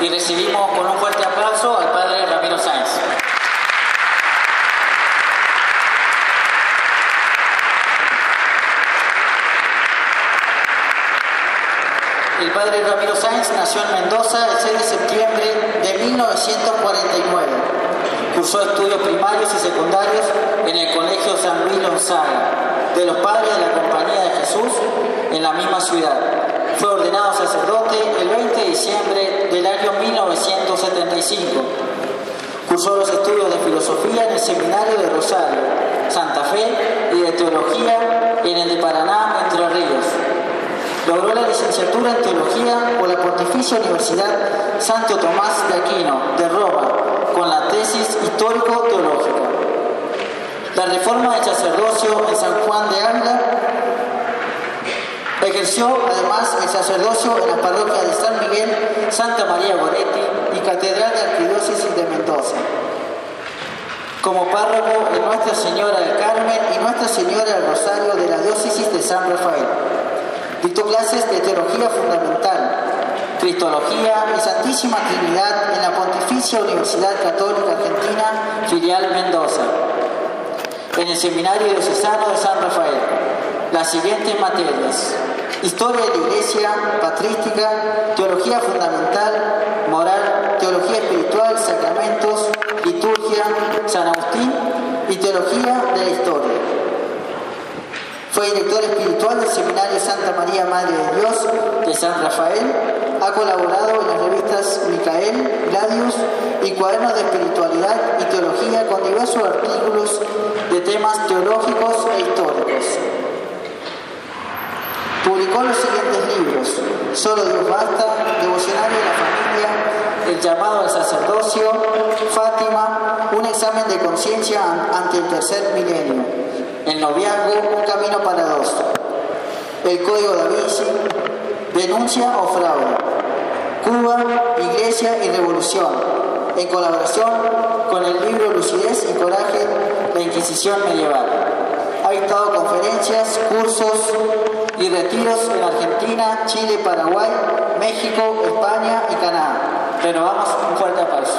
Y recibimos con un fuerte aplauso al Padre Ramiro Sáenz. El padre Ramiro Sáenz nació en Mendoza el 6 de septiembre de 1949. Cursó estudios primarios y secundarios en el Colegio San Luis Gonzaga, de los padres de la Compañía de Jesús, en la misma ciudad. Fue ordenado sacerdote el 20 de diciembre del año 1975. Cursó los estudios de filosofía en el Seminario de Rosario, Santa Fe y de teología en el de Paraná, Entre Ríos. Logró la licenciatura en teología por la Pontificia Universidad Santo Tomás de Aquino, de Roma, con la tesis histórico-teológica. La reforma del sacerdocio en San Juan de Ávila ejerció además el sacerdocio en la parroquia de San Miguel, Santa María Goretti y Catedral de Arquidiócesis de Mendoza. Como párroco de Nuestra Señora del Carmen y Nuestra Señora del Rosario de la Diócesis de San Rafael. Dictó clases de teología fundamental, cristología y Santísima Trinidad en la Pontificia Universidad Católica Argentina, filial Mendoza. En el Seminario Diocesano de San Rafael. Las siguientes materias. Historia de la Iglesia, patrística, teología fundamental, moral, teología espiritual, sacramentos, liturgia, San Agustín y teología de la historia. Fue director espiritual del Seminario Santa María Madre de Dios de San Rafael. Ha colaborado en las revistas Micael, Gladius y Cuadernos de Espiritualidad y Teología con diversos artículos de temas teológicos e históricos. Publicó los siguientes libros: Solo Dios basta, Devocionario de la Familia, El llamado al sacerdocio, Fátima, un examen de conciencia ante el tercer milenio, El noviazgo, un camino para dos, El código da Vinci, Denuncia o fraude, Cuba, Iglesia y Revolución, en colaboración con el libro Lucidez y Coraje, la Inquisición Medieval. Ha dictado conferencias, cursos y retiros en Argentina, Chile, Paraguay, México, España y Canadá. Renovamos un fuerte aplauso.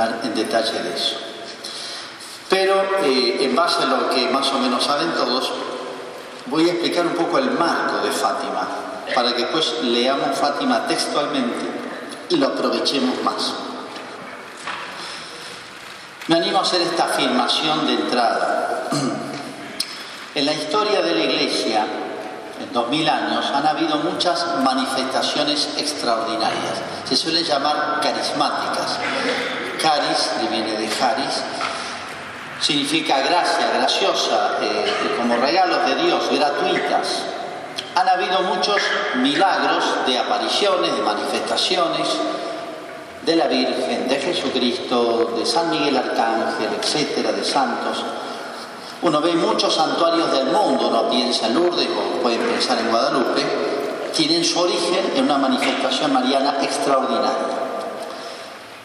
Hablar en detalle de eso. Pero eh, en base a lo que más o menos saben todos, voy a explicar un poco el marco de Fátima, para que después leamos Fátima textualmente y lo aprovechemos más. Me animo a hacer esta afirmación de entrada. En la historia de la Iglesia, en 2000 años, han habido muchas manifestaciones extraordinarias. Se suelen llamar carismáticas. Caris, viene de Haris, significa gracia, graciosa, eh, como regalos de Dios, gratuitas. Han habido muchos milagros de apariciones, de manifestaciones de la Virgen, de Jesucristo, de San Miguel Arcángel, etcétera, de santos. Uno ve muchos santuarios del mundo, no piensa en Lourdes o puede pensar en Guadalupe, tienen su origen en una manifestación mariana extraordinaria.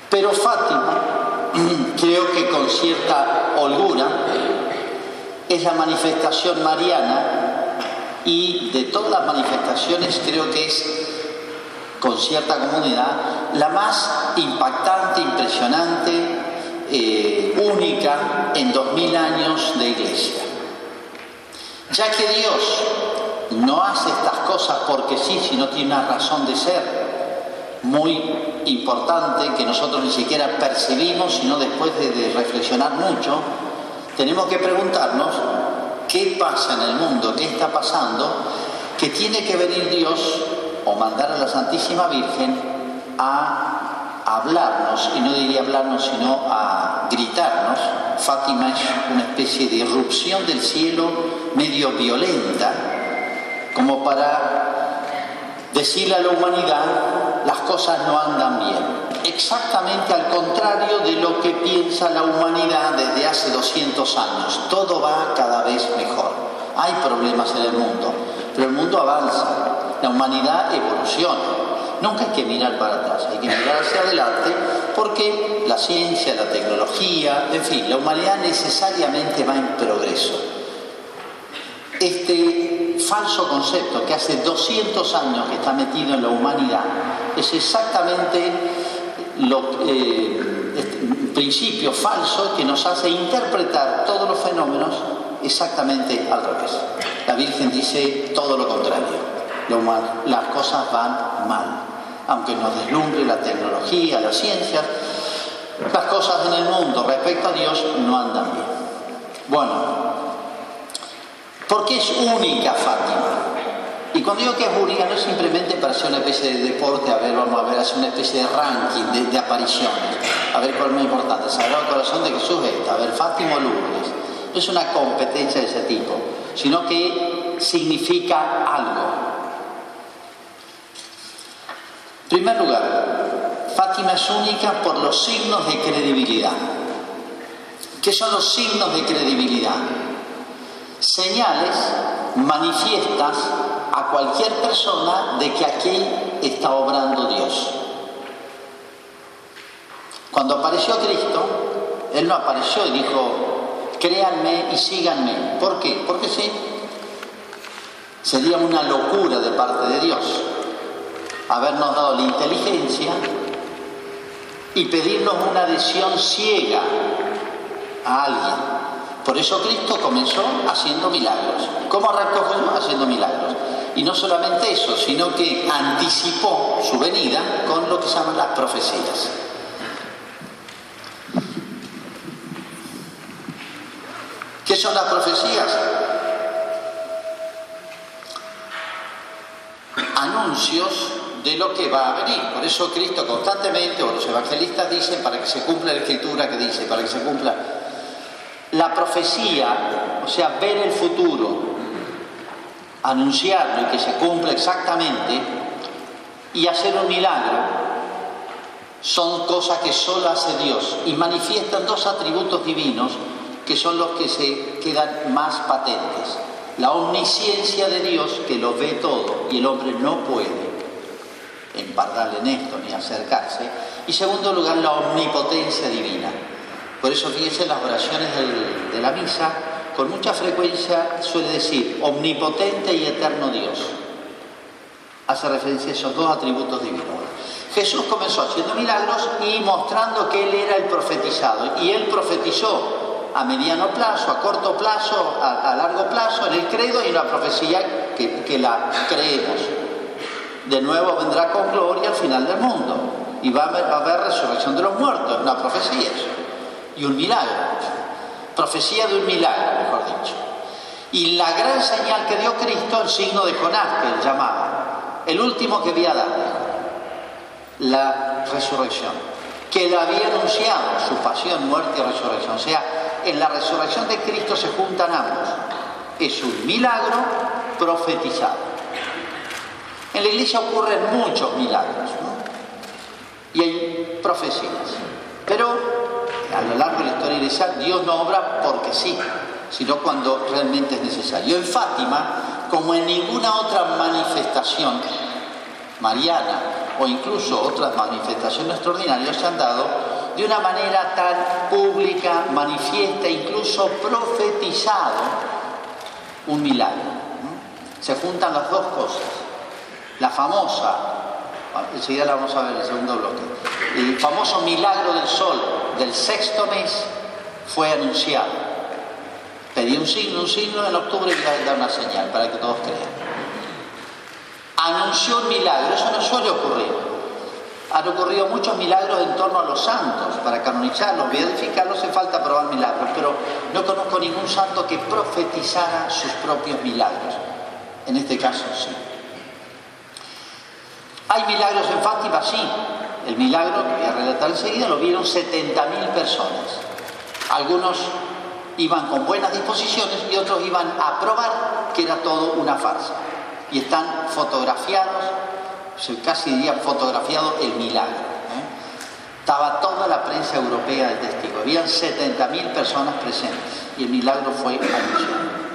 Pero Fátima creo que con cierta holgura, es la manifestación mariana y de todas las manifestaciones creo que es con cierta comunidad la más impactante, impresionante, eh, única en dos mil años de iglesia. Ya que Dios no hace estas cosas porque sí, sino tiene una razón de ser, muy importante que nosotros ni siquiera percibimos, sino después de, reflexionar mucho, tenemos que preguntarnos qué pasa en el mundo, qué está pasando, que tiene que venir Dios o mandar a la Santísima Virgen a hablarnos, y no diría hablarnos, sino a gritarnos. Fátima es una especie de irrupción del cielo medio violenta, como para decirle a la humanidad las cosas no andan bien. Exactamente al contrario de lo que piensa la humanidad desde hace 200 años. Todo va cada vez mejor. Hay problemas en el mundo, pero el mundo avanza. La humanidad evoluciona. Nunca hay que mirar para atrás, hay que mirar hacia adelante porque la ciencia, la tecnología, en fin, la humanidad necesariamente va en progreso. Este falso concepto que hace 200 años que está metido en la humanidad es exactamente lo, eh, este principio falso que nos hace interpretar todos los fenómenos exactamente al revés. La Virgen dice todo lo contrario. Las cosas van mal. Aunque nos deslumbre la tecnología, las ciencias, las cosas en el mundo respecto a Dios no andan bien. Bueno, ¿por qué es única Fátima? Y cuando digo que es única no es simplemente para hacer una especie de deporte, a ver, vamos a ver, hacer una especie de ranking de, apariciones, a ver cuál es más importante, Sagrado Corazón de Jesús esta, a ver, Fátima o Lourdes. No es una competencia de ese tipo, sino que significa algo. En primer lugar, Fátima es única por los signos de credibilidad. ¿Qué son los signos de credibilidad? Señales manifiestas a cualquier persona de que aquí está obrando Dios. Cuando apareció Cristo, Él no apareció y dijo, créanme y síganme. ¿Por qué? Porque sí. Sería una locura de parte de Dios habernos dado la inteligencia y pedirnos una adhesión ciega a alguien. Por eso Cristo comenzó haciendo milagros. ¿Cómo arrancó Jesús? Haciendo milagros. Y no solamente eso, sino que anticipó su venida con lo que se llaman las profecías. ¿Qué son las profecías? Anuncios de lo que va a venir. Por eso Cristo constantemente, o los evangelistas dicen, para que se cumpla la escritura que dice, para que se cumpla la profecía, o sea, ver el futuro, anunciarlo y que se cumpla exactamente, y hacer un milagro, son cosas que solo hace Dios y manifiestan dos atributos divinos que son los que se quedan más patentes. La omnisciencia de Dios que lo ve todo y el hombre no puede empardarle en esto ni acercarse. Y segundo lugar, la omnipotencia divina. Por eso fíjense las oraciones de la misa, con mucha frecuencia suele decir omnipotente y eterno Dios. Hace referencia a esos dos atributos divinos. Jesús comenzó haciendo milagros y mostrando que Él era el profetizado. Y Él profetizó a mediano plazo, a corto plazo, a, largo plazo, en el credo y una profecía que, la creemos. De nuevo vendrá con gloria al final del mundo. Y va a haber, resurrección de los muertos, una profecía Y un milagro. Profecía de un milagro, mejor dicho. Y la gran señal que dio Cristo, el signo de Jonás, que él llamaba, el último que había dado la resurrección, que le había anunciado su pasión, muerte y resurrección. O sea, en la resurrección de Cristo se juntan ambos. Es un milagro profetizado. En la iglesia ocurren muchos milagros y hay profecías. Pero a lo largo de la historia iglesia Dios no obra porque sí, sino cuando realmente es necesario. En Fátima, como en ninguna otra manifestación mariana o incluso otras manifestaciones extraordinarias se han dado de una manera tan pública, manifiesta, incluso profetizado un milagro. Se juntan las dos cosas. La famosa, enseguida la vamos a ver en el segundo bloque, el famoso milagro del sol del sexto mes fue anunciado. Pedí un signo, un signo en octubre y dar una señal para que todos crean anunció un milagro. Eso no suele ocurrir. Han ocurrido muchos milagros en torno a los santos. Para canonizarlos, beatificarlos, hace falta probar milagros. Pero no conozco ningún santo que profetizara sus propios milagros. En este caso, sí. ¿Hay milagros en Fátima? Sí. El milagro, que voy a relatar enseguida, lo vieron 70.000 personas. Algunos iban con buenas disposiciones y otros iban a probar que era todo una farsa y están fotografiados, casi diría fotografiado el milagro. ¿eh? Estaba toda la prensa europea de testigo, habían 70.000 personas presentes y el milagro fue anunciado.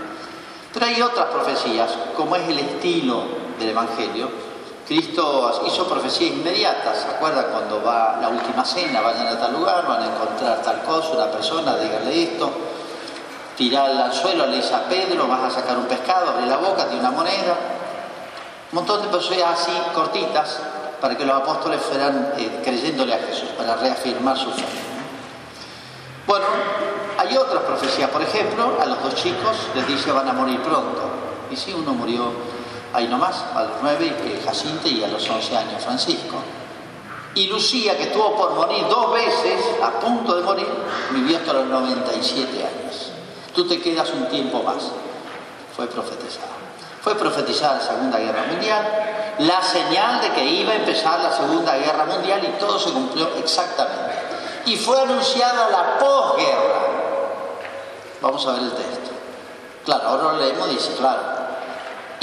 Pero hay otras profecías, como es el estilo del Evangelio. Cristo hizo profecías inmediatas, ¿se acuerdan cuando va la última cena? Vayan a tal lugar, van a encontrar tal cosa, una persona, díganle esto, tirar al suelo, le dice a Pedro, vas a sacar un pescado, abre la boca, tiene una moneda, un montón de profecías así, cortitas, para que los apóstoles fueran eh, creyéndole a Jesús, para reafirmar su fe. Bueno, hay otras profecías, por ejemplo, a los dos chicos les dice van a morir pronto. Y sí, uno murió ahí nomás, a los nueve, Jacinto, y a los once años Francisco. Y Lucía, que estuvo por morir dos veces, a punto de morir, vivió hasta los 97 años. Tú te quedas un tiempo más. Fue profetizado. Fue profetizada la Segunda Guerra Mundial, la señal de que iba a empezar la Segunda Guerra Mundial y todo se cumplió exactamente. Y fue anunciada la posguerra. Vamos a ver el texto. Claro, ahora lo leemos, dice, claro.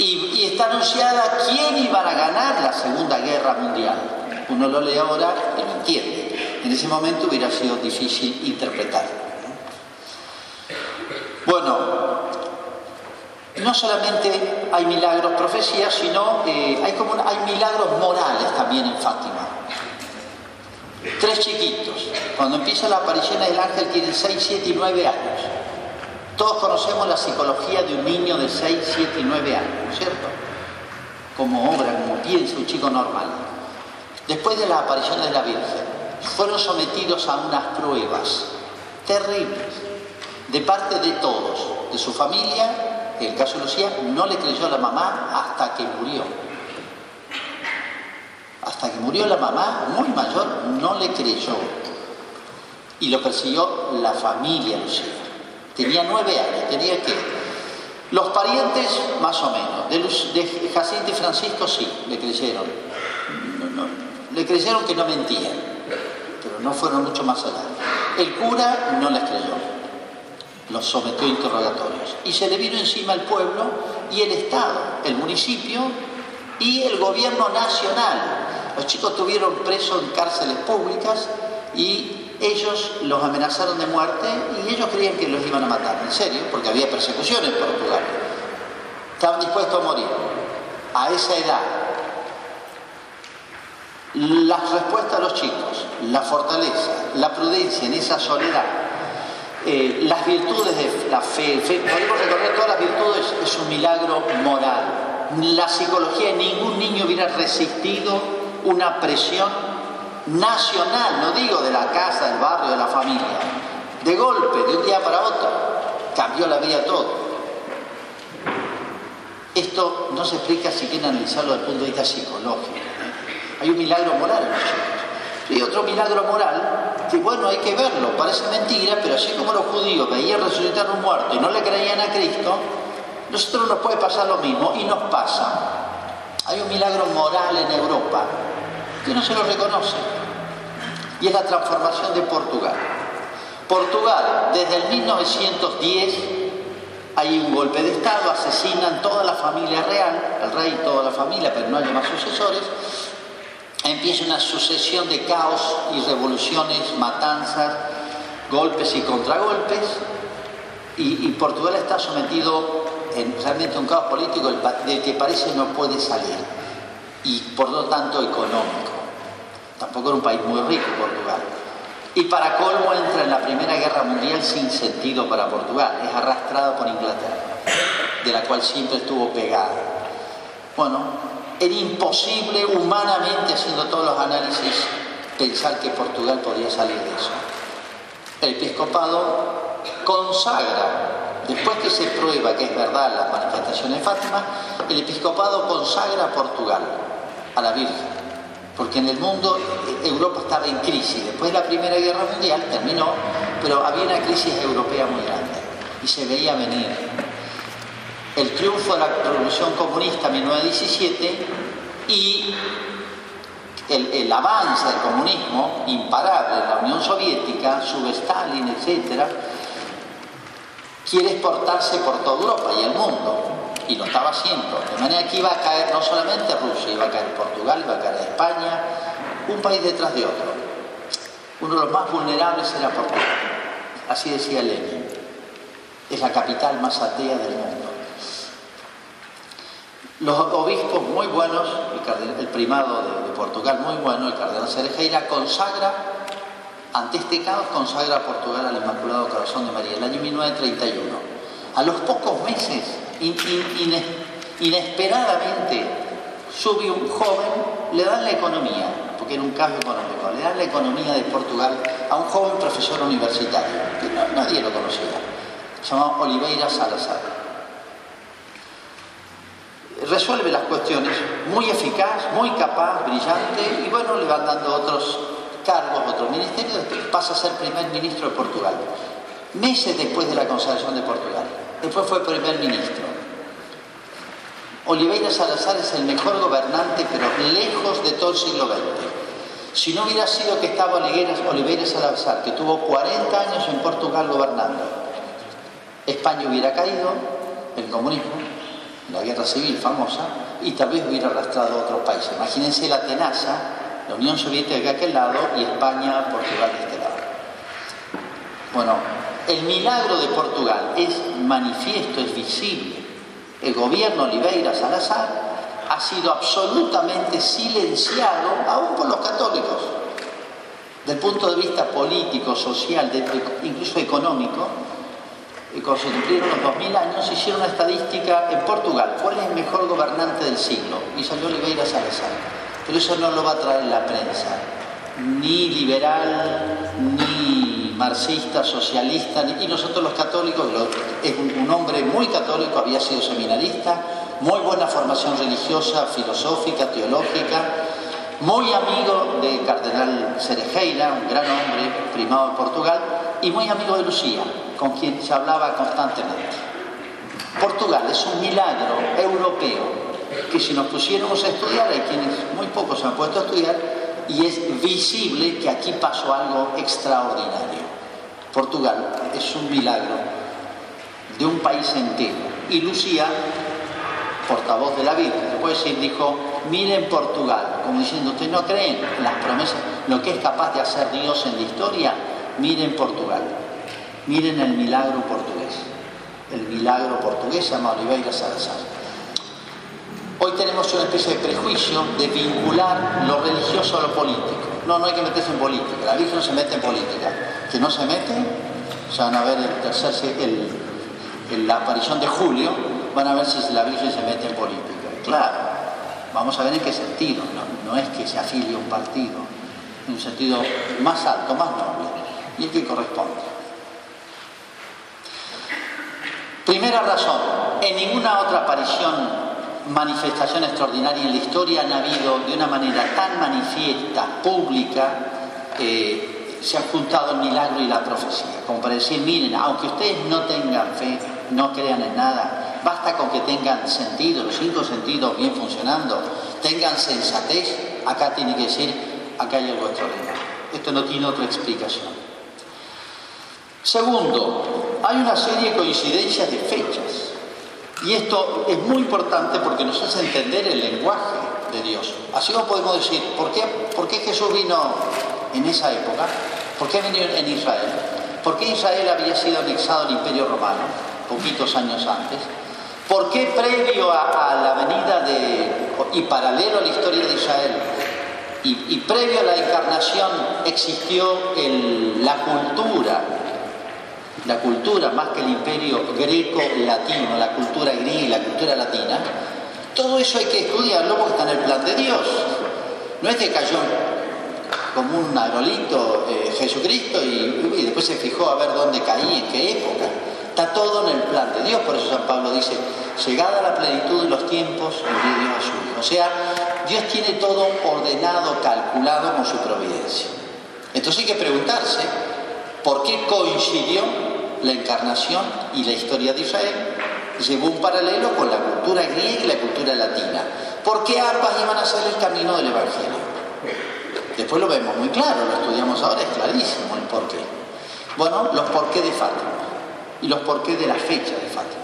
Y, está anunciada quién iba a ganar la Segunda Guerra Mundial. Uno lo lee ahora y lo entiende. En ese momento hubiera sido difícil interpretar. Bueno, no solamente hay milagros, profecías, sino eh, hay, como, hay milagros morales también en Fátima. Tres chiquitos, cuando empieza la aparición del ángel tienen 6, 7 y 9 años. Todos conocemos la psicología de un niño de 6, 7 y 9 años, cierto? Como obra, como piensa un chico normal. Después de la aparición de la Virgen, fueron sometidos a unas pruebas terribles de parte de todos, de su familia el caso de Lucía no le creyó la mamá hasta que murió. Hasta que murió la mamá, muy mayor, no le creyó. Y lo persiguió la familia Lucía. Tenía nueve años, tenía que... Los parientes, más o menos. De, Jacinto y Francisco sí, le creyeron. le creyeron que no mentían, pero no fueron mucho más allá. El cura no les creyó, los sometió a interrogatorios. Y se le vino encima el pueblo y el Estado, el municipio y el gobierno nacional. Los chicos tuvieron presos en cárceles públicas y ellos los amenazaron de muerte y ellos creían que los iban a matar, en serio, porque había persecución en Portugal. Estaban dispuestos a morir. A esa edad, las respuestas a los chicos, la fortaleza, la prudencia en esa soledad, eh, las virtudes de la fe, fe, podemos recorrer todas las virtudes, es un milagro moral. La psicología, ningún niño hubiera resistido una presión nacional, no digo de la casa, del barrio, de la familia, de golpe, de un día para otro, cambió la vida todo. Esto no se explica si quieren analizarlo desde el punto de vista psicológico. Hay un milagro moral en chicos. Y otro milagro moral, que bueno, hay que verlo, parece mentira, pero así como los judíos veían resucitar un muerto y no le creían a Cristo, nosotros nos puede pasar lo mismo y nos pasa. Hay un milagro moral en Europa que no se lo reconoce. Y es la transformación de Portugal. Portugal, desde el 1910, hay un golpe de Estado, asesinan toda la familia real, el rey y toda la familia, pero no hay más sucesores. Empieza una sucesión de caos y revoluciones, matanzas, golpes y contragolpes. Y, Portugal está sometido en realmente un caos político del que parece no puede salir. Y por lo tanto económico. Tampoco era un país muy rico Portugal. Y para colmo entra en la Primera Guerra Mundial sin sentido para Portugal. Es arrastrado por Inglaterra, de la cual siempre estuvo pegado. Bueno, era imposible humanamente, haciendo todos los análisis, pensar que Portugal podía salir de eso. El episcopado consagra, después que se prueba que es verdad la manifestación de Fátima, el episcopado consagra a Portugal, a la Virgen porque en el mundo Europa estaba en crisis. Después de la Primera Guerra Mundial terminó, pero había una crisis europea muy grande y se veía venir. El triunfo de la Revolución Comunista en 1917 y el, avance del comunismo imparable en la Unión Soviética, sube Stalin, etc., quiere exportarse por toda Europa y el mundo y lo estaba haciendo. De manera que iba a caer no solamente Rusia, iba a caer Portugal, iba a caer España, un país detrás de otro. Uno de los más vulnerables era Portugal. Así decía Lenin. Es la capital más atea del mundo. Los obispos muy buenos, el, primado de, Portugal muy bueno, el cardenal Cerejeira, consagra, ante este caos, consagra a Portugal al Inmaculado Corazón de María, el año 1931. A los pocos meses inesperadamente sube un joven, le dan la economía, porque era un cambio económico, le dan la economía de Portugal a un joven profesor universitario, que nadie lo conocía, se llama Oliveira Salazar. Resuelve las cuestiones, muy eficaz, muy capaz, brillante, y bueno, le van dando otros cargos, otros ministerios, pasa a ser primer ministro de Portugal, meses después de la consagración de Portugal. Después fue primer ministro. Oliveira Salazar es el mejor gobernante, pero lejos de todo el siglo XX. Si no hubiera sido que estaba Oliveira Salazar, que tuvo 40 años en Portugal gobernando, España hubiera caído, el comunismo, la guerra civil famosa, y tal vez hubiera arrastrado a otros países. Imagínense la tenaza, la Unión Soviética de aquel lado y España, Portugal de este lado. Bueno, el milagro de Portugal es manifiesto, es visible el gobierno Oliveira Salazar ha sido absolutamente silenciado, aún por los católicos, del punto de vista político, social, incluso económico. Y cuando se cumplieron los 2000 años, hicieron una estadística en Portugal. ¿Cuál es el mejor gobernante del siglo? Y salió Oliveira Salazar. Pero eso no lo va a traer la prensa, ni liberal, ni marxista, socialista, y nosotros los católicos, es un, hombre muy católico, había sido seminarista, muy buena formación religiosa, filosófica, teológica, muy amigo del cardenal Cerejeira, un gran hombre primado en Portugal, y muy amigo de Lucía. con quien se hablaba constantemente. Portugal es un milagro europeo que si nos pusiéramos a estudiar, hay quienes muy pocos se han puesto a estudiar, y es visible que aquí pasó algo extraordinario. Portugal es un milagro de un país entero. Y Lucía, portavoz de la Virgen, puede decir, dijo, miren Portugal, como diciendo, ustedes no creen en las promesas, lo que es capaz de hacer Dios en la historia, miren Portugal, miren el milagro portugués. El milagro portugués se llama Oliveira Salazar. Hoy tenemos una especie de prejuicio de vincular lo religioso a lo político. No, no hay que meterse en política. La Virgen no se mete en política. Que no se mete, ya van a ver el tercer, el, la aparición de Julio, van a ver si la Virgen se mete en política. Claro, vamos a ver en qué sentido. No, es que se afilie a un partido, en un sentido más alto, más noble, y el que corresponde. Primera razón, en ninguna otra aparición, manifestación extraordinaria en la historia han habido de una manera tan manifiesta, pública, eh, se han juntado el milagro y la profecía, como para decir, miren, aunque ustedes no tengan fe, no crean en nada, basta con que tengan sentido, los cinco sentidos bien funcionando, tengan sensatez, acá tiene que decir, acá hay algo extraordinario. Esto no tiene otra explicación. Segundo, hay una serie de coincidencias de fechas. Y esto es muy importante porque nos hace entender el lenguaje de Dios. Así lo podemos decir, ¿por qué, ¿por qué Jesús vino en esa época? ¿Por qué vino en Israel? ¿Por qué Israel había sido anexado al Imperio Romano poquitos años antes? ¿Por qué previo a, la venida de, y paralelo a la historia de Israel, y, previo a la encarnación existió la cultura la cultura más que el imperio greco-latino, la cultura griega y la cultura latina, todo eso hay que estudiarlo porque está en el plan de Dios. No es que cayó como un aerolito eh, Jesucristo y, después se fijó a ver dónde caía, en qué época. Está todo en el plan de Dios, por eso San Pablo dice, llegada la plenitud de los tiempos, envió Dios a su Hijo. O sea, Dios tiene todo ordenado, calculado con su providencia. Entonces hay que preguntarse, ¿por qué coincidió la encarnación y la historia de Israel llevó un paralelo con la cultura griega y la cultura latina. ¿Por qué ambas iban a ser el camino del Evangelio? Después lo vemos muy claro, lo estudiamos ahora, es clarísimo el porqué. Bueno, los porqué de Fátima y los porqué de la fecha de Fátima.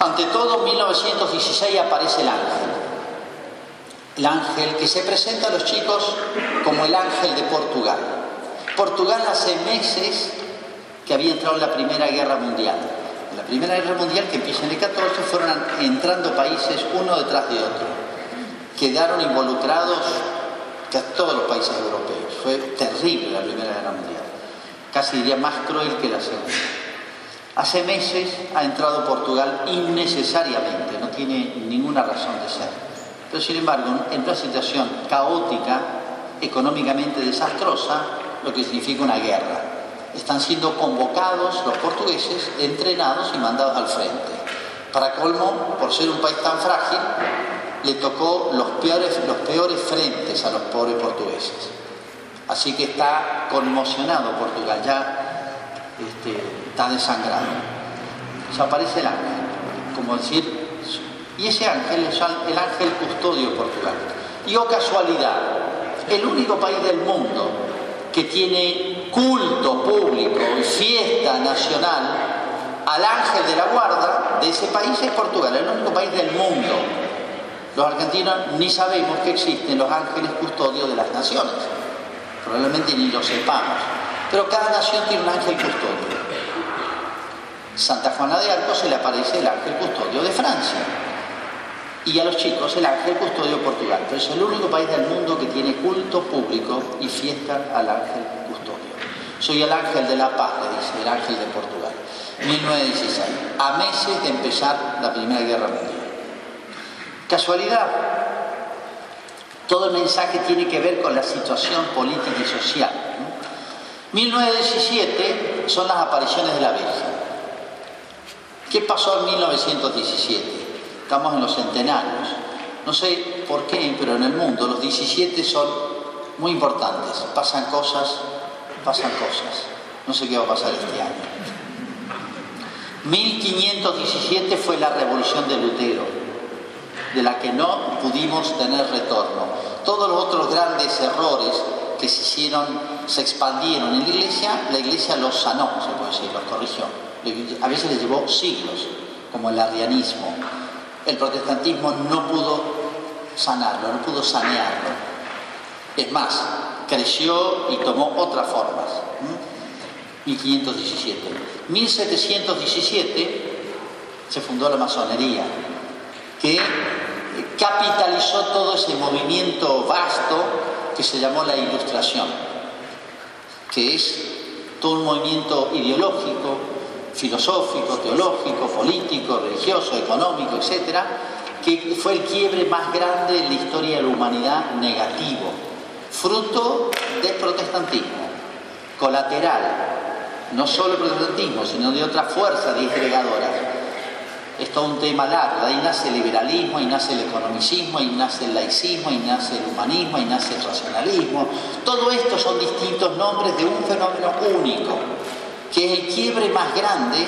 Ante todo, en 1916 aparece el ángel. El ángel que se presenta a los chicos como el ángel de Portugal. Portugal hace meses que había entrado en la Primera Guerra Mundial. En la Primera Guerra Mundial, que empieza en el 14, fueron entrando países uno detrás de otro. Quedaron involucrados todos los países europeos. Fue terrible la Primera Guerra Mundial. Casi diría más cruel que la Segunda. Hace meses ha entrado Portugal innecesariamente, no tiene ninguna razón de ser. Pero sin embargo, en una situación caótica, económicamente desastrosa, lo que significa una guerra están siendo convocados los portugueses, entrenados y mandados al frente. Para colmo, por ser un país tan frágil, le tocó los peores, los peores frentes a los pobres portugueses. Así que está conmocionado Portugal, ya este, está desangrado. Se aparece el ángel, como decir, y ese ángel es el ángel custodio de Portugal. Y oh casualidad, el único país del mundo que tiene culto público y fiesta nacional al ángel de la guarda de ese país es Portugal, el único país del mundo. Los argentinos ni sabemos que existen los ángeles custodios de las naciones, probablemente ni lo sepamos, pero cada nación tiene un ángel custodio. Santa Juana de Arco se le aparece el ángel custodio de Francia y a los chicos el ángel custodio de Portugal, pero es el único país del mundo que tiene culto público y fiesta al ángel soy el ángel de la paz, le dice, el ángel de Portugal. 1916, a meses de empezar la Primera Guerra Mundial. Casualidad, todo el mensaje tiene que ver con la situación política y social. 1917 son las apariciones de la Virgen. ¿Qué pasó en 1917? Estamos en los centenarios. No sé por qué, pero en el mundo los 17 son muy importantes. Pasan cosas pasan cosas. No sé qué va a pasar este año. 1517 fue la revolución de Lutero, de la que no pudimos tener retorno. Todos los otros grandes errores que se hicieron, se expandieron en la iglesia, la iglesia los sanó, se puede decir, los corrigió. A veces les llevó siglos, como el arrianismo. El protestantismo no pudo sanarlo, no pudo sanearlo. Es más, creció y tomó otras formas. 1517. 1717 se fundó la masonería, que capitalizó todo ese movimiento vasto que se llamó la Ilustración, que es todo un movimiento ideológico, filosófico, teológico, político, religioso, económico, etcétera, que fue el quiebre más grande en la historia de la humanidad negativo, fruto del protestantismo, colateral, no solo el protestantismo, sino de otras fuerzas disgregadoras. Es un tema largo, ahí nace el liberalismo, ahí nace el economicismo, ahí nace el laicismo, ahí nace el humanismo, ahí nace el racionalismo. Todo esto son distintos nombres de un fenómeno único, que es el quiebre más grande.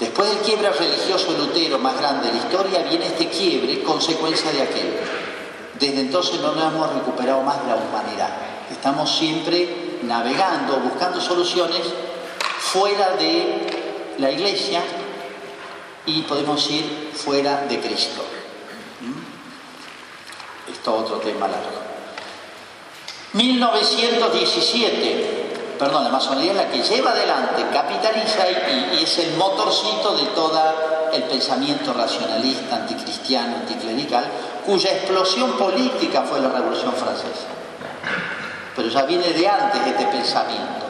Después del quiebre religioso Lutero más grande de la historia, viene este quiebre consecuencia de aquel. Desde entonces no nos hemos recuperado más de la humanidad. Estamos siempre navegando, buscando soluciones fuera de la iglesia y podemos ir fuera de Cristo. ¿Mm? Esto es otro tema largo. 1917, perdón, la masonería es la que lleva adelante, capitaliza y, y es el motorcito de todo el pensamiento racionalista, anticristiano, anticlerical, cuya explosión política fue la Revolución Francesa. Pero ya viene de antes este pensamiento.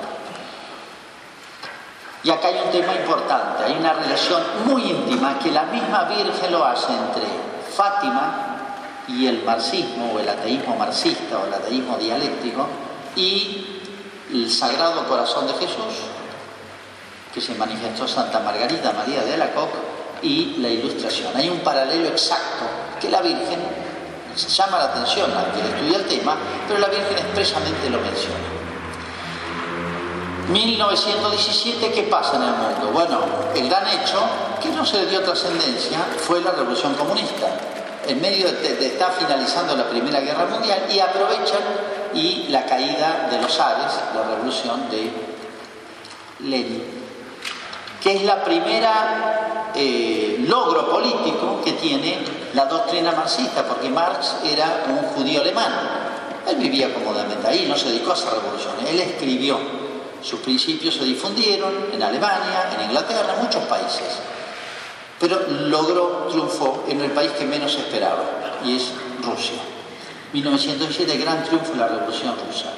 Y acá hay un tema importante, hay una relación muy íntima que la misma Virgen lo hace entre Fátima y el marxismo o el ateísmo marxista o el ateísmo dialéctico y el Sagrado Corazón de Jesús, que se manifestó Santa Margarita María de Alacoque, y la ilustración. Hay un paralelo exacto que la Virgen llama la atención al que estudia el tema, pero la Virgen expresamente lo menciona. 1917, ¿qué pasa en el mundo? Bueno, el gran hecho, que no se le dio trascendencia, fue la revolución comunista. En medio de, de, estar finalizando la Primera Guerra Mundial y aprovechan y la caída de los Ares, la revolución de Lenin, que es la primera eh, logro político que tiene la doctrina marxista, porque Marx era un judío alemán. Él vivía cómodamente ahí, no se dedicó a hacer revoluciones. Él escribió, sus principios se difundieron en Alemania, en Inglaterra, en muchos países. Pero logró, triunfó en el país que menos esperaba, y es Rusia. 1907, gran triunfo de la Revolución Rusa.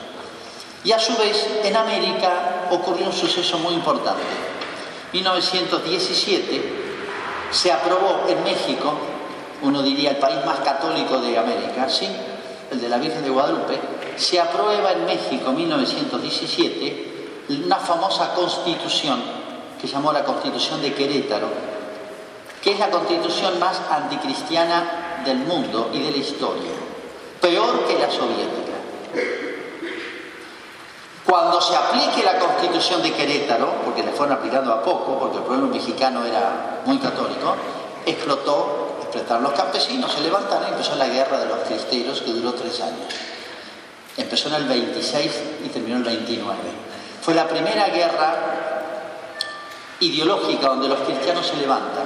Y a su vez, en América ocurrió un suceso muy importante. 1917 se aprobó en México, uno diría el país más católico de América, ¿sí? el de la Virgen de Guadalupe, se aprueba en México en 1917 una famosa constitución que llamó la Constitución de Querétaro, que es la constitución más anticristiana del mundo y de la historia, peor que la soviética. Cuando se aplique la constitución de Querétaro, porque le fueron aplicando a poco, porque el pueblo mexicano era muy católico, explotó, explotaron los campesinos, se levantaron y empezó la guerra de los cristeros que duró tres años. Empezó en el 26 y terminó en el 29. Fue la primera guerra ideológica donde los cristianos se levantan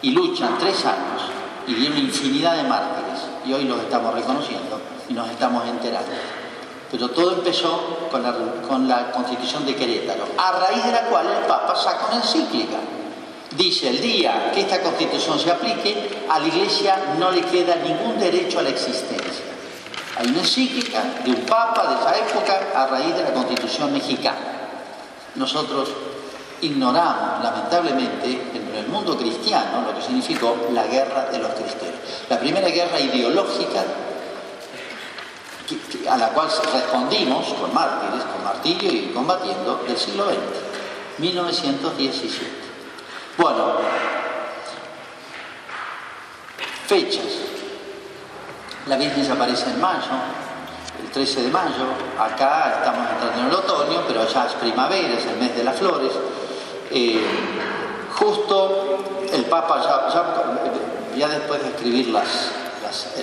y luchan tres años y dieron infinidad de mártires y hoy los estamos reconociendo y nos estamos enterando. Pero todo empezó con la, con la, constitución de Querétaro, a raíz de la cual el Papa saca una encíclica. Dice, el día que esta constitución se aplique, a la Iglesia no le queda ningún derecho a la existencia. Hay una encíclica de un Papa de esa época a raíz de la constitución mexicana. Nosotros ignoramos, lamentablemente, el mundo cristiano lo que significó la guerra de los cristianos. La primera guerra ideológica a la cual respondimos con mártires, con martirio y combatiendo del siglo XX, 1917. Bueno, fechas. La Virgen se aparece en mayo, el 13 de mayo, acá estamos entrando en el otoño, pero allá es primavera, es el mes de las flores. Eh, justo el Papa, ya, después de escribir las,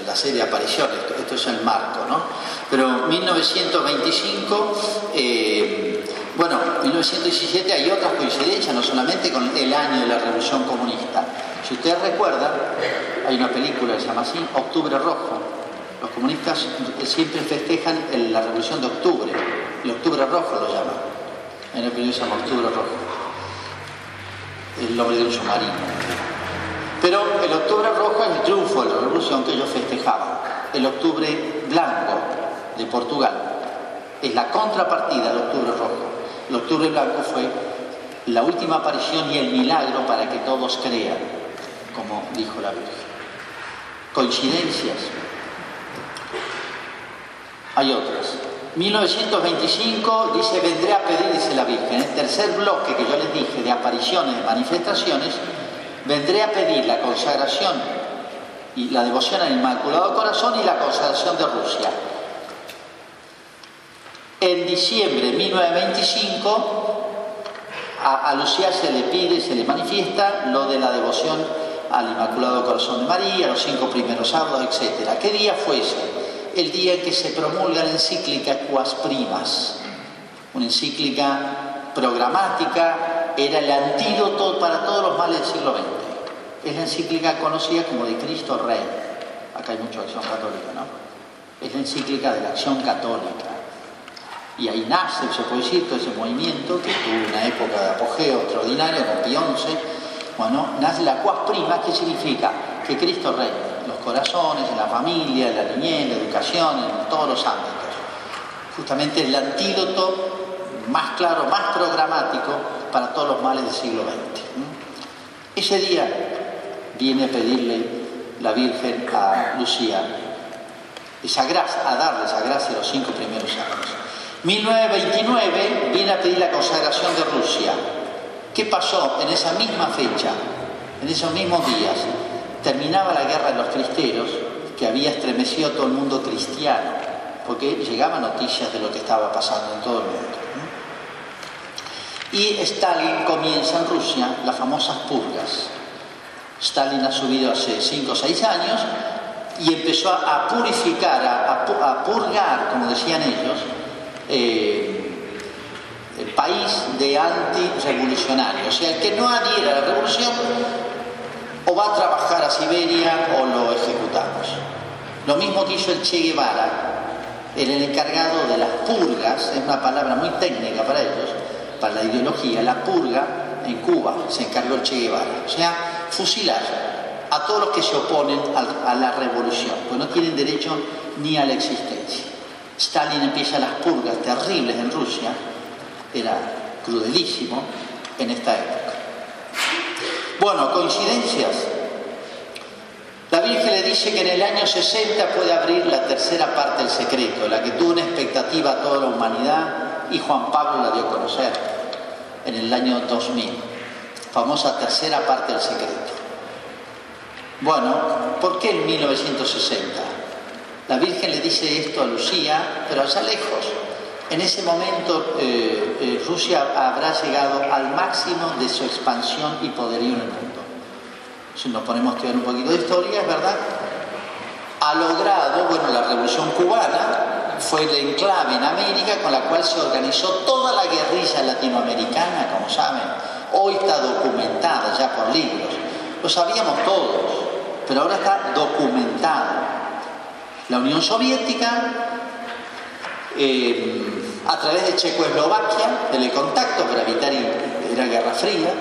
la serie Apariciones, esto es el marco, ¿no? Pero 1925, eh, bueno, 1917 hay otras coincidencias, no solamente con el año de la Revolución Comunista. Si ustedes recuerdan, hay una película que se llama así, Octubre Rojo, los comunistas siempre festejan la revolución de octubre, el octubre rojo lo llaman. En el periodo se llama octubre rojo, el nombre de un submarino. Pero el octubre rojo es el triunfo de la revolución que ellos festejaban. El octubre blanco de Portugal es la contrapartida del octubre rojo. El octubre blanco fue la última aparición y el milagro para que todos crean, como dijo la Virgen. Coincidencias, hay otras. 1925 dice, vendré a pedir, dice la Virgen, el tercer bloque que yo les dije de apariciones, de manifestaciones, vendré a pedir la consagración y la devoción al Inmaculado Corazón y la consagración de Rusia. En diciembre de 1925 a, a Lucía se le pide, se le manifiesta lo de la devoción al Inmaculado Corazón de María, los cinco primeros sábados, etc. ¿Qué día fue ese? El día que se promulga la encíclica Quas Primas, una encíclica programática, era el antídoto para todos los males del siglo XX. Es la encíclica conocida como de Cristo Rey. Acá hay mucha acción católica, ¿no? Es la encíclica de la acción católica. Y ahí nace, se puede decir, todo ese movimiento que tuvo una época de apogeo extraordinario con Pío Bueno, nace la Quas Primas, que significa que Cristo reina los corazones, en la familia, en la niñez, en la educación, en todos los ámbitos. Justamente el antídoto más claro, más programático para todos los males del siglo XX. Ese día viene a pedirle la Virgen a Lucía esa gracia, a darle esa gracia los cinco primeros años. 1929 viene a pedir la consagración de Rusia. ¿Qué pasó en esa misma fecha, en esos mismos días? Terminaba la guerra de los cristeros, que había estremecido a todo el mundo cristiano, porque llegaban noticias de lo que estaba pasando en todo el mundo. Y Stalin comienza en Rusia las famosas purgas. Stalin ha subido hace 5 o 6 años y empezó a purificar, a, purgar, como decían ellos, eh, el país de anti-revolucionarios. O sea, el que no adhiera a la revolución o va a trabajar a Siberia o lo ejecutamos. Lo mismo que hizo el Che Guevara, el encargado de las purgas, es una palabra muy técnica para ellos, para la ideología, la purga en Cuba se encargó el Che Guevara, o sea, fusilar a todos los que se oponen a la revolución, pues no tienen derecho ni a la existencia. Stalin empieza las purgas terribles en Rusia, era crudelísimo en esta época. Bueno, coincidencias. La Virgen le dice que en el año 60 puede abrir la tercera parte del secreto, la que tuvo una expectativa a toda la humanidad y Juan Pablo la dio a conocer en el año 2000. Famosa tercera parte del secreto. Bueno, ¿por qué en 1960? La Virgen le dice esto a Lucía, pero allá lejos. En ese momento eh, eh, Rusia habrá llegado al máximo de su expansión y poderío en el mundo. Si nos ponemos a estudiar un poquito de historia, es verdad. Ha logrado, bueno, la revolución cubana fue el enclave en América con la cual se organizó toda la guerrilla latinoamericana, como saben. Hoy está documentada ya por libros. Lo sabíamos todos, pero ahora está documentada. La Unión Soviética eh, a través de Checoslovaquia, del contacto evitar la Guerra Fría,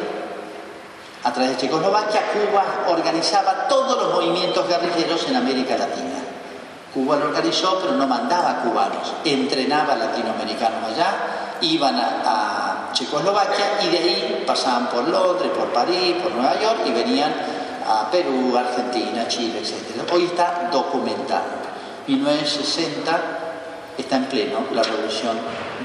a través de Checoslovaquia, Cuba organizaba todos los movimientos guerrilleros en América Latina. Cuba lo organizó, pero no mandaba cubanos, entrenaba latinoamericanos allá, iban a, a, Checoslovaquia y de ahí pasaban por Londres, por París, por Nueva York y venían a Perú, Argentina, Chile, etc. Hoy está documentado. 1960 está en pleno la revolución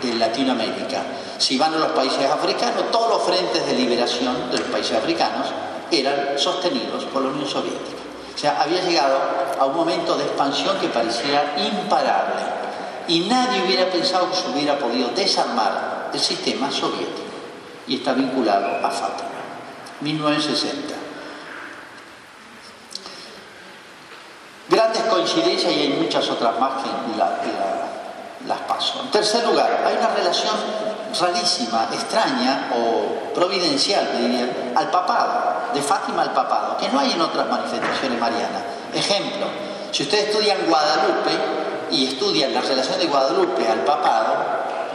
de Latinoamérica. Si van a los países africanos, todos los frentes de liberación de los países africanos eran sostenidos por la Unión Soviética. O sea, había llegado a un momento de expansión que parecía imparable. y nadie hubiera pensado que se hubiera podido desarmar el sistema soviético. Y está vinculado a Fátima. 1960. Grandes coincidencias y hay muchas otras más que En tercer lugar, hay una relación rarísima, extraña o providencial, diría, al papado, de Fátima al papado, que no hay en otras manifestaciones marianas. Ejemplo, si ustedes estudian Guadalupe y estudian la relación de Guadalupe al papado,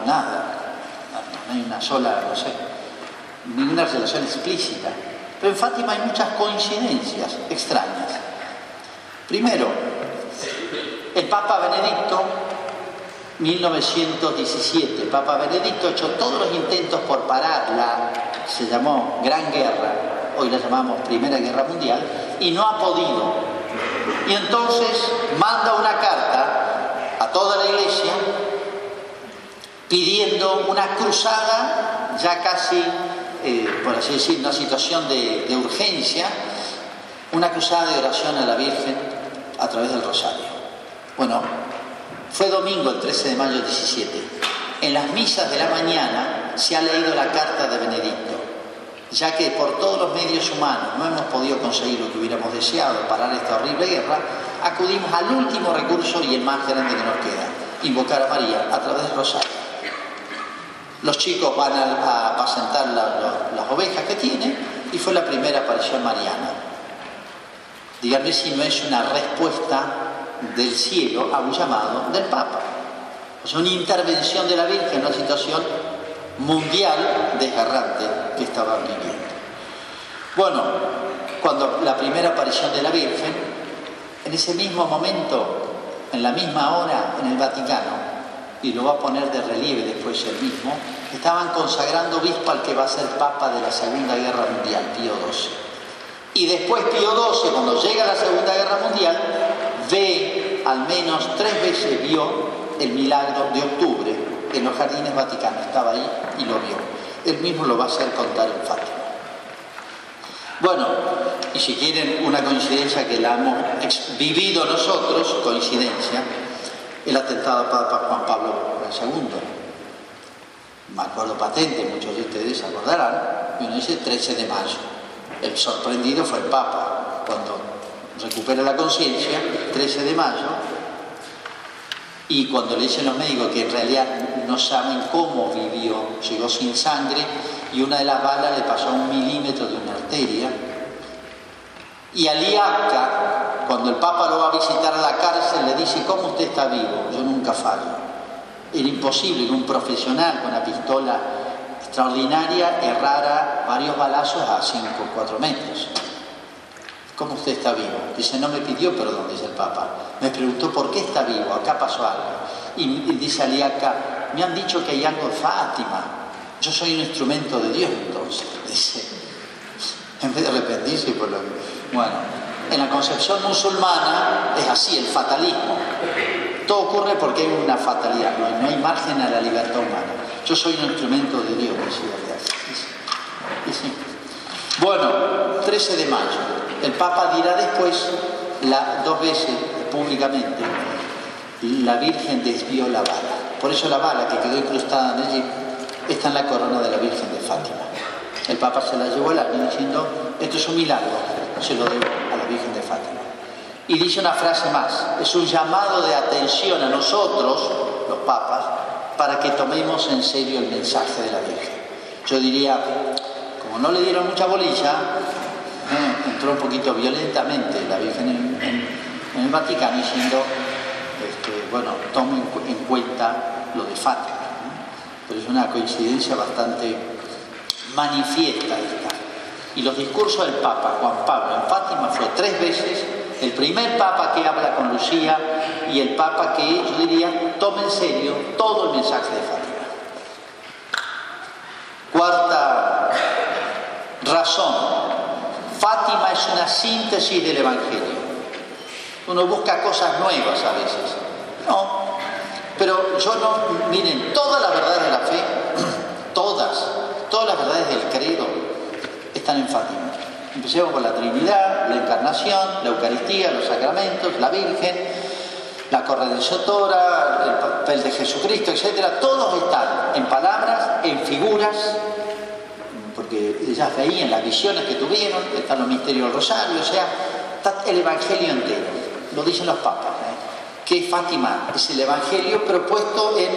nada, no hay una sola, no sé, ninguna relación explícita. Pero en Fátima hay muchas coincidencias extrañas. Primero, el Papa Benedicto 1917, Papa Benedicto hecho todos los intentos por parar la, se llamó Gran Guerra, hoy la llamamos Primera Guerra Mundial, y no ha podido. Y entonces manda una carta a toda la iglesia pidiendo una cruzada, ya casi, eh, por así decir, una situación de, de urgencia, una cruzada de oración a la Virgen a través del rosario. Bueno, fue domingo, el 13 de mayo 17. En las misas de la mañana se ha leído la carta de Benedicto, ya que por todos los medios humanos no hemos podido conseguir lo que hubiéramos deseado, parar esta horrible guerra, acudimos al último recurso y el más grande que nos queda, invocar a María a través del rosario. Los chicos van a, apacentar las ovejas que tienen y fue la primera aparición mariana. Díganme si no es una respuesta del cielo a un llamado del Papa. Sea, una intervención de la Virgen en una situación mundial desgarrante que estaban viviendo. Bueno, cuando la primera aparición de la Virgen, en ese mismo momento, en la misma hora, en el Vaticano, y lo va a poner de relieve después el mismo, estaban consagrando obispo al que va a ser Papa de la Segunda Guerra Mundial, Pío XII. Y después Pío XII, cuando llega la Segunda Guerra Mundial, ve, al menos tres veces vio el milagro de octubre en los jardines vaticanos, estaba ahí y lo vio. Él mismo lo va a hacer contar en Fátima. Bueno, y si quieren una coincidencia que la hemos vivido nosotros, coincidencia, el atentado a Papa Juan Pablo II. Me acuerdo patente, muchos de ustedes se acordarán, y uno dice 13 de mayo. El sorprendido fue el Papa, cuando recupera la conciencia, 13 de mayo, y cuando le dicen los médicos que en realidad no saben cómo vivió, llegó sin sangre y una de las balas le pasó a un milímetro de una arteria. Y a Liaca, cuando el Papa lo va a visitar a la cárcel, le dice, ¿cómo usted está vivo? Yo nunca fallo. Era imposible que un profesional con una pistola extraordinaria errara varios balazos a 5 o 4 metros. ¿Cómo usted está vivo? Dice, no me pidió perdón, dice el Papa. Me preguntó por qué está vivo, acá pasó algo. Y, dice Aliaca, me han dicho que hay algo de Fátima. Yo soy un instrumento de Dios entonces. Dice, en vez de arrepentirse por lo Bueno, en la concepción musulmana es así, el fatalismo. Todo ocurre porque hay una fatalidad, no hay, margen a la libertad humana. Yo soy un instrumento de Dios, dice, dice. Bueno, 13 de mayo. El Papa dirá después, dos veces públicamente, la Virgen desvió la bala. Por eso la bala que quedó incrustada en allí está en la corona de la Virgen de Fátima. El Papa se la llevó al año diciendo, esto es un milagro, se lo debo a la Virgen de Fátima. Y dice una frase más, es un llamado de atención a nosotros, los papas, para que tomemos en serio el mensaje de la Virgen. Yo diría, como no le dieron mucha bolilla, entró un poquito violentamente la Virgen en, el Vaticano diciendo, este, bueno, tomen en cuenta lo de Fátima. Pero es una coincidencia bastante manifiesta esta. Y los discursos del Papa Juan Pablo en Fátima fue tres veces el primer Papa que habla con Lucía y el Papa que, yo diría, toma en serio todo el mensaje de Fátima. Cuarta razón Fátima es una síntesis del Evangelio. Uno busca cosas nuevas a veces. No, pero yo no, miren, todas las verdades de la fe, todas, todas las verdades del credo están en Fátima. Empecemos con la Trinidad, la Encarnación, la Eucaristía, los sacramentos, la Virgen, la corredentora, el papel de Jesucristo, etcétera, todos están en palabras, en figuras, porque ellas veían las visiones que tuvieron, están los misterios del rosario, o sea, está el Evangelio entero, lo dicen los papas, ¿eh? que Fátima es el Evangelio propuesto en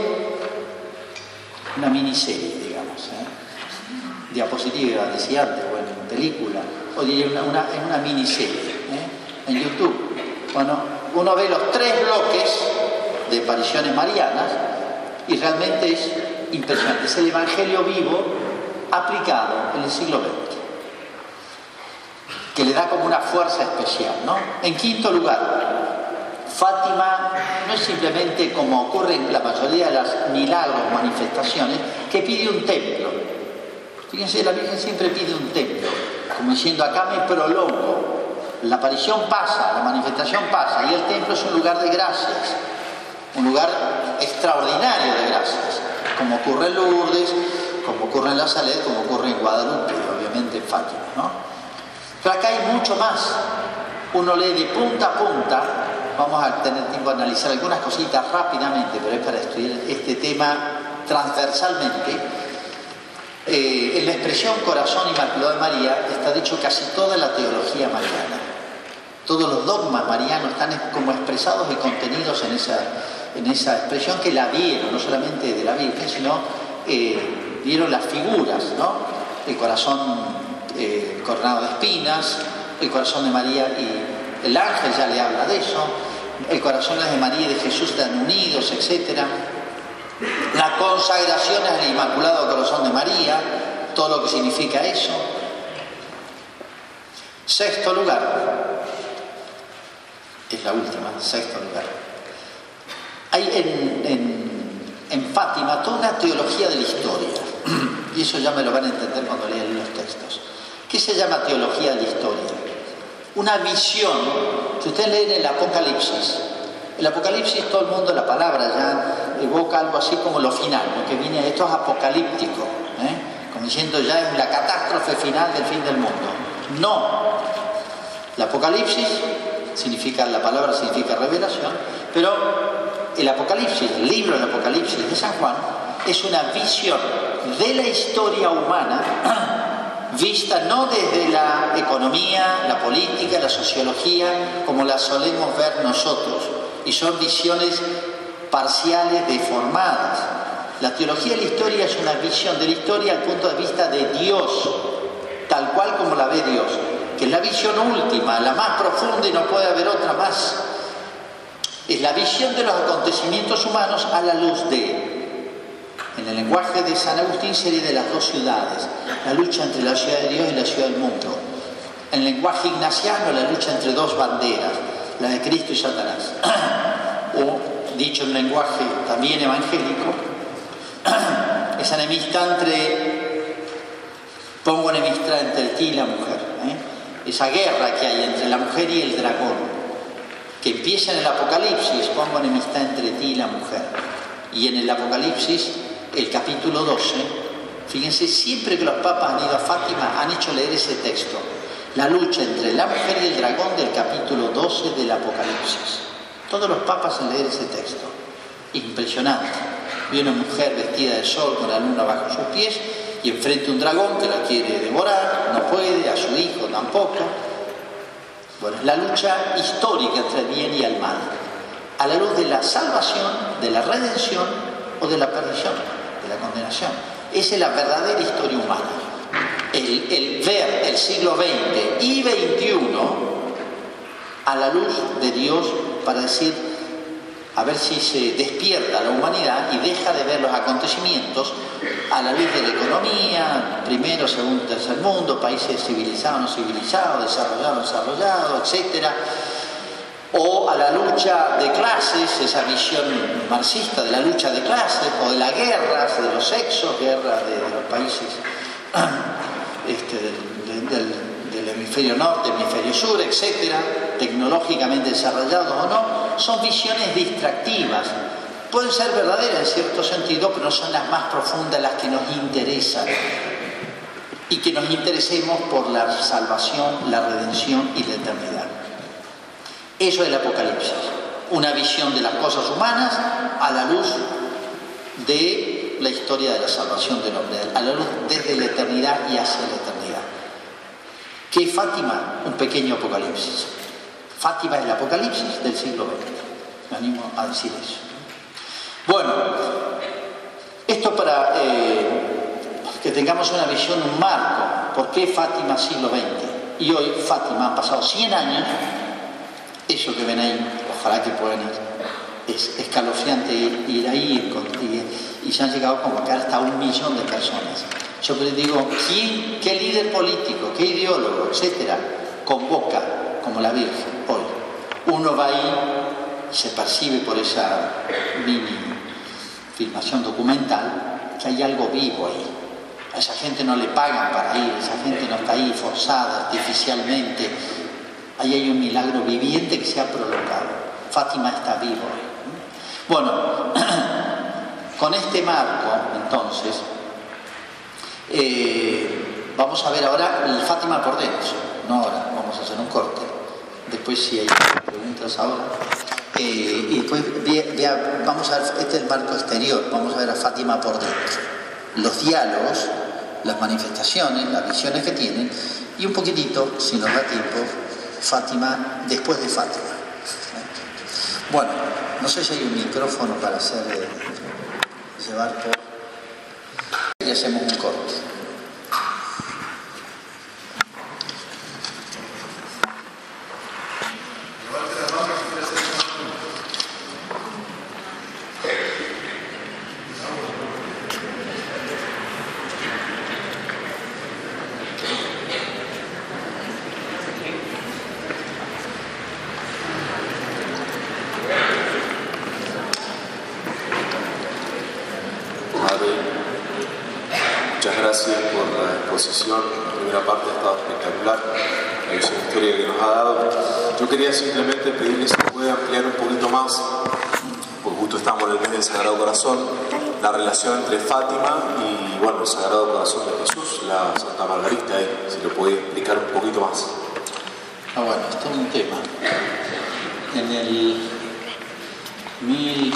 una miniserie, digamos, ¿eh? diapositiva, decía antes, bueno, en película, o diría una, una, en una miniserie, ¿eh? en YouTube. Bueno, uno ve los tres bloques de apariciones marianas y realmente es impresionante. Es el Evangelio vivo aplicado en el siglo XX, que le da como una fuerza especial. ¿no? En quinto lugar, Fátima no es simplemente como ocurre en la mayoría de las milagros, manifestaciones, que pide un templo. Fíjense, la Virgen siempre pide un templo, como diciendo, acá me prolongo, la aparición pasa, la manifestación pasa, y el templo es un lugar de gracias, un lugar extraordinario de gracias, como ocurre en Lourdes, como ocurre en La Saled, como ocurre en Guadalupe, obviamente en Fátima. ¿no? Pero acá hay mucho más. Uno lee de punta a punta, vamos a tener tiempo de analizar algunas cositas rápidamente, pero es para estudiar este tema transversalmente. Eh, en la expresión corazón inmaculado de María está dicho casi toda la teología mariana. Todos los dogmas marianos están como expresados y contenidos en esa, en esa expresión que la vieron, no solamente de la Virgen, sino eh, vieron las figuras, ¿no? El corazón eh, coronado de espinas, el corazón de María y el ángel ya le habla de eso, el corazón de María y de Jesús están unidos, etc. La consagración al Inmaculado Corazón de María, todo lo que significa eso. Sexto lugar, es la última, sexto lugar. Hay en, en, en Fátima toda una teología de la historia, y eso ya me lo van a entender cuando lean los textos. ¿Qué se llama teología de historia? Una visión, si ustedes leen el Apocalipsis, el Apocalipsis todo el mundo, la palabra ya evoca algo así como lo final, lo que viene, esto es apocalíptico, ¿eh? como diciendo ya es la catástrofe final del fin del mundo. No, el Apocalipsis significa, la palabra significa revelación, pero el Apocalipsis, el libro del Apocalipsis de San Juan, es una visión de la historia humana vista no desde la economía, la política, la sociología, como la solemos ver nosotros, y son visiones parciales, deformadas. La teología de la historia es una visión de la historia al punto de vista de Dios, tal cual como la ve Dios, que es la visión última, la más profunda y no puede haber otra más. Es la visión de los acontecimientos humanos a la luz de, en el lenguaje de San Agustín sería de las dos ciudades, la lucha entre la ciudad de Dios y la ciudad del mundo. En el lenguaje ignaciano, la lucha entre dos banderas, la de Cristo y Satanás. o, dicho en lenguaje también evangélico, esa enemistad entre, pongo enemistad entre ti y la mujer, ¿eh? esa guerra que hay entre la mujer y el dragón, que empieza en el Apocalipsis, pongo enemistad entre ti y la mujer. Y en el Apocalipsis, el capítulo 12, fíjense, siempre que los papas han ido a Fátima han hecho leer ese texto, la lucha entre la mujer y el dragón del capítulo 12 del Apocalipsis. Todos los papas en leer ese texto. Impresionante. Vi una mujer vestida de sol con la luna bajo sus pies y enfrente un dragón que la quiere devorar, no puede, a su hijo tampoco. Bueno, la lucha histórica entre el bien y el mal, a la luz de la salvación, de la redención o de la perdición, la condenación. Esa es la verdadera historia humana. El, ver el siglo XX y XXI a la luz de Dios para decir, a ver si se despierta la humanidad y deja de ver los acontecimientos a la luz de la economía, primero, segundo, tercer mundo, países civilizados, no civilizados, desarrollados, desarrollados, etc. O a la lucha de clases, esa visión marxista de la lucha de clases, o de las guerras, de los sexos, guerras de, los países este, del, del, del hemisferio norte, hemisferio sur, etcétera, tecnológicamente desarrollados o no, son visiones distractivas. Pueden ser verdaderas en cierto sentido, pero no son las más profundas las que nos interesan. Y que nos interesemos por la salvación, la redención y la eternidad. Eso es el Apocalipsis. una visión de las cosas humanas a la luz de la historia de la salvación del hombre, a la luz desde la eternidad y hacia la eternidad. ¿Qué es Fátima? Un pequeño apocalipsis. Fátima es el apocalipsis del siglo XX. Me animo a decir eso. Bueno, esto para eh, que tengamos una visión, un marco. ¿Por qué Fátima siglo XX? Y hoy Fátima han pasado 100 años, eso que ven ahí, ojalá que puedan ir, es escalofriante ir, ahí y, y, se han llegado a convocar hasta un millón de personas. Yo les digo, ¿quién, qué líder político, qué ideólogo, etcétera, convoca como la Virgen hoy? Uno va ahí, se percibe por esa mini filmación documental que hay algo vivo ahí. A esa gente no le pagan para ir, esa gente no está ahí forzada artificialmente. Ahí hay un milagro viviente que se ha prolongado. Fátima está vivo ahí. Bueno, con este marco, entonces, eh, vamos a ver ahora el Fátima por dentro. No ahora, vamos a hacer un corte. Después si hay preguntas ahora. Eh, y después vamos a ver, este es el marco exterior, vamos a ver a Fátima por dentro. Los diálogos, las manifestaciones, las visiones que tienen, y un poquitito, si nos da tiempo, Fátima después de Fátima. Bueno, no sé si hay un micrófono para hacer eh, llevar por. Y hacemos un corte. Simplemente pedirle si puede ampliar un poquito más, porque justo estamos en el mes del Sagrado Corazón, la relación entre Fátima y bueno, el Sagrado Corazón de Jesús, la Santa Margarita, si lo puede explicar un poquito más. Ah, bueno, es un tema. En el mil,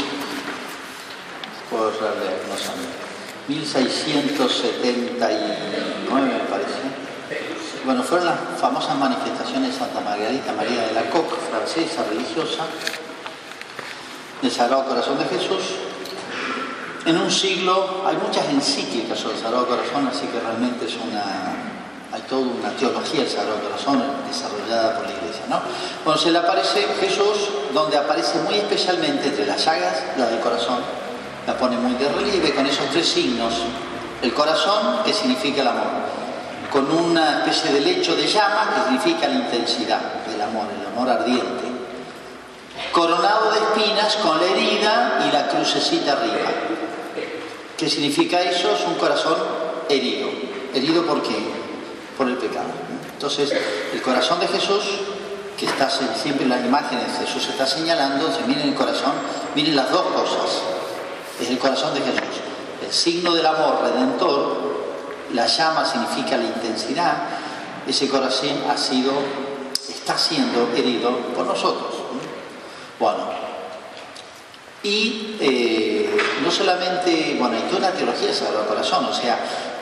puedo leer, no sé, 1679 me parece bueno, fueron las famosas manifestaciones de Santa Margarita María de la Coque, francesa, religiosa, del Sagrado Corazón de Jesús. En un siglo, hay muchas encíclicas sobre el Sagrado Corazón, así que realmente es una, hay toda una teología del Sagrado Corazón desarrollada por la Iglesia. ¿no? Bueno, se le aparece Jesús, donde aparece muy especialmente entre las llagas, la del corazón, la pone muy de relieve con esos tres signos. El corazón, que significa el amor con una especie de lecho de llama que significa la intensidad del amor, el amor ardiente. Coronado de espinas con la herida y la crucecita arriba. ¿Qué significa eso? Es un corazón herido. ¿Herido por qué? Por el pecado. Entonces, el corazón de Jesús, que está siempre en las imágenes, Jesús está señalando, se miren el corazón, miren las dos cosas. Es el corazón de Jesús. El signo del amor redentor la llama significa la intensidad, ese corazón ha sido, está siendo herido por nosotros. Bueno, y eh, no solamente, bueno, hay toda una teología Sagrado Corazón, o sea,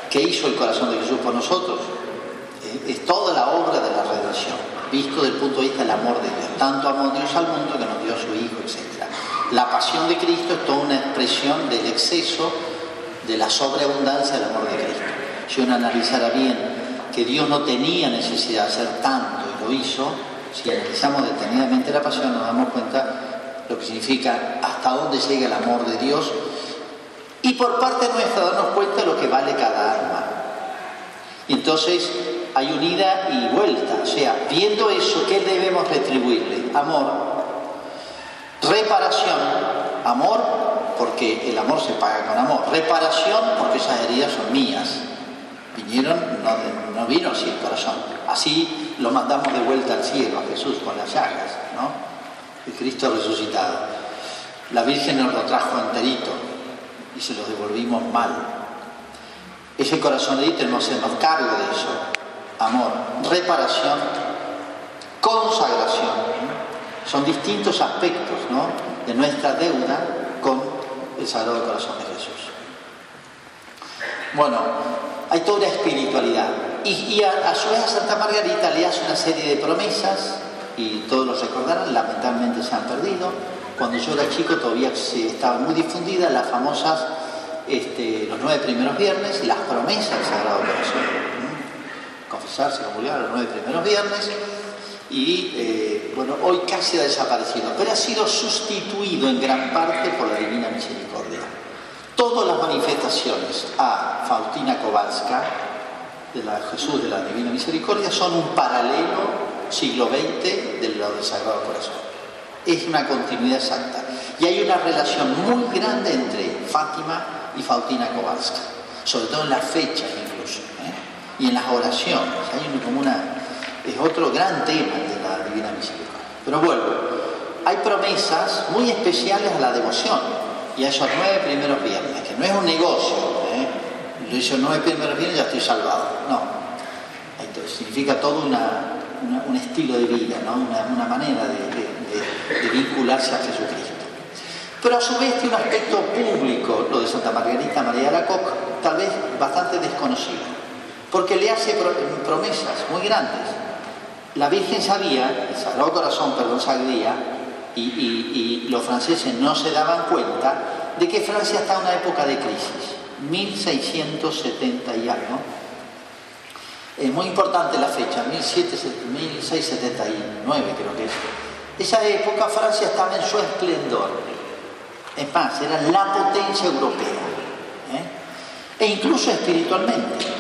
¿qué hizo el corazón de Jesús por nosotros? Eh, es toda la obra de la redención, visto desde el punto de vista del amor de Dios. Tanto amó Dios al mundo que nos dio su Hijo, etc. La pasión de Cristo es toda una expresión del exceso, de la sobreabundancia del amor de Cristo si uno analizara bien que Dios no tenía necesidad de hacer tanto y lo hizo, si analizamos detenidamente la pasión nos damos cuenta lo que significa hasta dónde llega el amor de Dios y por parte nuestra darnos cuenta de lo que vale cada alma. Y entonces hay unida y vuelta, o sea, viendo eso, ¿qué debemos retribuirle? Amor, reparación, amor porque el amor se paga con amor, reparación porque esas heridas son mías, Vinieron, no, vino así el corazón. Así lo mandamos de vuelta al cielo a Jesús con las llagas, ¿no? El Cristo resucitado. La Virgen nos lo trajo enterito y se lo devolvimos mal. Ese corazón de no se nos cargo de eso. Amor, reparación, consagración. Son distintos aspectos ¿no? de nuestra deuda con el Sagrado Corazón de Jesús. Bueno, hay toda una espiritualidad. Y, a, su vez Santa Margarita le hace una serie de promesas, y todos lo recordarán, lamentablemente se han perdido. Cuando yo era chico todavía estaban muy difundidas las famosas, este, los nueve primeros viernes, las promesas del Sagrado Corazón. Confesarse, comulgar los nueve primeros viernes, y eh, bueno, hoy casi ha desaparecido, pero ha sido sustituido en gran parte por la Divina Misericordia. Todas las manifestaciones a Faustina Kowalska, de la Jesús de la Divina Misericordia, son un paralelo siglo XX del lado del Sagrado Corazón. Es una continuidad exacta. Y hay una relación muy grande entre Fátima y Faustina Kowalska, sobre todo en las fechas incluso, ¿eh? y en las oraciones. Hay como una es otro gran tema de la Divina Misericordia. Pero vuelvo, hay promesas muy especiales a la devoción y a esos nueve primeros viernes, que no es un negocio, ¿eh? yo hice nueve primeros viernes ya estoy salvado, no. Significa todo un estilo de vida, una, manera de, vincularse a Jesucristo. Pero a su vez tiene un aspecto público, lo de Santa Margarita María Coca, tal vez bastante desconocido, porque le hace promesas muy grandes la Virgen sabía, el Sagrado Corazón, perdón, sabía, y, los franceses no se daban cuenta de que Francia está en una época de crisis, 1670 y algo. Es muy importante la fecha, 1679 creo que es. Esa época Francia estaba en su esplendor. Es más, era la potencia europea. ¿eh? E incluso espiritualmente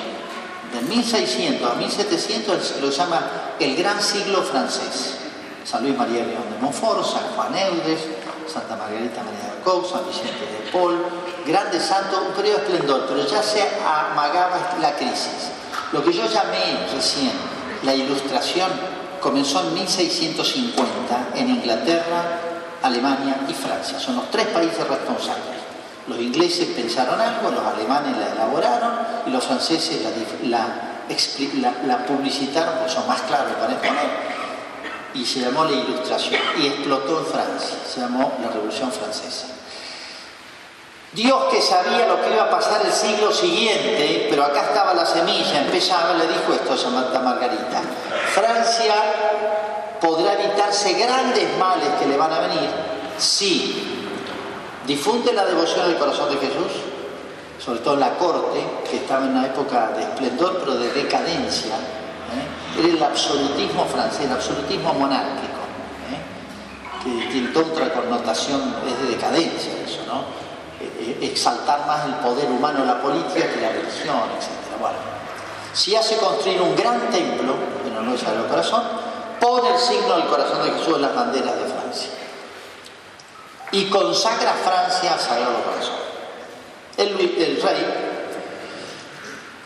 de 1600 a 1700 lo llama el gran siglo francés. San Luis María León de Montfort, San Juan Eudes, Santa Margarita María de Caux, San Vicente de Paul, grandes santos, un periodo esplendor, pero ya se amagaba la crisis. Lo que yo llamé recién la ilustración comenzó en 1650 en Inglaterra, Alemania y Francia. Son los tres países responsables. Los ingleses pensaron algo, los alemanes la elaboraron y los franceses la, publicitaron, pues son más claros para exponer. Y se llamó la Ilustración y explotó en Francia, se llamó la Revolución Francesa. Dios que sabía lo que iba a pasar el siglo siguiente, pero acá estaba la semilla, empezaba, le dijo esto a Santa Margarita. Francia podrá evitarse grandes males que le van a venir si Difunde la devoción al corazón de Jesús, sobre todo en la corte, que estaba en una época de esplendor, pero de decadencia. ¿eh? Era el absolutismo francés, el absolutismo monárquico, ¿eh? que tiene otra connotación, es de decadencia eso, ¿no? E, e, exaltar más el poder humano la política que la religión, etc. Bueno, si hace construir un gran templo en honor al Corazón, pone el signo del corazón de Jesús en las banderas de Francia y consagra Francia al Sagrado Corazón. El, rey,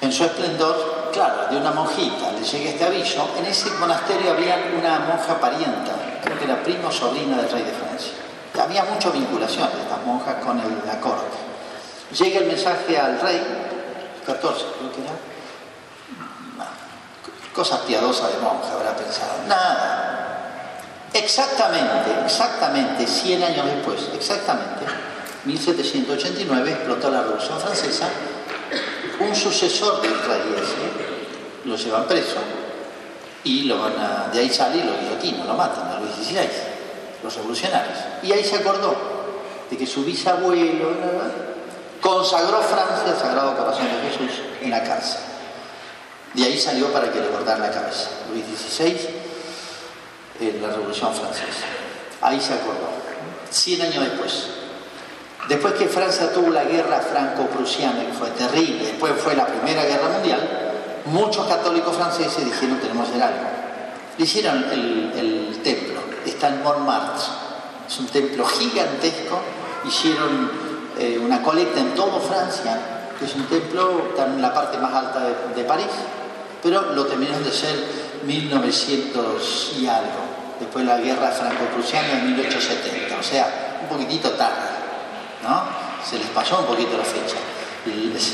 en su esplendor, claro, de una monjita, le llega este aviso, en ese monasterio había una monja parienta, creo que era primo sobrina del rey de Francia. Había mucha vinculación de estas monjas con la corte. Llega el mensaje al rey, 14 creo que era, cosas piadosas de monja, habrá pensado. Nada, Exactamente, exactamente 100 años después, exactamente, 1789 explotó la Revolución Francesa, un sucesor del rey ese lo llevan preso y lo van a, de ahí sale y lo guillotinan, lo matan a los 16, los revolucionarios. Y ahí se acordó de que su bisabuelo consagró Francia al Sagrado Corazón de Jesús en la cárcel. De ahí salió para que le cortaran la cabeza. Luis XVI en la Revolución Francesa. Ahí se acordó, 100 años después. Después que Francia tuvo la guerra franco-prusiana, que fue terrible, después fue la Primera Guerra Mundial, muchos católicos franceses dijeron tenemos que hacer algo. Le hicieron el, templo, está en Montmartre, es un templo gigantesco, hicieron eh, una colecta en toda Francia, es un templo, está en la parte más alta de, París, pero lo terminaron de hacer 1900 y algo de la guerra franco-prusiana de 1870, o sea, un poquitito tarde, ¿no? Se les pasó un poquito la fecha.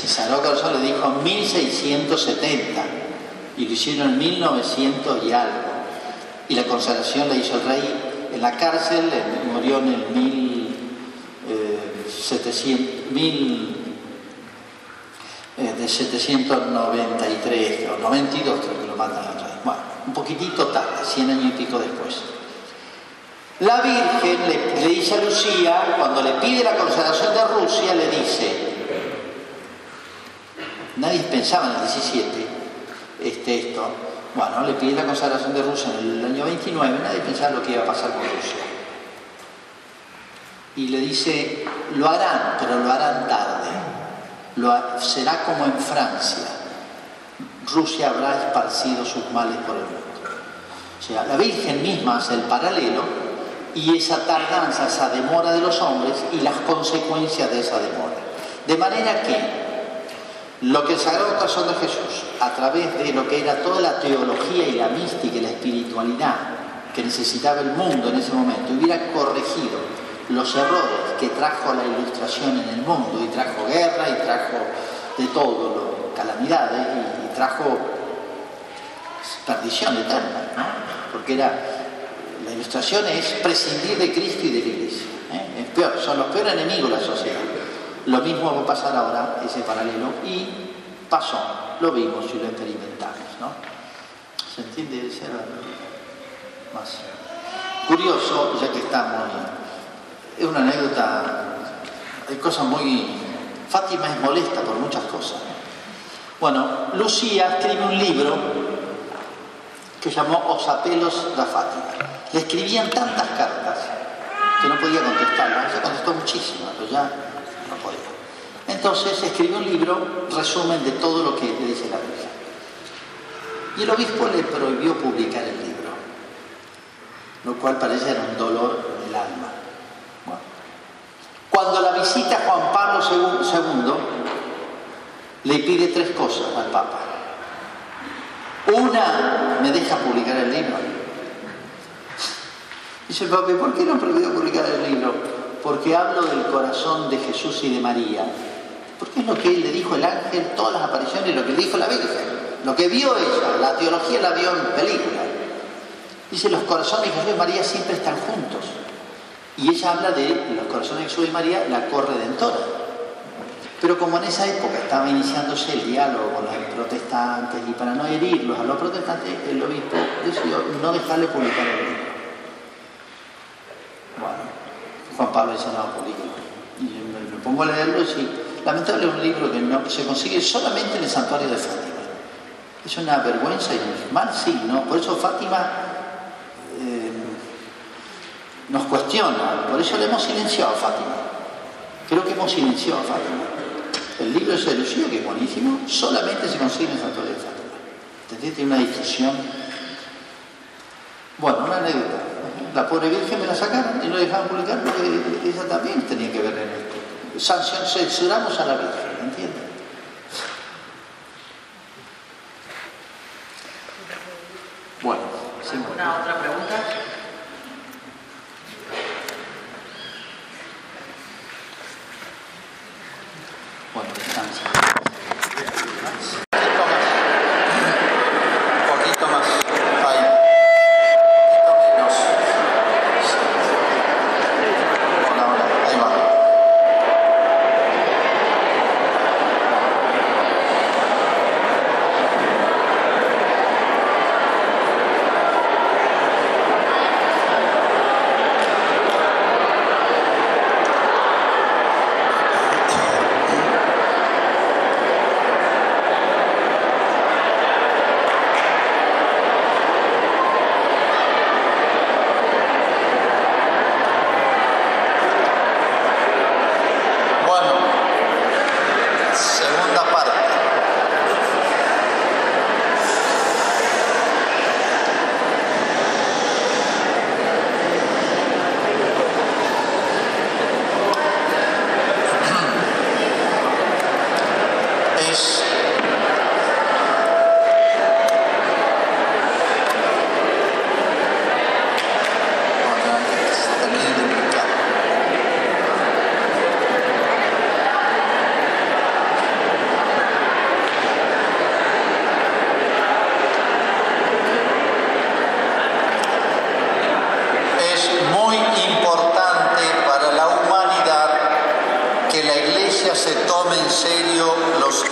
Sagrado Corazón le dijo 1670 y lo hicieron en 1900 y algo. Y la consagración la hizo el rey en la cárcel, murió en el 1700, 1000, de 793 o 92 creo que lo matan un poquitito tarde, 100 años y pico después. La Virgen le, dice a Lucía, cuando le pide la consagración de Rusia, le dice, nadie pensaba en el 17 este, esto, bueno, le pide la consagración de Rusia en el año 29, nadie pensaba lo que iba a pasar con Rusia. Y le dice, lo harán, pero lo harán tarde, lo, será como en Francia, Rusia habrá esparcido sus males por el mundo. O sea, la Virgen misma hace el paralelo y esa tardanza, esa demora de los hombres y las consecuencias de esa demora. De manera que lo que el Sagrado Corazón de Jesús, a través de lo que era toda la teología y la mística y la espiritualidad que necesitaba el mundo en ese momento, hubiera corregido los errores que trajo la ilustración en el mundo, y trajo guerra, y trajo de todo, calamidades, y, trajo perdición eterna, ¿no? porque era la ilustración es prescindir de Cristo y de la Iglesia. ¿eh? Es peor, son los peores enemigos de la sociedad. Lo mismo va a pasar ahora, ese paralelo, y pasó, lo vimos y lo experimentamos. ¿no? ¿Se entiende? Ese más curioso, ya que estamos. Es una anécdota, hay cosas muy. Fátima es molesta por muchas cosas. Bueno, Lucía escribe un libro que llamó Os apelos da Fátima le escribían tantas cartas que no podía contestarlas. Se contestó muchísimas, pero ya no podía. Entonces escribió un libro, resumen de todo lo que le dice la Virgen. Y el obispo le prohibió publicar el libro, lo cual parece un dolor en el alma. Cuando la visita Juan Pablo II, le pide tres cosas al Papa. Una, me deja publicar el libro. Dice el Papa, ¿por qué no prohibió publicar el libro? Porque hablo del corazón de Jesús y de María. Porque es lo que le dijo el ángel, todas las apariciones, lo que le dijo la Virgen. Lo que vio ella, la teología la vio en película. Dice, los corazones de Jesús y María siempre están juntos. Y ella habla de los corazones de Jesús y María, la corredentora. Pero como en esa época estaba iniciándose el diálogo con los protestantes y para no herirlos a los protestantes, el obispo decidió no dejarle publicar el libro. Bueno, Juan Pablo dice, no, político. Y me, pongo a leerlo y sí, lamentable es un libro que no, se consigue solamente en el santuario de Fátima. Es una vergüenza y un mal signo, por eso Fátima nos cuestiona, por eso le hemos silenciado a Fátima. Creo que hemos silenciado a Fátima. El libro de Lucía, que es buenísimo, solamente se consigue en el de Fátima. ¿Entendés? Tiene una difusión. Bueno, una anécdota. La pobre Virgen me la sacaron y no dejaron publicar porque ella también tenía que ver en esto. Sanción, censuramos a la Virgen, ¿entiendes? Bueno, ¿Alguna otra pregunta? Bueno, descansa. Poquito más. Ahí. Poquito menos. Hola, hola. Ahí va.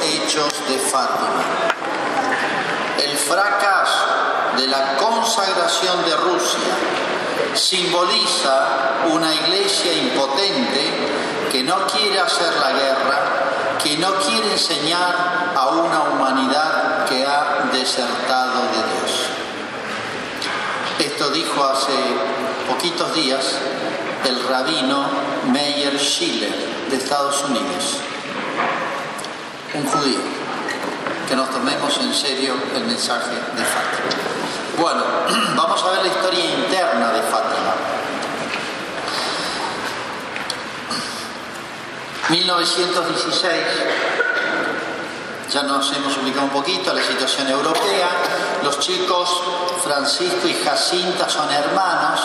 hechos de Fátima. El fracaso de la consagración de Rusia simboliza una iglesia impotente que no quiere hacer la guerra, que no quiere a una humanidad que ha desertado de Dios. Esto dijo hace poquitos días el rabino Meyer Schiller de Estados Unidos, un judío, que nos tomemos en serio el mensaje de Fátima. Bueno, vamos a ver la historia interna de Fátima. 1916, ya nos hemos ubicado un poquito a la situación europea, los chicos Francisco y Jacinta son hermanos,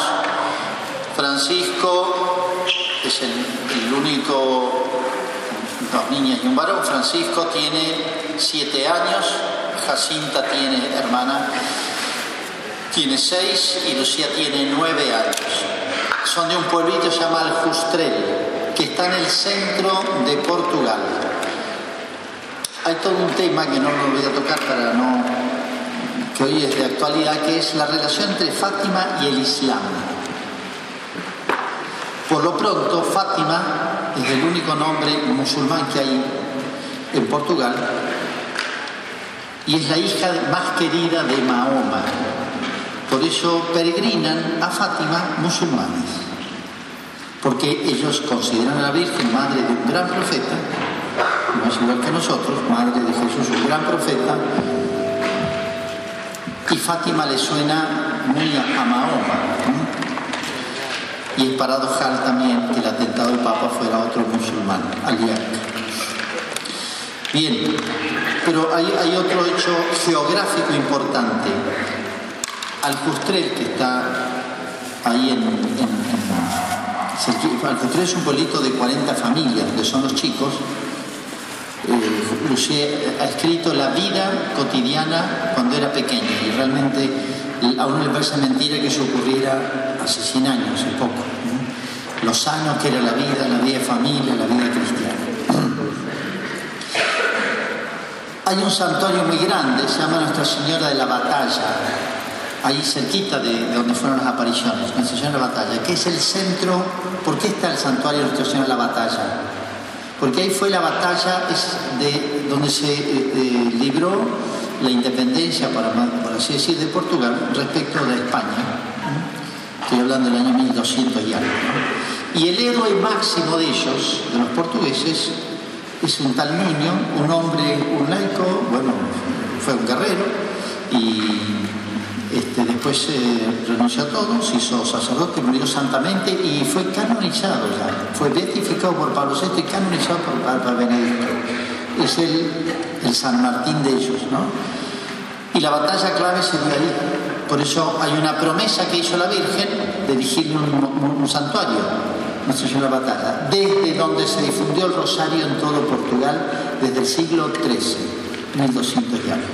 Francisco es el, único, dos niñas y un varón, Francisco tiene siete años, Jacinta tiene hermana, tiene seis y Lucía tiene nueve años. Son de un pueblito llamado Justrel, que está en el centro de Portugal. Hay todo un tema que no lo voy a tocar para no que hoy es de actualidad, que es la relación entre Fátima y el Islam. Por lo pronto, Fátima es el único nombre musulmán que hay en Portugal y es la hija más querida de Mahoma. Por eso peregrinan a Fátima musulmanes, porque ellos consideran a la Virgen madre de un gran profeta, es igual que nosotros, madre de Jesús, un gran profeta, y Fátima le suena muy a Mahoma. Y es paradojal también que el atentado del Papa fuera otro musulmán, Aliak. Bien, pero hay, otro hecho geográfico importante. Aljustrel, que está ahí en, en, Aljustrel es un pueblito de 40 familias, que son los chicos. Eh, ha escrito la vida cotidiana cuando era pequeño y realmente a uno le parece mentira que eso ocurriera hace 100 años y poco. Lo sano que era la vida, la vida de familia, la vida cristiana. Hay un santuario muy grande, se llama Nuestra Señora de la Batalla, ahí cerquita de, donde fueron las apariciones, Nuestra Señora de la Batalla, que es el centro, ¿por qué está el santuario de Nuestra Señora de la Batalla? Porque ahí fue la batalla de, donde se eh, eh, libró la independencia, por así decir, de Portugal respecto de España. Estoy hablando del año 1200 y algo. Y el héroe máximo de ellos, de los portugueses, es un tal niño, un hombre, un laico, bueno, fue un guerrero y este, después renunció a todo, se hizo sacerdote, murió santamente y fue canonizado ya. Fue beatificado por Pablo VI y canonizado por Papa Benedicto. Es el, el San Martín de ellos, ¿no? Y la batalla clave se dio ahí. Por eso hay una promesa que hizo la Virgen de dirigirle un, santuario, Nuestra Señora Batalla, desde donde se difundió el rosario en todo Portugal desde el siglo XIII, 1200 y algo.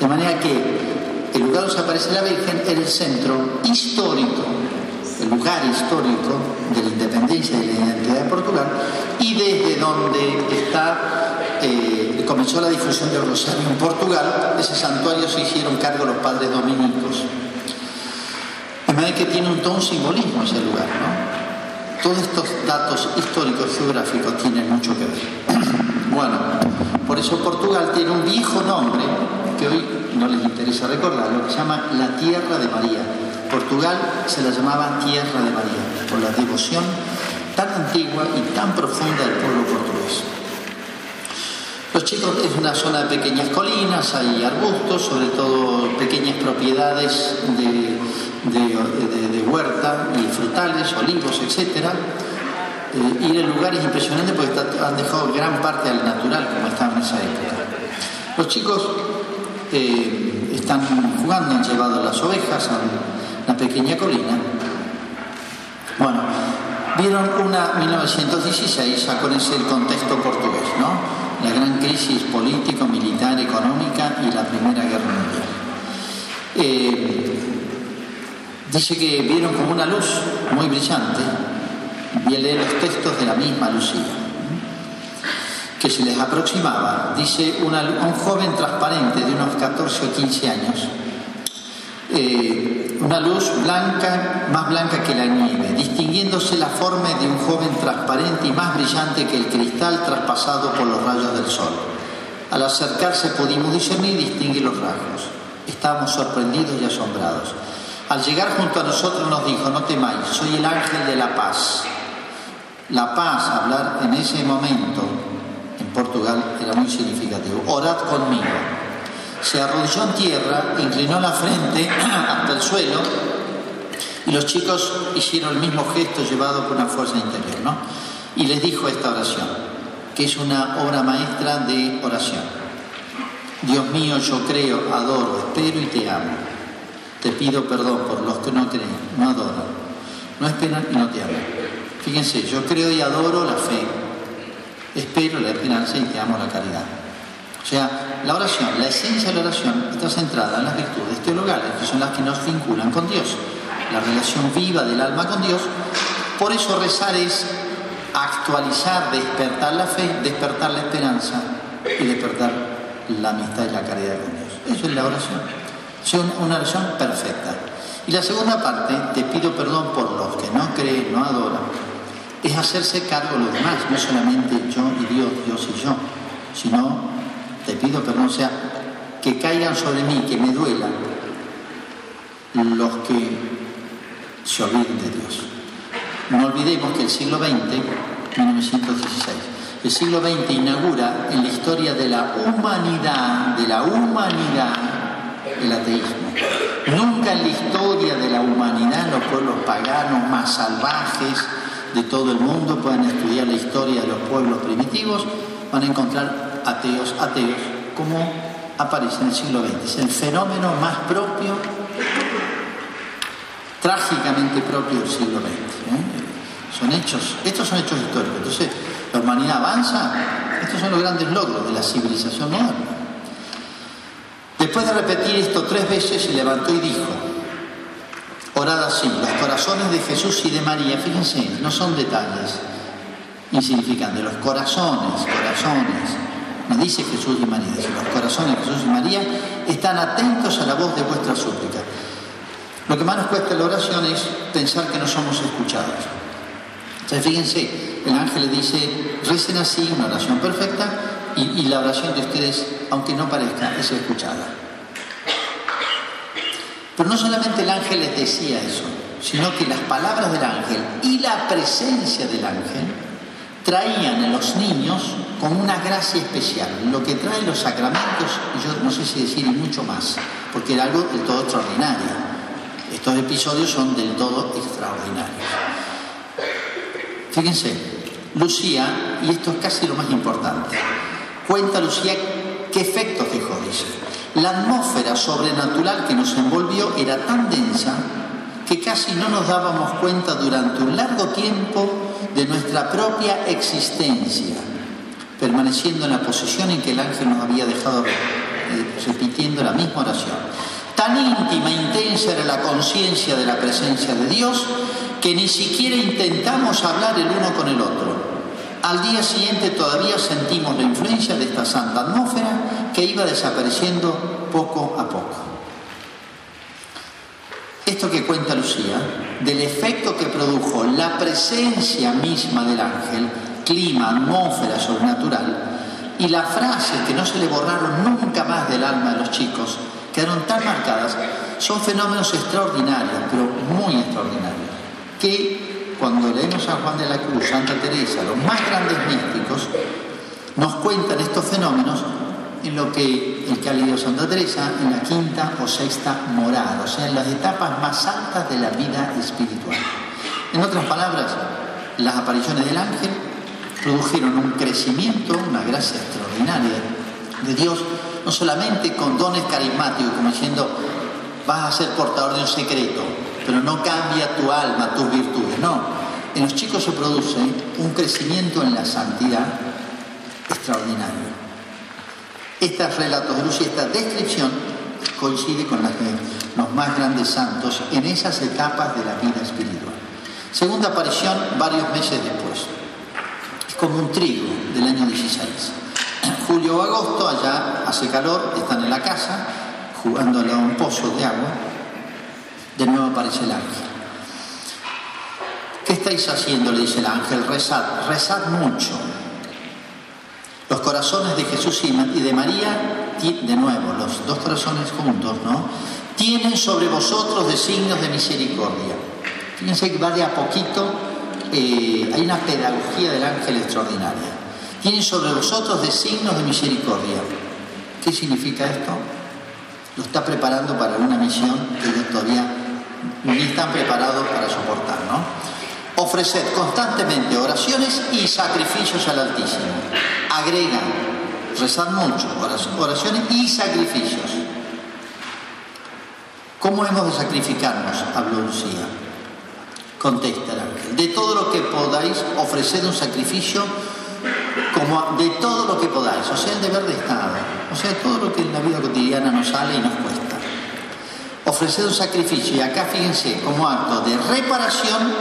De manera que el lugar donde aparece la Virgen era el centro histórico, el lugar histórico de la independencia y la identidad de Portugal, y desde donde está eh, comenzó la difusión del rosario en Portugal, ese santuario se hicieron cargo los padres dominicos. De manera que tiene un tono simbolismo ese lugar, ¿no? Todos estos datos históricos geográficos tienen mucho que ver. bueno, por eso Portugal tiene un viejo nombre que hoy no les interesa recordar, lo que se llama la Tierra de María. Portugal se la llamaba Tierra de María, por la devoción tan antigua y tan profunda del pueblo portugués. Los chicos es una zona de pequeñas colinas, hay arbustos, sobre todo pequeñas propiedades de, huerta y frutales, olivos, etc. Ir a lugares impresionantes porque han dejado gran parte al natural como estaba en esa época. Los chicos están jugando, han llevado las ovejas a una pequeña colina. Bueno, vieron una 1916, acuérdense el contexto portugués, ¿no? la gran crisis político, militar, económica y la Primera Guerra Mundial. Eh, dice que vieron como una luz muy brillante, y leer los textos de la misma Lucía. Que se les aproximaba, dice un joven transparente de unos 14 o 15 años, eh, una luz blanca, más blanca que la nieve, distinguiéndose la forma de un joven transparente y más brillante que el cristal traspasado por los rayos del sol. Al acercarse pudimos discernir y distinguir los rasgos. Estábamos sorprendidos y asombrados. Al llegar junto a nosotros nos dijo, no temáis, soy el ángel de la paz. La paz, hablar en ese momento en Portugal era muy significativo. Orad conmigo. Se arrodilló en tierra, inclinó la frente hasta el suelo y los chicos hicieron el mismo gesto llevado por una fuerza interior, ¿no? Y les dijo esta oración, que es una obra maestra de oración. Dios mío, yo creo, adoro, espero y te amo. Te pido perdón por los que no creen, no adoran, no esperan y no te aman. Fíjense, yo creo y adoro la fe, espero la esperanza y te amo la caridad. O sea, la oración, la esencia de la oración está centrada en las virtudes teologales, que son las que nos vinculan con Dios, la relación viva del alma con Dios. Por eso rezar es actualizar, despertar la fe, despertar la esperanza y despertar la amistad y la caridad con Dios. Eso es la oración una oración perfecta. Y la segunda parte, te pido perdón por los que no creen, no adoran, es hacerse cargo de los demás, no solamente yo y Dios, Dios y yo, sino te pido perdón, o sea, que caigan sobre mí, que me duelan los que se olviden de Dios. No olvidemos que el siglo XX, 1916, el siglo XX inaugura en la historia de la humanidad, de la humanidad, el ateísmo. Nunca en la historia de la humanidad los pueblos paganos más salvajes de todo el mundo pueden estudiar la historia de los pueblos primitivos, van a encontrar ateos, ateos, como aparece en el siglo XX. Es el fenómeno más propio, trágicamente propio del siglo XX. ¿eh? Son hechos, estos son hechos históricos. Entonces, la humanidad avanza, estos son los grandes logros de la civilización moderna. Después de repetir esto tres veces, se levantó y dijo, orad así, los corazones de Jesús y de María, fíjense, no son detalles insignificantes, los corazones, corazones, no dice Jesús y María, dice los corazones de Jesús y María están atentos a la voz de vuestra súplica. Lo que más nos cuesta la oración es pensar que no somos escuchados. Entonces fíjense, el ángel le dice, recen así, una oración perfecta, y, la oración de ustedes, aunque no parezca, es escuchada. Pero no solamente el ángel les decía eso, sino que las palabras del ángel y la presencia del ángel traían a los niños con una gracia especial, lo que traen los sacramentos, yo no sé si decir mucho más, porque era algo del todo extraordinario. Estos episodios son del todo extraordinarios. Fíjense, Lucía, y esto es casi lo más importante, Cuenta Lucía qué efectos dejó, dice. La atmósfera sobrenatural que nos envolvió era tan densa que casi no nos dábamos cuenta durante un largo tiempo de nuestra propia existencia, permaneciendo en la posición en que el ángel nos había dejado eh, repitiendo la misma oración. Tan íntima e intensa era la conciencia de la presencia de Dios que ni siquiera intentamos hablar el uno con el otro. Al día siguiente todavía sentimos la influencia de esta santa atmósfera que iba desapareciendo poco a poco. Esto que cuenta Lucía, del efecto que produjo la presencia misma del ángel, clima, atmósfera sobrenatural, y las frases que no se le borraron nunca más del alma de los chicos, quedaron tan marcadas, son fenómenos extraordinarios, pero muy extraordinarios, que cuando leemos a Juan de la Cruz, Santa Teresa, los más grandes místicos, nos cuentan estos fenómenos en lo que el que ha leído Santa Teresa, en la quinta o sexta morada, o sea, en las etapas más altas de la vida espiritual. En otras palabras, las apariciones del ángel produjeron un crecimiento, una gracia extraordinaria de Dios, no solamente con dones carismáticos, como diciendo, vas a ser portador de un secreto, pero no cambia tu alma, tus virtudes. No, en los chicos se produce un crecimiento en la santidad extraordinario. Estos relatos de luz y esta descripción coincide con las de los más grandes santos en esas etapas de la vida espiritual. Segunda aparición varios meses después. Es como un trigo del año 16. Julio o agosto, allá hace calor, están en la casa, jugando a un pozo de agua, de nuevo aparece el ángel. ¿Qué estáis haciendo? Le dice el ángel, rezad, rezad mucho. Los corazones de Jesús y de María, de nuevo, los dos corazones juntos, ¿no? Tienen sobre vosotros designios de misericordia. Fíjense que va de a poquito, eh, hay una pedagogía del ángel extraordinaria. Tienen sobre vosotros designios de misericordia. ¿Qué significa esto? Lo está preparando para una misión que ellos todavía ni están preparados para soportar, ¿no? Ofreced constantemente oraciones y sacrificios al Altísimo. Agregan, rezad mucho, oraciones y sacrificios. ¿Cómo hemos de sacrificarnos? Habló Lucía. Contesta el ángel. De todo lo que podáis, ofreced un sacrificio como de todo lo que podáis, o sea, el deber de Estado, o sea, todo lo que en la vida cotidiana nos sale y nos cuesta. Ofreced un sacrificio, y acá fíjense, como acto de reparación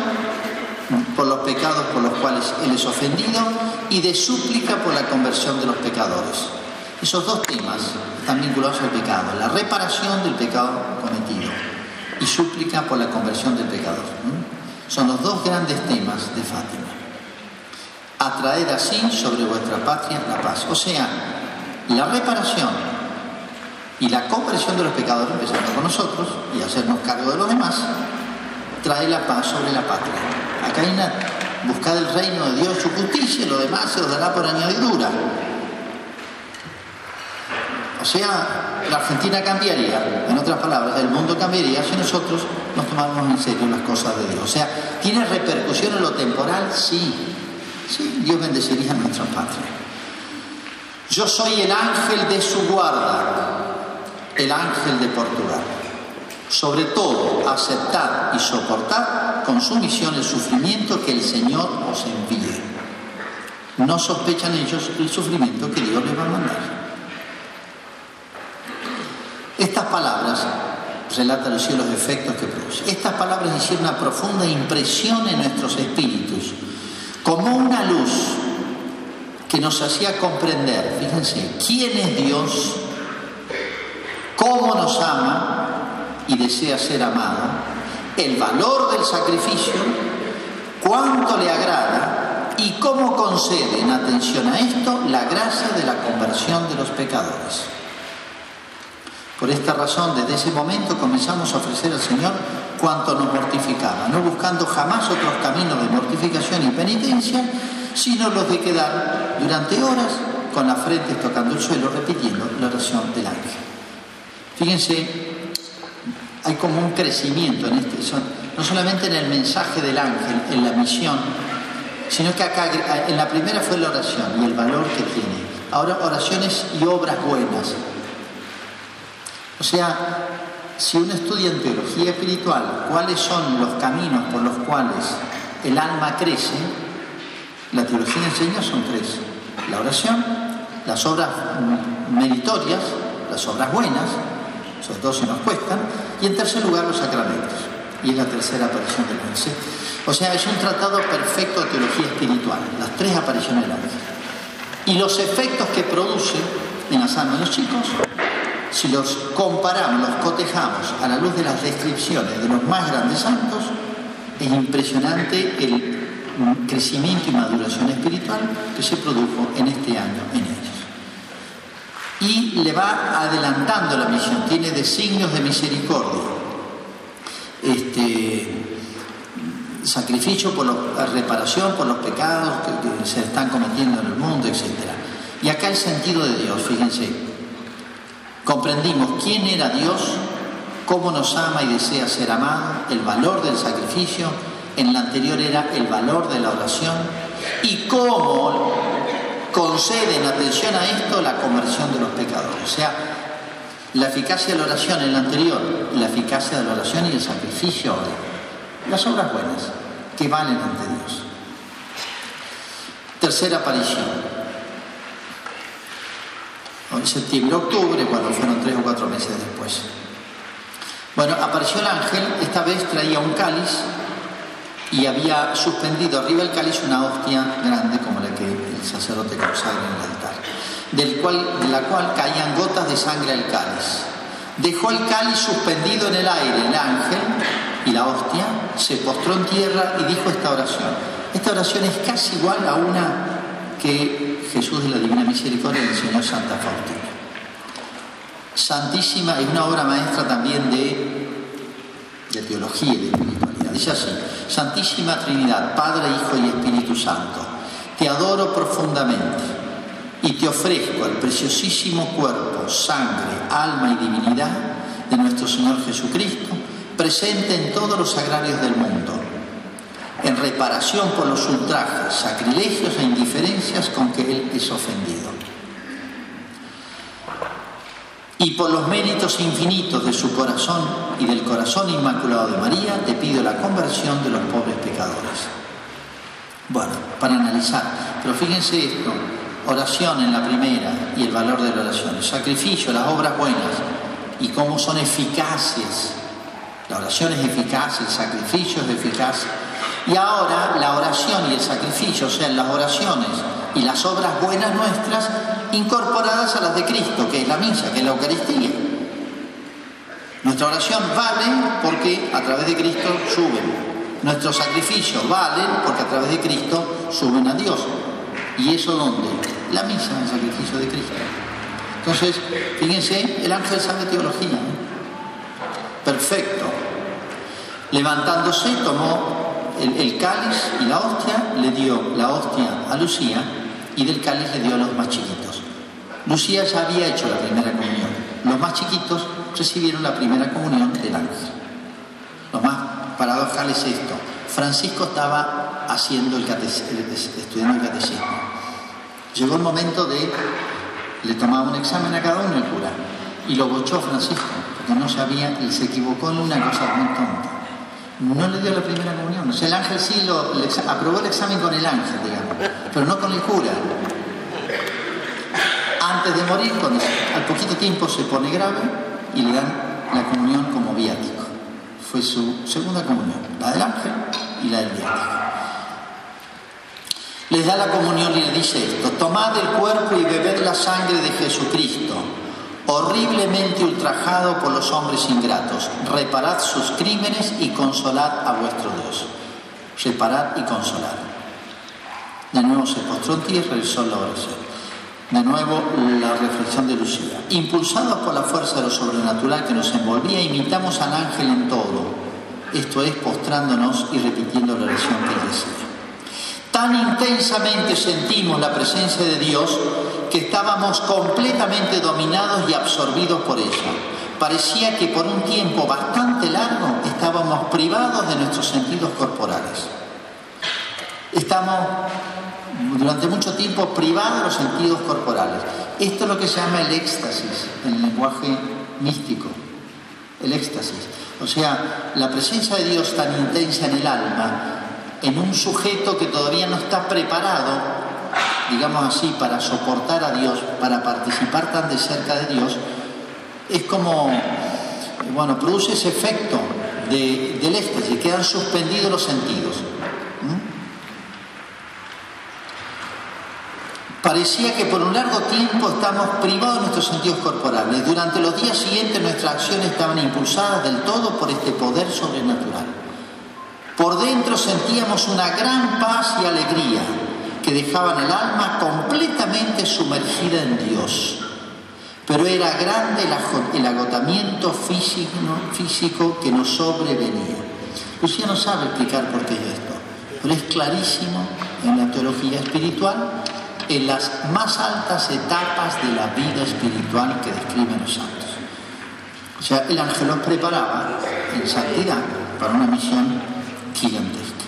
por los pecados por los cuales Él es ofendido y de súplica por la conversión de los pecadores. Esos dos temas están vinculados al pecado, la reparación del pecado cometido y súplica por la conversión del pecador. Son los dos grandes temas de Fátima. Atraer así sobre vuestra patria la paz. O sea, la reparación y la conversión de los pecadores, empezando con nosotros y hacernos cargo de los demás, trae la paz sobre la patria. Acá hay una, buscar el reino de Dios, su justicia, y lo demás se os dará por añadidura. O sea, la Argentina cambiaría, en otras palabras, el mundo cambiaría si nosotros nos tomáramos en serio las cosas de Dios. O sea, ¿tiene repercusión en lo temporal? Sí. Sí, Dios bendeciría a nuestra patria. Yo soy el ángel de su guarda, el ángel de Portugal. Sobre todo, aceptar y soportar con sumisión el sufrimiento que el Señor os envíe. No sospechan ellos el sufrimiento que Dios les va a mandar. Estas palabras relatan los cielos efectos que produce. Estas palabras hicieron una profunda impresión en nuestros espíritus, como una luz que nos hacía comprender, fíjense, quién es Dios, cómo nos ama y desea ser amado, el valor del sacrificio, cuánto le agrada y cómo concede en atención a esto la gracia de la conversión de los pecadores. Por esta razón, desde ese momento comenzamos a ofrecer al Señor cuanto nos mortificaba, no buscando jamás otros caminos de mortificación y penitencia, sino los de quedar durante horas con la frente tocando el suelo, repitiendo la oración del ángel. Fíjense hay como un crecimiento en este, no solamente en el mensaje del ángel, en la misión, sino que acá en la primera fue la oración y el valor que tiene. Ahora oraciones y obras buenas. O sea, si uno estudia en teología espiritual cuáles son los caminos por los cuales el alma crece, la teología enseña son tres. La oración, las obras meritorias, las obras buenas, sobre todo si nos cuestan, y en tercer lugar los sacramentos, y es la tercera aparición del ángel. O sea, es un tratado perfecto de teología espiritual, las tres apariciones del ángel. Y los efectos que produce en las almas de los chicos, si los comparamos, los cotejamos a la luz de las descripciones de los más grandes santos, es impresionante el crecimiento y maduración espiritual que se produjo en este año en ellos y le va adelantando la misión, tiene designios de misericordia, este, sacrificio por la reparación por los pecados que, se están cometiendo en el mundo, etc. Y acá el sentido de Dios, fíjense, comprendimos quién era Dios, cómo nos ama y desea ser amado, el valor del sacrificio, en la anterior era el valor de la oración, y cómo conceden atención a esto la conversión de los pecadores. O sea, la eficacia de la oración en la anterior, la eficacia de la oración y el sacrificio de las obras buenas que valen ante Dios. Tercera aparición. En septiembre, octubre, cuando fueron tres o cuatro meses después. Bueno, apareció el ángel, esta vez traía un cáliz y había suspendido arriba del cáliz una hostia grande como la que sacerdote consagra en el altar, del cual, de la cual caían gotas de sangre al cáliz. Dejó el cáliz suspendido en el aire, el ángel y la hostia, se postró en tierra y dijo esta oración. Esta oración es casi igual a una que Jesús de la Divina Misericordia le enseñó Santa Faustina. Santísima es una obra maestra también de, de teología y de espiritualidad. Dice así, Santísima Trinidad, Padre, Hijo y Espíritu Santo, te adoro profundamente y te ofrezco el preciosísimo cuerpo, sangre, alma y divinidad de nuestro Señor Jesucristo, presente en todos los sagrarios del mundo, en reparación por los ultrajes, sacrilegios e indiferencias con que Él es ofendido y por los méritos infinitos de su corazón y del corazón inmaculado de María, te pido la conversión de los pobres pecadores. Bueno, para analizar, pero fíjense esto, oración en la primera y el valor de la oración, el sacrificio, las obras buenas y cómo son eficaces. La oración es eficaz, el sacrificio es eficaz. Y ahora la oración y el sacrificio, o sea, las oraciones y las obras buenas nuestras incorporadas a las de Cristo, que es la misa, que es la Eucaristía. Nuestra oración vale porque a través de Cristo suben. Nuestros sacrificios valen porque a través de Cristo suben a Dios. ¿Y eso dónde? La misa, el sacrificio de Cristo. Entonces, fíjense, el ángel sabe teología. Perfecto. Levantándose, tomó el, el cáliz y la hostia, le dio la hostia a Lucía y del cáliz le dio a los más chiquitos. Lucía ya había hecho la primera comunión. Los más chiquitos recibieron la primera comunión del ángel. Lo más paradojal es esto. Francisco estaba haciendo el estudiando el catecismo. Llegó el momento de, le tomaba un examen a cada uno el cura y lo bochó Francisco, porque no sabía y se equivocó en una cosa muy tonta. No le dio la primera comunión. O el ángel sí lo, aprobó el examen con el ángel, digamos, pero no con el cura antes de morir, al poquito tiempo se pone grave y le dan la comunión como viático. Fue su segunda comunión, la del ángel y la del viático. Les da la comunión y le dice esto, tomad el cuerpo y bebed la sangre de Jesucristo, horriblemente ultrajado por los hombres ingratos. Reparad sus crímenes y consolad a vuestro Dios. Reparad y consolad. De nuevo se postró en tierra y realizó la oración. De nuevo, la reflexión de Lucía. Impulsados por la fuerza de lo sobrenatural que nos envolvía, imitamos al ángel en todo, esto es, postrándonos y repitiendo la oración que decía. Tan intensamente sentimos la presencia de Dios que estábamos completamente dominados y absorbidos por ella. Parecía que por un tiempo bastante largo estábamos privados de nuestros sentidos corporales. Estamos durante mucho tiempo privados de los sentidos corporales. Esto es lo que se llama el éxtasis, en el lenguaje místico. El éxtasis. O sea, la presencia de Dios tan intensa en el alma, en un sujeto que todavía no está preparado, digamos así, para soportar a Dios, para participar tan de cerca de Dios, es como, bueno, produce ese efecto de, del éxtasis, quedan suspendidos los sentidos. Parecía que por un largo tiempo estamos privados de nuestros sentidos corporales. Durante los días siguientes nuestras acciones estaban impulsadas del todo por este poder sobrenatural. Por dentro sentíamos una gran paz y alegría que dejaban el alma completamente sumergida en Dios. Pero era grande el agotamiento físico, físico que nos sobrevenía. Lucía no sabe explicar por qué es esto, pero es clarísimo en la teología espiritual en las más altas etapas de la vida espiritual que describen los santos. O sea, el ángel los preparaba en santidad para una misión gigantesca.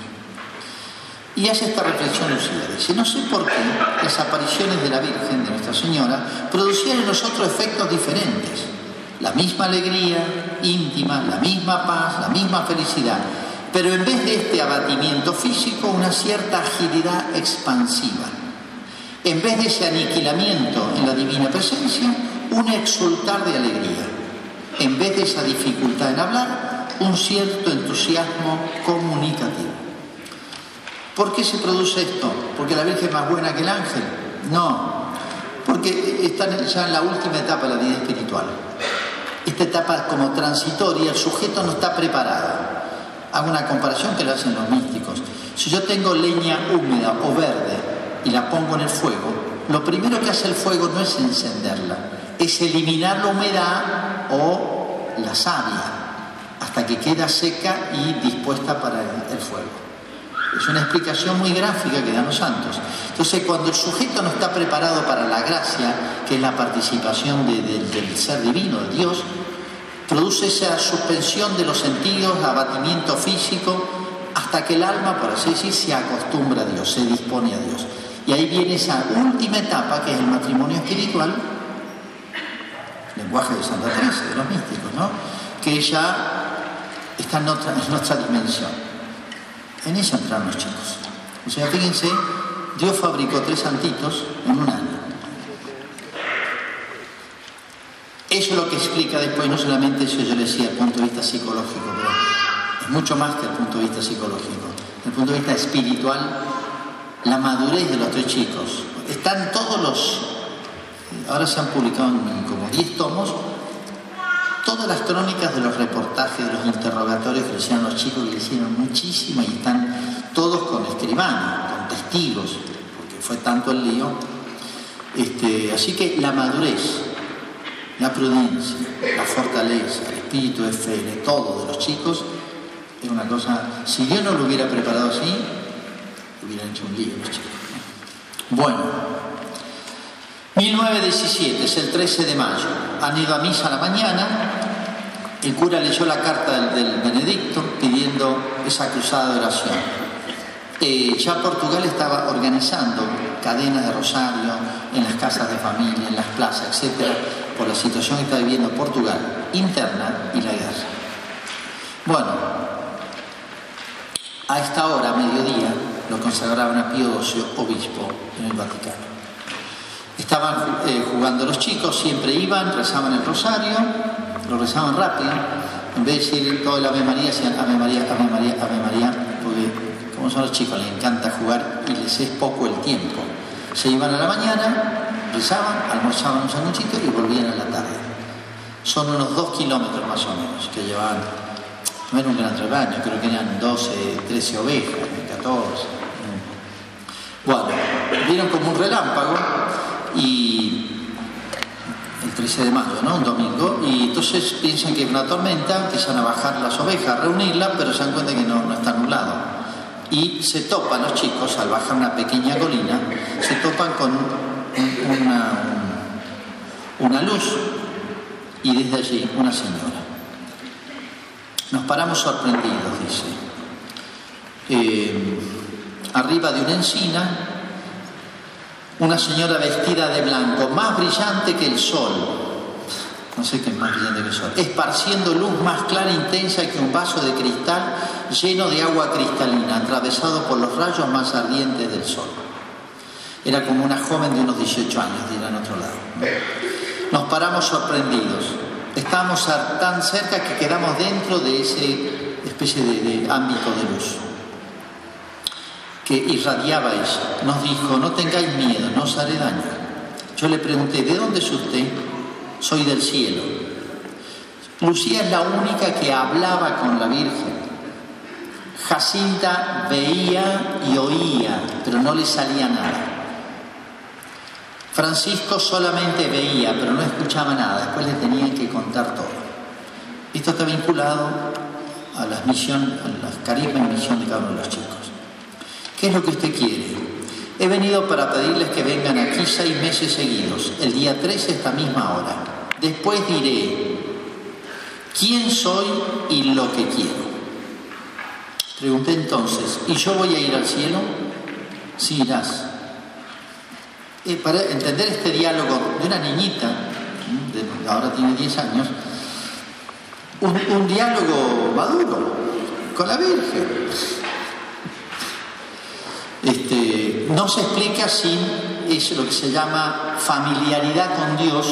Y hace esta reflexión Lucía. Dice, no sé por qué las apariciones de la Virgen, de Nuestra Señora, producían en nosotros efectos diferentes. La misma alegría íntima, la misma paz, la misma felicidad. Pero en vez de este abatimiento físico, una cierta agilidad expansiva en vez de ese aniquilamiento en la divina presencia, un exultar de alegría. En vez de esa dificultad en hablar, un cierto entusiasmo comunicativo. ¿Por qué se produce esto? ¿Porque la Virgen es más buena que el ángel? No, porque están ya en la última etapa de la vida espiritual. Esta etapa como transitoria, el sujeto no está preparado. Hago una comparación que lo hacen los místicos. Si yo tengo leña húmeda o verde y la pongo en el fuego, lo primero que hace el fuego no es encenderla, es eliminar la humedad o la savia hasta que queda seca y dispuesta para el fuego. Es una explicación muy gráfica que dan los santos. Entonces, cuando el sujeto no está preparado para la gracia, que es la participación del ser divino, de Dios, produce esa suspensión de los sentidos, abatimiento físico, hasta que el alma, por así decir, se acostumbra a Dios, se dispone a Dios. Y ahí viene esa última etapa que es el matrimonio espiritual, lenguaje de Santa Teresa, de los místicos, ¿no? Que ya está en otra dimensión. En ella entran los chicos. O sea, fíjense, Dios fabricó tres santitos en un año. Eso es lo que explica después, no solamente eso yo decía, el punto de vista psicológico, pero es mucho más que el punto de vista psicológico. El punto de vista espiritual, la madurez de los tres chicos. Están todos los, ahora se han publicado como 10 tomos, todas las crónicas de los reportajes, de los interrogatorios que hicieron los chicos, que hicieron muchísimo y están todos con escribanos, con testigos, porque fue tanto el lío. Este, así que la madurez, la prudencia, la fortaleza, el espíritu de fe, de todo de los chicos, es una cosa, si Dios no lo hubiera preparado así, hubieran hecho un lío los chicos. Bueno, 1917, es el 13 de mayo, han ido a misa a la mañana, el cura leyó la carta del, Benedicto pidiendo esa cruzada de oración. Eh, ya Portugal estaba organizando cadenas de rosario en las casas de familia, en las plazas, etcétera, por la situación que está viviendo Portugal, interna y la guerra. Bueno, a esta hora, mediodía, lo consagraban a Pío XII, obispo en el Vaticano. Estaban eh, jugando los chicos, siempre iban, rezaban el rosario, lo rezaban rápido, en vez de decir todo el Ave María, decían Ave María, Ave María, Ave María, porque como son los chicos, les encanta jugar y les es poco el tiempo. Se iban a la mañana, rezaban, almorzaban un sanguchito y volvían a la tarde. Son unos dos kilómetros más o menos que llevaban. No era un gran rebaño, creo que eran 12, 13 ovejas, 14. Bueno, vieron como un relámpago y el 13 de mayo, ¿no? Un domingo, y entonces piensan que es una tormenta, empiezan a bajar las ovejas, a reunirlas, pero se dan cuenta que no, no está nublado. Y se topan los chicos, al bajar una pequeña colina, se topan con una, una luz y desde allí una señora. Nos paramos sorprendidos, dice. Eh, arriba de una encina, una señora vestida de blanco, más brillante que el sol, no sé qué es más brillante que el sol, esparciendo luz más clara e intensa que un vaso de cristal lleno de agua cristalina, atravesado por los rayos más ardientes del sol. Era como una joven de unos 18 años, dirán otro lado. Nos paramos sorprendidos. Estábamos tan cerca que quedamos dentro de ese especie de ámbito de luz que. Nos dijo, no tengáis miedo, no os haré daño. Yo le pregunté, ¿de dónde es usted? Soy del cielo. Lucía es la única que hablaba con la Virgen. Jacinta veía y oía, pero no le salía nada. Francisco solamente veía, pero no escuchaba nada, después le tenían que contar todo. Esto está vinculado a las misión, a las carismas y misión de cada uno de los chicos. ¿Qué es lo que usted quiere? He venido para pedirles que vengan aquí seis meses seguidos, el día 13 esta misma hora. Después diré quién soy y lo que quiero. Pregunté entonces, ¿y yo voy a ir al cielo? Sí, irás. Eh, para entender este diálogo de una niñita, ahora tiene 10 años, un, diálogo maduro con la Virgen. Este, no se explica sin es lo que se llama familiaridad con Dios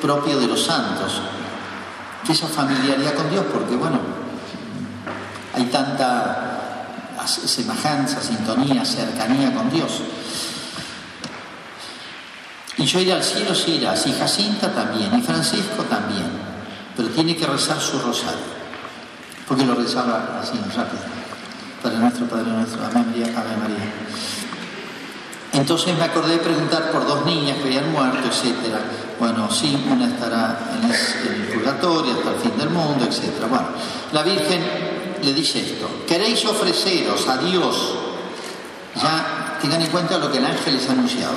propio de los santos. ¿Qué es esa familiaridad con Dios? Porque bueno, hay tanta semejanza, sintonía, cercanía con Dios. Y yo iré al cielo, sí irás, y Jacinta también, y Francisco también, pero tiene que rezar su rosario, porque lo rezaba así rápido. Padre nuestro, Padre nuestro, Amén María, Amén María. Entonces me acordé de preguntar por dos niñas que habían muerto, etc. Bueno, sí, una estará en el, purgatorio hasta el fin del mundo, etc. Bueno, la Virgen le dice esto, queréis ofreceros a Dios, ya tengan en cuenta lo que el ángel les ha anunciado,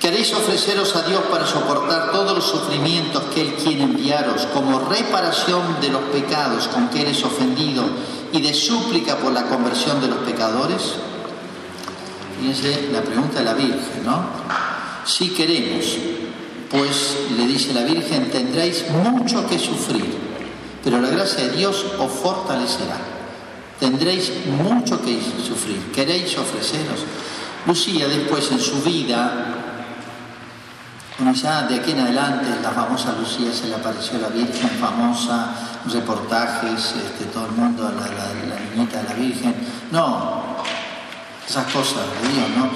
¿Queréis ofreceros a Dios para soportar todos los sufrimientos que Él quiere enviaros como reparación de los pecados con que eres ofendido y de súplica por la conversión de los pecadores? Fíjense la pregunta de la Virgen, ¿no? Si queremos, pues le dice la Virgen, tendréis mucho que sufrir, pero la gracia de Dios os fortalecerá. Tendréis mucho que sufrir. ¿Queréis ofreceros? Lucía después en su vida bueno, ya de aquí en adelante, la famosa Lucía se le apareció la Virgen, famosa, reportajes, este, todo el mundo, la, la, niñita de la Virgen. No, esas cosas de Dios, ¿no?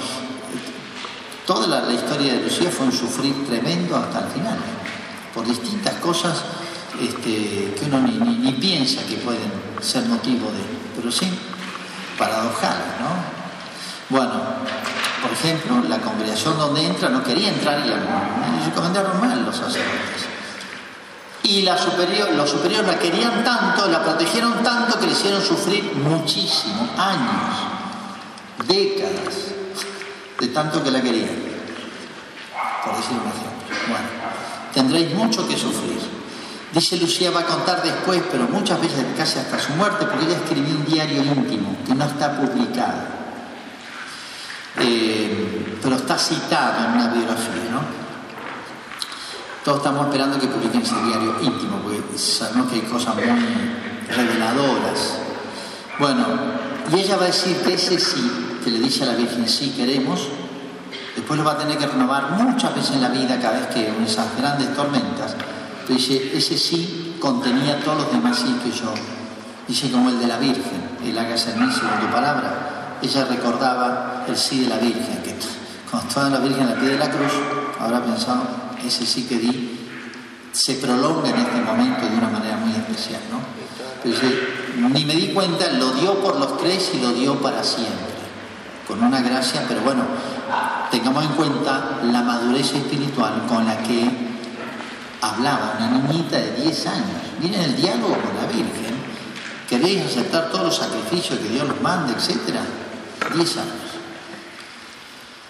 Toda la, historia de Lucía fue un sufrir tremendo hasta el final, por distintas cosas este, que uno ni, ni, piensa que pueden ser motivo de, pero sí, paradojales, ¿no? Bueno, por ejemplo, la congregación donde entra no quería entrar y le recomendaron mal los sacerdotes. Y la superior, los superiores la querían tanto, la protegieron tanto que le hicieron sufrir muchísimo, años, décadas, de tanto que la querían. Por decir un ejemplo. Bueno, tendréis mucho que sufrir. Dice Lucía, va a contar después, pero muchas veces casi hasta su muerte, porque ella escribió un diario íntimo que no está publicado eh, pero está citado en una biografía, ¿no? Todos estamos esperando que publiquen ese diario íntimo, porque sabemos que hay cosas muy reveladoras. Bueno, y ella va a decir que ese sí, que le dice a la Virgen, sí queremos, después lo va a tener que renovar muchas veces en la vida, cada vez que en esas grandes tormentas, dice, ese sí contenía todos los demás sí que yo, dice como el de la Virgen, el hágase en mí según tu palabra, ella recordaba el sí de la Virgen, que cuando estaba la Virgen la pie de la cruz, habrá pensado, ese sí que di se prolonga en este momento de una manera muy especial, ¿no? Pero ni me di cuenta, lo dio por los tres y lo dio para siempre, con una gracia, pero bueno, tengamos en cuenta la madurez espiritual con la que hablaba una niñita de 10 años. Miren el diálogo con la Virgen. ¿Queréis aceptar todos los sacrificios que Dios nos manda, etcétera? 10 años.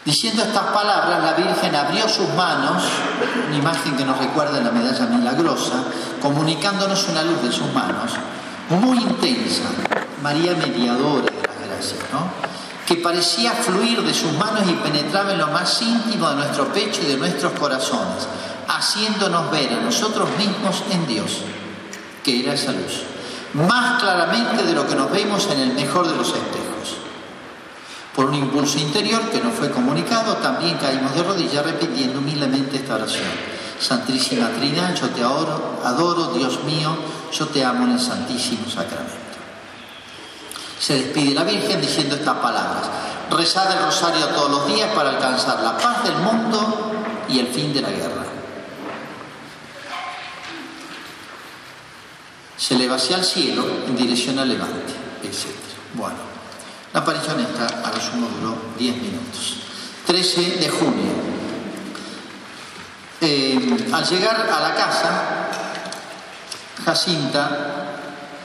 Diciendo estas palabras, la Virgen abrió sus manos, una imagen que nos recuerda la medalla milagrosa, comunicándonos una luz de sus manos, muy intensa, María mediadora de la gracia, ¿no? que parecía fluir de sus manos y penetraba en lo más íntimo de nuestro pecho y de nuestros corazones, haciéndonos ver a nosotros mismos en Dios, que era esa luz, más claramente de lo que nos vemos en el mejor de los espejos. Por un impulso interior que nos fue comunicado, también caímos de rodillas repitiendo humildemente esta oración. Santísima Trinidad, yo te adoro, adoro, Dios mío, yo te amo en el Santísimo Sacramento. Se despide la Virgen diciendo estas palabras. Rezad el rosario todos los días para alcanzar la paz del mundo y el fin de la guerra. Se eleva hacia el cielo en dirección al levante, etc. Bueno. La aparición esta a lo sumo duró 10 minutos. 13 de junio. Eh, al llegar a la casa, Jacinta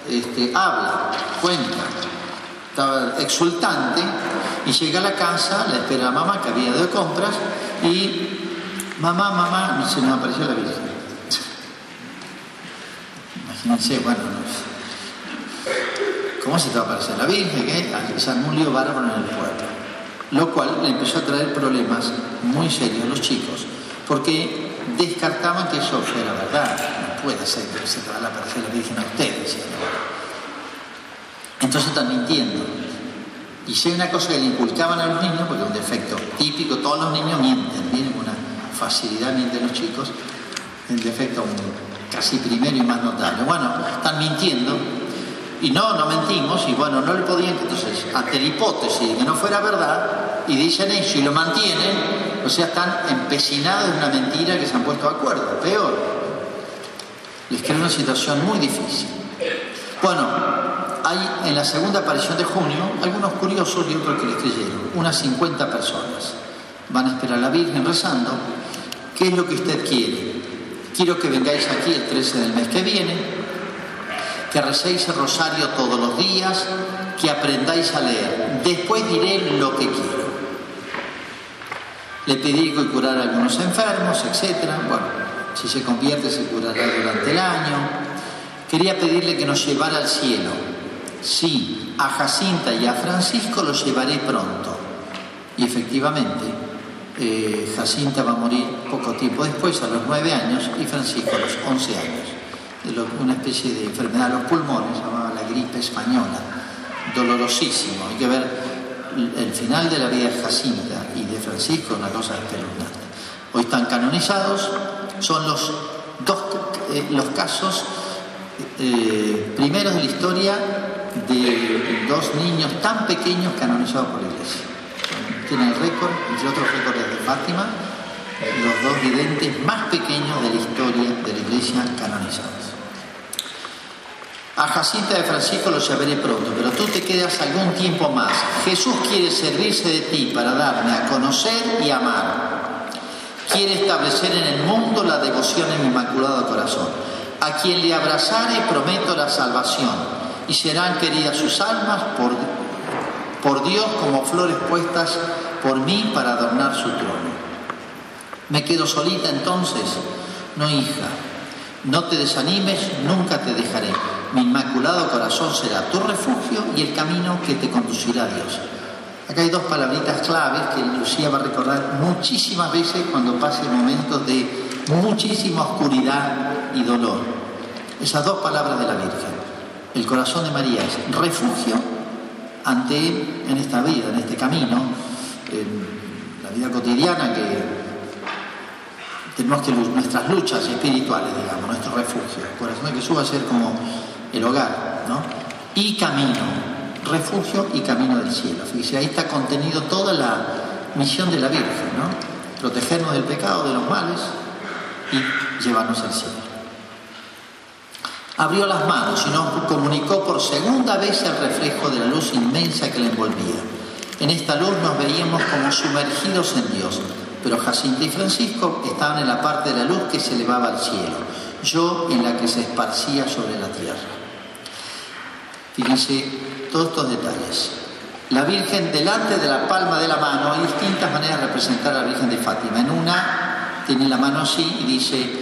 este, habla, cuenta, estaba exultante y llega a la casa, la espera a mamá que había de compras y mamá, mamá, se me apareció la Virgen. Imagínense, bueno, no, ¿Cómo se te va a aparecer la Virgen? Se armó un lío bárbaro en el pueblo. Lo cual le empezó a traer problemas muy serios a los chicos, porque descartaban que eso fuera verdad. No puede ser que se te va a aparecer la Virgen a ustedes. Entonces están mintiendo. Y si hay una cosa que le inculcaban a los niños, porque es un defecto típico, todos los niños mienten, tienen una facilidad, mienten los chicos, el defecto casi primero y más notable. Bueno, están mintiendo Y no, no mentimos, y bueno, no le podían, entonces, ante la hipótesis de que no fuera verdad, y dicen eso y lo mantienen, o sea, están empecinados en una mentira que se han puesto de acuerdo, peor. Les crea una situación muy difícil. Bueno, hay en la segunda aparición de junio algunos curiosos y otros que les creyeron, unas 50 personas. Van a esperar a la Virgen rezando. ¿Qué es lo que usted quiere? Quiero que vengáis aquí el 13 del mes que viene, que recéis el rosario todos los días, que aprendáis a leer. Después diré lo que quiero. Le pedí que curara a algunos enfermos, etc. Bueno, si se convierte se curará durante el año. Quería pedirle que nos llevara al cielo. Sí, a Jacinta y a Francisco los llevaré pronto. Y efectivamente, eh, Jacinta va a morir poco tiempo después, a los nueve años, y Francisco a los once años. Una especie de enfermedad de los pulmones, llamada la gripe española, dolorosísimo. Hay que ver el final de la vida de Jacinta y de Francisco, una cosa espeluznante. Hoy están canonizados, son los dos eh, los casos eh, primeros de la historia de dos niños tan pequeños canonizados por la iglesia. Tienen el récord, entre otros récords de Fátima, los dos videntes más pequeños de la historia de la iglesia canonizados. A Jacinta de Francisco lo llevaré pronto, pero tú te quedas algún tiempo más. Jesús quiere servirse de ti para darme a conocer y amar. Quiere establecer en el mundo la devoción en mi inmaculado corazón. A quien le abrazare prometo la salvación y serán queridas sus almas por, por Dios como flores puestas por mí para adornar su trono. Me quedo solita entonces. No, hija, no te desanimes, nunca te dejaré. Mi inmaculado corazón será tu refugio y el camino que te conducirá a Dios. Acá hay dos palabritas claves que Lucía va a recordar muchísimas veces cuando pase momentos de muchísima oscuridad y dolor. Esas dos palabras de la Virgen. El corazón de María es refugio ante en esta vida, en este camino, en la vida cotidiana que nuestras luchas espirituales, digamos, nuestro refugio. El corazón de Jesús va a ser como el hogar, ¿no? Y camino, refugio y camino del cielo. Fíjese, ahí está contenido toda la misión de la Virgen, ¿no? Protegernos del pecado, de los males y llevarnos al cielo. Abrió las manos y nos comunicó por segunda vez el reflejo de la luz inmensa que la envolvía. En esta luz nos veíamos como sumergidos en Dios, pero Jacinta y Francisco estaban en la parte de la luz que se elevaba al cielo, yo en la que se esparcía sobre la tierra. Fíjense todos estos detalles. La Virgen delante de la palma de la mano, hay distintas maneras de representar a la Virgen de Fátima. En una tiene la mano así y dice,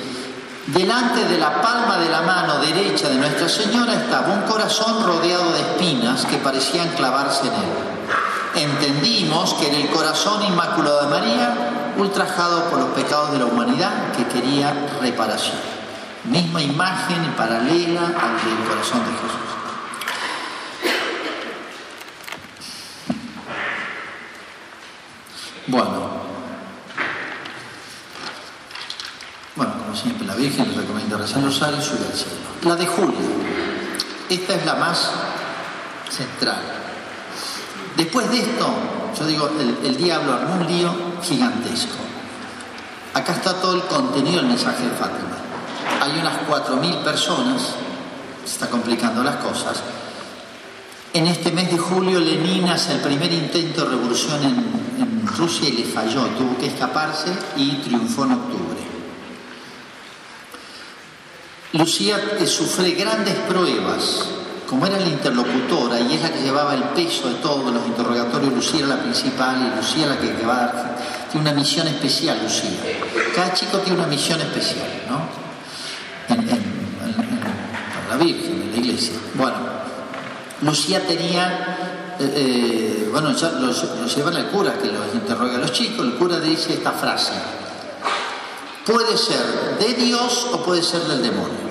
delante de la palma de la mano derecha de Nuestra Señora estaba un corazón rodeado de espinas que parecían clavarse en él. Entendimos que era el corazón inmaculado de María, ultrajado por los pecados de la humanidad, que quería reparación. Misma imagen paralela al del corazón de Jesús. Bueno, bueno, como siempre, la Virgen les recomienda rezar rosario y subir al cielo. La de julio, esta es la más central. Después de esto, yo digo, el, diablo armó un lío gigantesco. Acá está todo el contenido del mensaje de Fátima. Hay unas 4.000 personas, se está complicando las cosas. En este mes de julio, Lenin hace el primer intento de revolución en, en Rusia y le falló, tuvo que escaparse y triunfó en octubre. Lucía eh, sufre grandes pruebas, como era la interlocutora y es la que llevaba el peso de todos los interrogatorios, Lucía era la principal y Lucía la que va a dar, tiene una misión especial, Lucía. Cada chico tiene una misión especial, ¿no? En, la Virgen, en la iglesia. Bueno, Lucía tenía, eh, eh, bueno, ya los llevan al cura que los interroga a los chicos, el cura dice esta frase, puede ser de Dios o puede ser del demonio.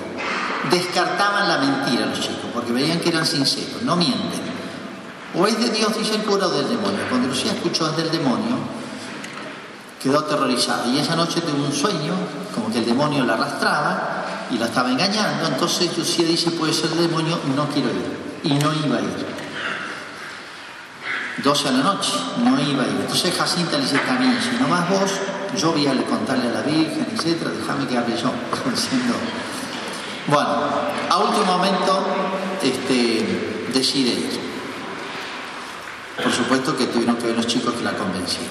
Descartaban la mentira los chicos, porque veían que eran sinceros, no mienten. O es de Dios, dice el cura, o del demonio. Cuando Lucía escuchó es del demonio, quedó aterrorizada. Y esa noche tuvo un sueño, como que el demonio la arrastraba y la estaba engañando. Entonces Lucía dice, puede ser del demonio, no quiero ir. y no iba a ir. 12 a la noche, no iba a ir. Entonces Jacinta le dice, bien, si no vas vos, yo voy a contarle a la Virgen, etcétera, déjame que hable yo. Bueno, a último momento este, decide. Por supuesto que tuvieron que ver los chicos que la convencieron.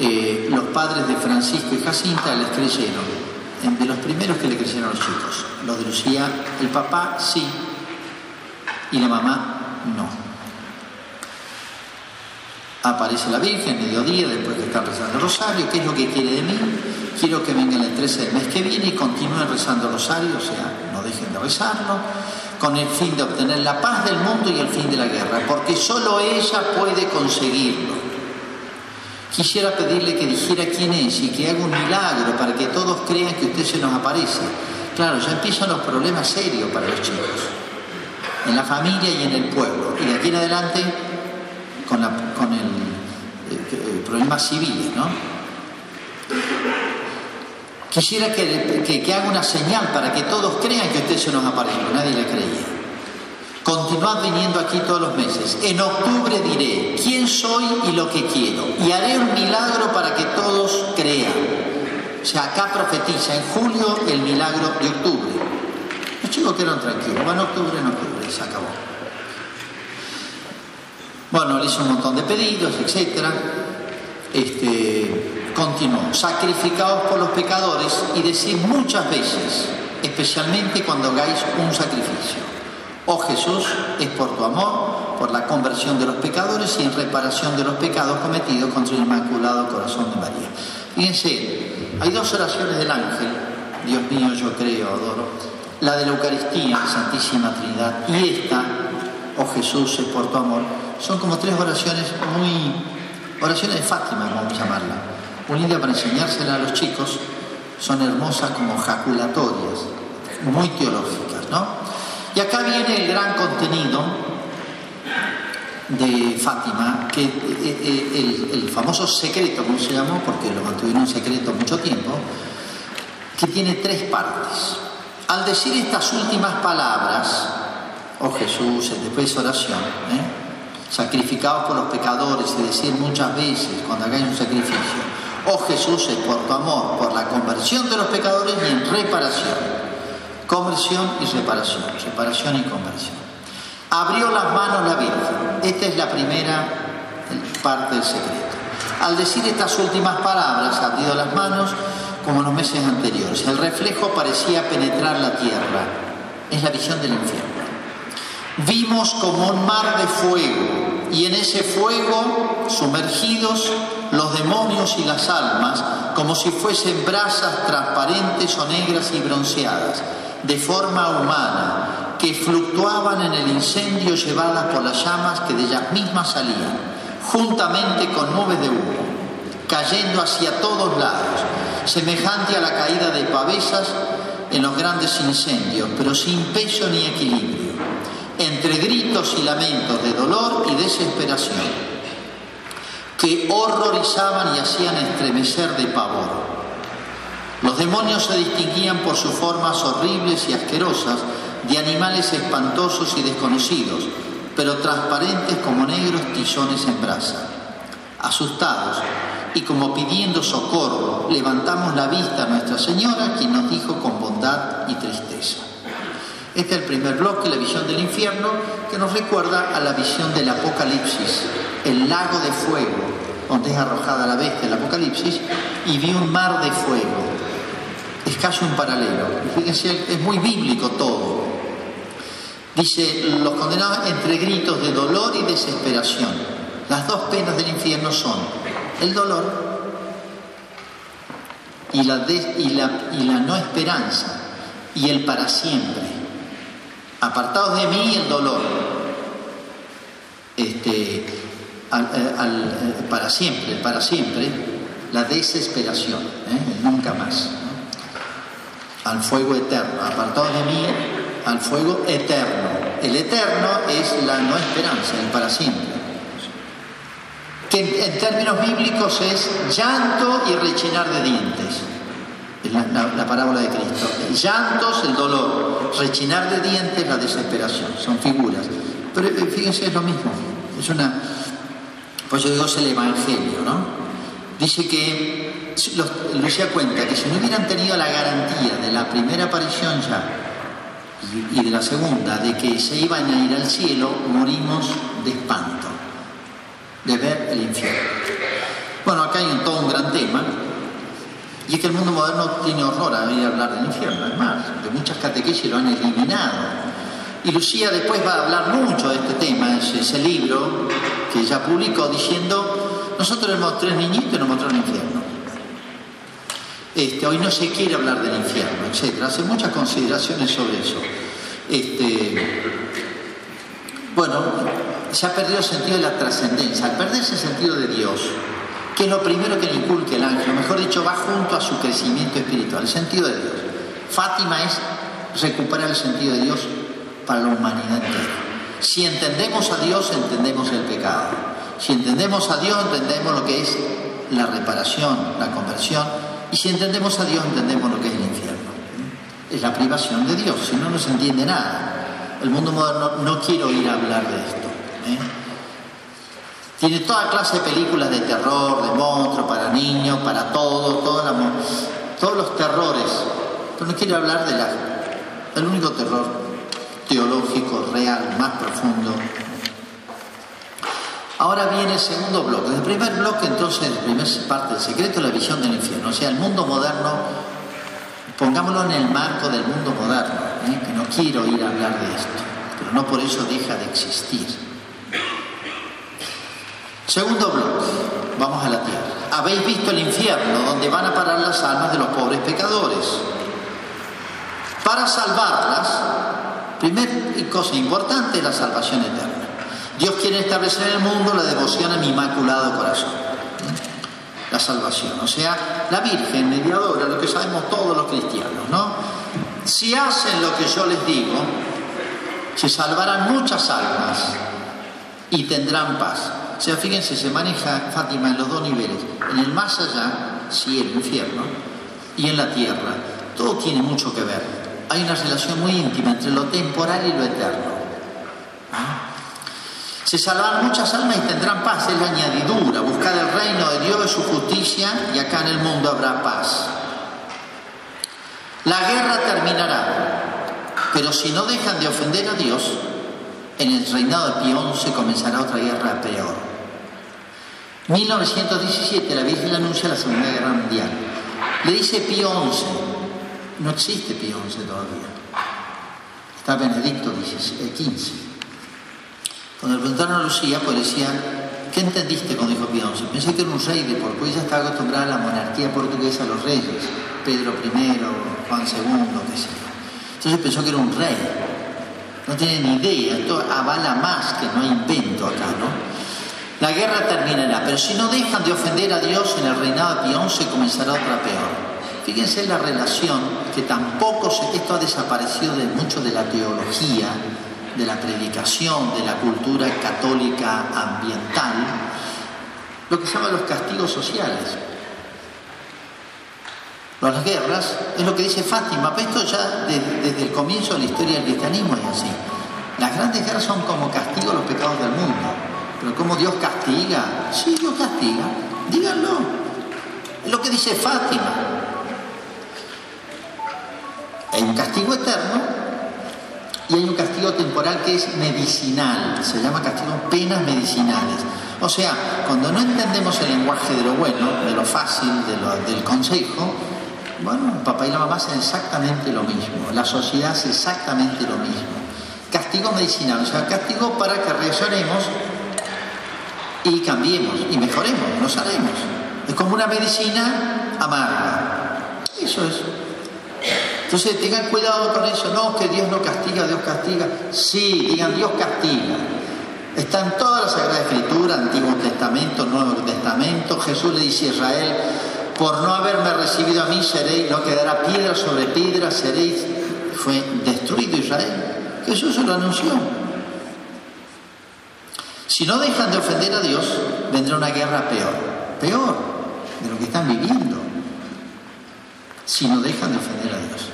Eh, los padres de Francisco y Jacinta les creyeron, de los primeros que le creyeron los chicos. Los de Lucía, el papá sí, y la mamá no aparece la Virgen, mediodía, después que están rezando el rosario, ¿qué es lo que quiere de mí? Quiero que vengan el 13 del mes que viene y continúen rezando el rosario, o sea, no dejen de rezarlo, con el fin de obtener la paz del mundo y el fin de la guerra, porque solo ella puede conseguirlo. Quisiera pedirle que dijera quién es y que haga un milagro para que todos crean que usted se nos aparece. Claro, ya empiezan los problemas serios para los chicos, en la familia y en el pueblo. Y de aquí en adelante con, el, eh, problema civil, ¿no? Quisiera que, haga una señal para que todos crean que usted se nos apareció, nadie le creía. Continuad viniendo aquí todos los meses. En octubre diré quién soy y lo que quiero. Y haré un milagro para que todos crean. O sea, acá profetiza en julio el milagro de octubre. Los chicos quedaron tranquilos. Van octubre, en octubre, se acabó. Bueno, le hizo un montón de pedidos, etc. Este, continuó, sacrificados por los pecadores y decir muchas veces, especialmente cuando hagáis un sacrificio. Oh Jesús, es por tu amor, por la conversión de los pecadores y en reparación de los pecados cometidos contra el Inmaculado Corazón de María. Fíjense, hay dos oraciones del ángel, Dios mío, yo creo, adoro, la de la Eucaristía, Santísima Trinidad, y esta, oh Jesús, es por tu amor, son como tres oraciones muy, oraciones de Fátima, vamos a llamarla, unida para enseñársela a los chicos, son hermosas como jaculatorias, muy teológicas, ¿no? Y acá viene el gran contenido de Fátima, que eh, eh, el, famoso secreto, como se llamó, porque lo mantuvieron en secreto mucho tiempo, que tiene tres partes. Al decir estas últimas palabras, oh Jesús, después de oración, ¿eh? sacrificados por los pecadores y decir muchas veces cuando hagáis un sacrificio, oh Jesús, es por tu amor, por la conversión de los pecadores y en reparación. Conversión y reparación, reparación y conversión. Abrió las manos la Virgen. Esta es la primera parte del secreto. Al decir estas últimas palabras, abrió las manos como los meses anteriores. El reflejo parecía penetrar la tierra. Es la visión del infierno vimos como un mar de fuego y en ese fuego sumergidos los demonios y las almas como si fuesen brasas transparentes o negras y bronceadas, de forma humana, que fluctuaban en el incendio llevadas por las llamas que de ellas mismas salían, juntamente con nubes de humo, cayendo hacia todos lados, semejante a la caída de pavesas en los grandes incendios, pero sin peso ni equilibrio entre gritos y lamentos de dolor y desesperación, que horrorizaban y hacían estremecer de pavor. Los demonios se distinguían por sus formas horribles y asquerosas de animales espantosos y desconocidos, pero transparentes como negros tizones en brasa. Asustados y como pidiendo socorro, levantamos la vista a Nuestra Señora, quien nos dijo con bondad y tristeza. Este es el primer bloque, la visión del infierno, que nos recuerda a la visión del Apocalipsis, el lago de fuego, donde es arrojada la bestia del Apocalipsis, y vi un mar de fuego. Es casi un paralelo. Fíjense, es muy bíblico todo. Dice, los condenados entre gritos de dolor y desesperación. Las dos penas del infierno son el dolor y la, no esperanza y el para siempre. Apartados de mí el dolor, este, eh, para siempre, para siempre, la desesperación, ¿eh? nunca más, al fuego eterno, apartados de mí al fuego eterno. El eterno es la no esperanza, el para siempre, que en, términos bíblicos es llanto y rechinar de dientes, la, la parábola de Cristo. El llanto es el dolor, rechinar de dientes la desesperación, son figuras. Pero eh, fíjense, es lo mismo, es una... Pues yo digo, es el Evangelio, ¿no? Dice que, Lucía cuenta que si no hubieran tenido la garantía de la primera aparición ya y de la segunda, de que se iban a ir al cielo, morimos de espanto, de ver el infierno. Bueno, acá hay un, todo un gran tema, y es que el mundo moderno tiene horror a a hablar del infierno, es más, de muchas catequesis lo han eliminado. Y Lucía después va a hablar mucho de este tema, ese, ese libro que ella publicó diciendo, nosotros éramos tres niñitos y nos mostraron el infierno. Este, hoy no se quiere hablar del infierno, etc. Hace muchas consideraciones sobre eso. Este, bueno, se ha perdido el sentido de la trascendencia. Al perderse el sentido de Dios, que es lo primero que le inculque el ángel, mejor dicho, va junto a su crecimiento espiritual, el sentido de Dios. Fátima es recuperar el sentido de Dios para la humanidad entera. Si entendemos a Dios, entendemos el pecado. Si entendemos a Dios, entendemos lo que es la reparación, la conversión. Y si entendemos a Dios, entendemos lo que es el infierno. Es la privación de Dios, si no, no se entiende nada. El mundo moderno no quiere oír hablar de esto. ¿eh? Tiene toda clase de películas de terror, de monstruos, para niños, para todos, todos los terrores. Pero no quiere hablar de la, del único terror teológico, real, más profundo. Ahora viene el segundo bloque. El primer bloque, entonces, la primera parte del secreto, la visión del infierno. O sea, el mundo moderno, pongámoslo en el marco del mundo moderno, ¿eh? que no quiero ir a hablar de esto, pero no por eso deja de existir. Segundo bloque, vamos a la tierra. Habéis visto el infierno donde van a parar las almas de los pobres pecadores. Para salvarlas, primera cosa importante es la salvación eterna. Dios quiere establecer en el mundo la devoción a mi inmaculado corazón. La salvación, o sea, la Virgen mediadora, lo que sabemos todos los cristianos, ¿no? Si hacen lo que yo les digo, se salvarán muchas almas y tendrán paz. O sea, fíjense, se maneja Fátima en los dos niveles, en el más allá, cielo, infierno, y en la tierra. Todo tiene mucho que ver. Hay una relación muy íntima entre lo temporal y lo eterno. ¿Ah? Se salvarán muchas almas y tendrán paz, es la añadidura, buscar el reino de Dios y su justicia y acá en el mundo habrá paz. La guerra terminará, pero si no dejan de ofender a Dios, en el reinado de Pío XI comenzará otra guerra peor. 1917 la Virgen anuncia la Segunda Guerra Mundial. Le dice Pío XI, no existe Pío XI todavía. Está Benedicto XV. Cuando le preguntaron a Lucía, pues decía, ¿qué entendiste cuando dijo Pío XI? Pensé que era un rey de porque ella estaba acostumbrada a la monarquía portuguesa, a los reyes, Pedro I, Juan II, qué sé. Entonces pensó que era un rey. No tiene ni idea, esto avala más que no invento acá, ¿no? La guerra terminará, pero si no dejan de ofender a Dios en el reinado de Pío XI comenzará otra peor. Fíjense la relación que tampoco se, esto ha desaparecido de mucho de la teología, de la predicación, de la cultura católica ambiental, lo que se llama los castigos sociales. Las guerras es lo que dice Fátima, pero esto ya desde el comienzo de la historia del cristianismo es así. Las grandes guerras son como castigo a los pecados del mundo. Pero ¿cómo Dios castiga? Sí, Dios castiga. Díganlo. Lo que dice Fátima. Hay un castigo eterno y hay un castigo temporal que es medicinal. Se llama castigo penas medicinales. O sea, cuando no entendemos el lenguaje de lo bueno, de lo fácil, del consejo, bueno, papá y la mamá hacen exactamente lo mismo. La sociedad hace exactamente lo mismo. Castigo medicinal, o sea, castigo para que reaccionemos y cambiemos y mejoremos, nos haremos. Es como una medicina amarga. Eso es. Entonces tengan cuidado con eso. No, que Dios no castiga, Dios castiga. Sí, digan Dios castiga. Está en toda la Sagrada Escritura, Antiguo Testamento, Nuevo Testamento. Jesús le dice a Israel, por no haberme recibido a mí seréis, no quedará piedra sobre piedra, seréis, fue destruido Israel. Jesús se lo anunció. Si no dejan de ofender a Dios, vendrá una guerra peor, peor de lo que están viviendo. sino dejan de ofender a Dios.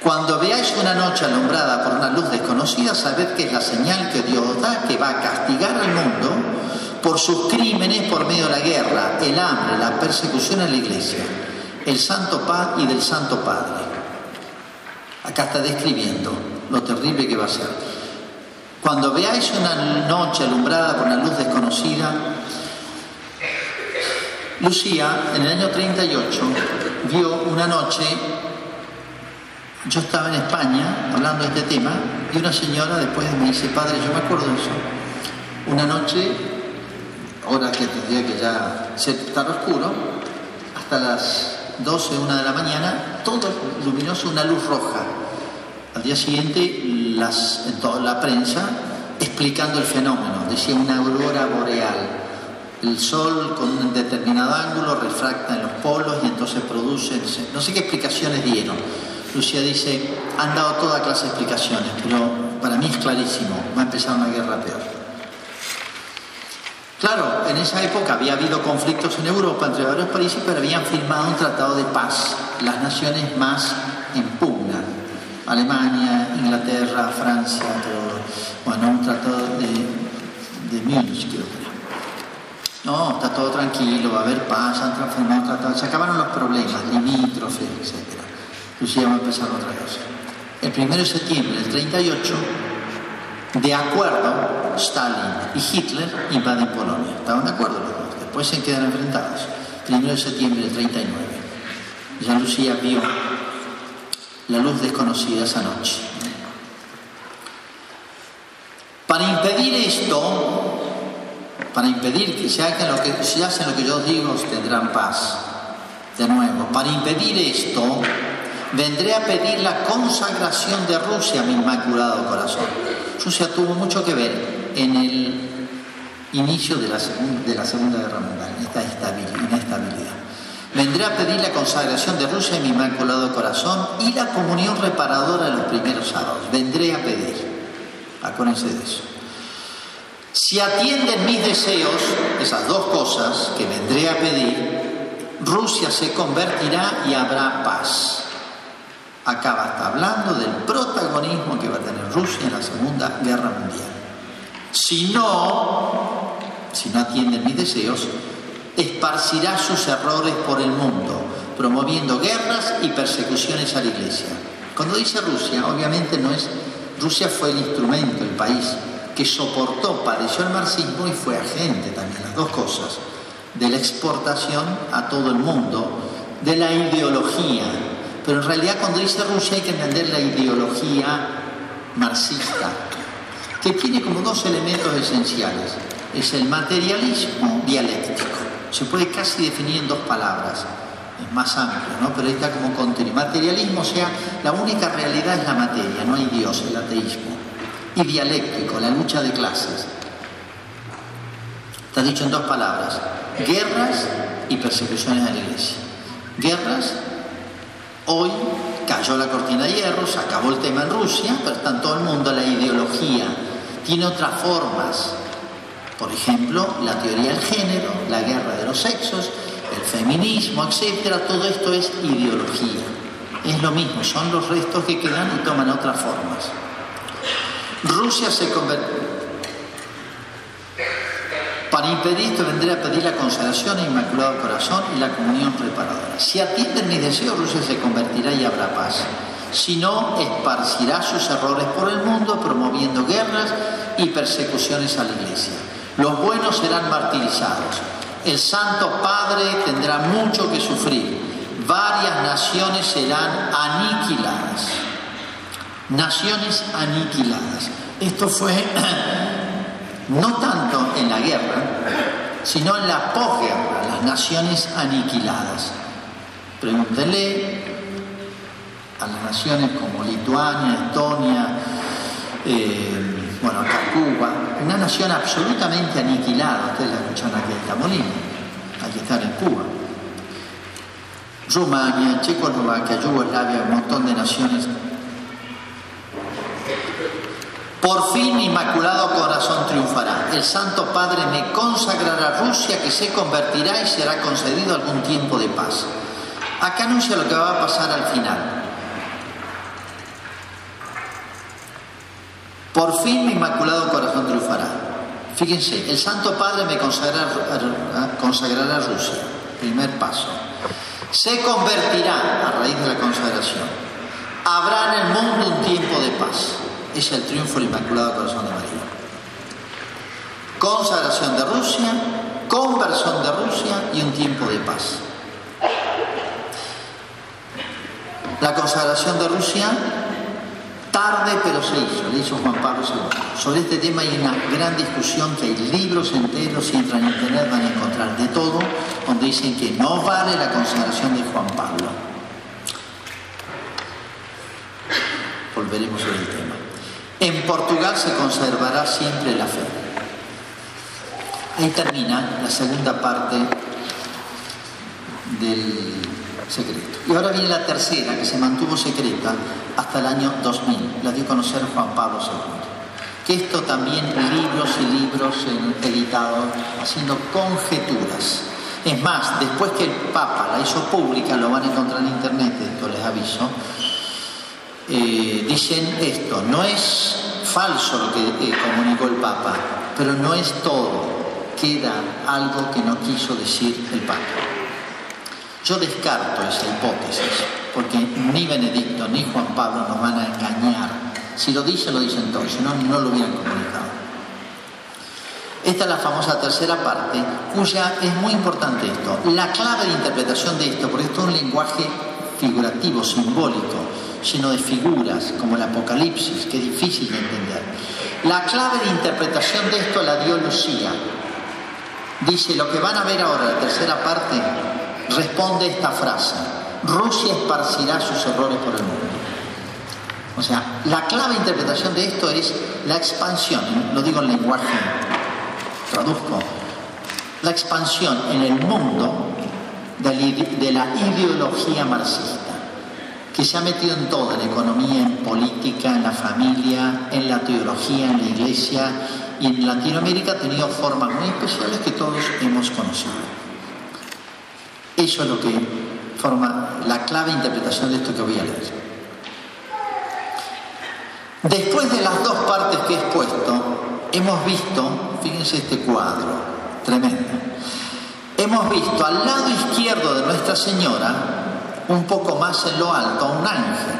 Cuando veáis una noche alumbrada por una luz desconocida, sabed que es la señal que Dios da que va a castigar al mundo por sus crímenes por medio de la guerra, el hambre, la persecución en la iglesia, el santo paz y del santo Padre. Acá está describiendo lo terrible que va a ser. Cuando veáis una noche alumbrada por una luz desconocida, Lucía en el año 38 vio una noche yo estaba en España hablando de este tema y una señora después me dice, padre, yo me acuerdo de eso. Una noche, hora que tendría que ya ser tan oscuro, hasta las 12, 1 de la mañana, todo luminoso, una luz roja. Al día siguiente, en toda la prensa explicando el fenómeno, decía una aurora boreal. El sol con un determinado ángulo refracta en los polos y entonces produce, no sé qué explicaciones dieron Lucía dice, han dado toda clase de explicaciones, pero para mí es clarísimo, va a empezar una guerra peor. Claro, en esa época había habido conflictos en Europa entre varios países, pero habían firmado un tratado de paz, las naciones más en pugna, Alemania, Inglaterra, Francia, todo. bueno, un tratado de, de Múnich, creo que No, está todo tranquilo, va a haber paz, han transformado tratados, se acabaron los problemas, limítrofes, etc inclusive va a empezar otra cosa. El 1 de septiembre del 38, de acuerdo, Stalin y Hitler invaden Polonia. Estaban de acuerdo los dos, después se quedan enfrentados. 1 de septiembre del 39. Ya Lucía vio la luz desconocida esa noche. Para impedir esto, para impedir que se hagan lo que, si hacen lo que yo digo, tendrán paz. De nuevo, para impedir esto, vendré a pedir la consagración de Rusia a mi inmaculado corazón. Rusia tuvo mucho que ver en el inicio de la, Segunda Guerra Mundial, esta inestabilidad. Vendré a pedir la consagración de Rusia a mi inmaculado corazón y la comunión reparadora de los primeros sábados. Vendré a pedir. Acuérdense de eso. Si atienden mis deseos, esas dos cosas que vendré a pedir, Rusia se convertirá y habrá paz. Acaba está hablando del protagonismo que va a tener Rusia en la Segunda Guerra Mundial. Si no, si no atienden mis deseos, esparcirá sus errores por el mundo, promoviendo guerras y persecuciones a la Iglesia. Cuando dice Rusia, obviamente no es, Rusia fue el instrumento, el país que soportó, padeció el marxismo y fue agente también, las dos cosas, de la exportación a todo el mundo, de la ideología, pero en realidad cuando dice Rusia hay que entender la ideología marxista, que tiene como dos elementos esenciales. Es el materialismo dialéctico. Se puede casi definir en dos palabras. Es más amplio, ¿no? Pero ahí está como contenido. Materialismo, o sea, la única realidad es la materia, no hay Dios, el ateísmo. Y dialéctico, la lucha de clases. Está dicho en dos palabras. Guerras y persecuciones a la iglesia. Guerras Hoy cayó la cortina de hierro, se acabó el tema en Rusia, pero está en todo el mundo la ideología. Tiene otras formas. Por ejemplo, la teoría del género, la guerra de los sexos, el feminismo, etcétera. Todo esto es ideología. Es lo mismo, son los restos que quedan y toman otras formas. Rusia se convirtió para impedir esto vendré a pedir la consagración al Inmaculado Corazón y la comunión reparadora. Si atienden mis deseos, Rusia se convertirá y habrá paz. Si no, esparcirá sus errores por el mundo, promoviendo guerras y persecuciones a la Iglesia. Los buenos serán martirizados. El Santo Padre tendrá mucho que sufrir. Varias naciones serán aniquiladas. Naciones aniquiladas. Esto fue no tanto en la guerra, sino en la posguerra, las naciones aniquiladas. Pregúntenle a las naciones como Lituania, Estonia, eh, bueno, acá Cuba, una nación absolutamente aniquilada, ustedes la escucharon aquí en Camolín, aquí están en Cuba. Rumania, Checoslovaquia, Yugoslavia, un montón de naciones por fin Inmaculado Corazón triunfará. El Santo Padre me consagrará a Rusia que se convertirá y será concedido algún tiempo de paz. Acá anuncia lo que va a pasar al final. Por fin mi inmaculado corazón triunfará. Fíjense, el Santo Padre me consagrará, consagrará a Rusia. Primer paso. Se convertirá a raíz de la consagración. Habrá en el mundo un tiempo de paz. Es el triunfo del Inmaculado Corazón de María. Consagración de Rusia, conversión de Rusia y un tiempo de paz. La consagración de Rusia, tarde pero se hizo, le hizo Juan Pablo II. Sobre este tema hay una gran discusión que hay libros enteros, si entran en internet van a encontrar de todo, donde dicen que no vale la consagración de Juan Pablo. Volveremos sobre el tema. En Portugal se conservará siempre la fe. Ahí termina la segunda parte del Y ahora viene la tercera, que se mantuvo secreta hasta el año 2000, la dio a conocer Juan Pablo II. Que esto también libros y libros editados haciendo conjeturas. Es más, después que el Papa la hizo pública, lo van a encontrar en internet, esto les aviso, eh, dicen esto, no es falso lo que eh, comunicó el Papa, pero no es todo, queda algo que no quiso decir el Papa. Yo descarto esa hipótesis, porque ni Benedicto ni Juan Pablo nos van a engañar. Si lo dicen, lo dicen todos, si no, no lo hubieran comunicado. Esta es la famosa tercera parte, cuya es muy importante esto. La clave de interpretación de esto, porque esto es un lenguaje figurativo, simbólico, lleno de figuras, como el Apocalipsis, que es difícil de entender. La clave de interpretación de esto la dio Lucía. Dice, lo que van a ver ahora, la tercera parte, responde esta frase, Rusia esparcirá sus errores por el mundo. O sea, la clave interpretación de esto es la expansión, lo digo en lenguaje, traduzco, la expansión en el mundo de la ideología marxista, que se ha metido en todo, en la economía, en política, en la familia, en la teología, en la iglesia, y en Latinoamérica ha tenido formas muy especiales que todos hemos conocido. Eso es lo que forma la clave interpretación de esto que voy a leer. Después de las dos partes que he expuesto, hemos visto, fíjense este cuadro, tremendo, hemos visto al lado izquierdo de Nuestra Señora, un poco más en lo alto, un ángel,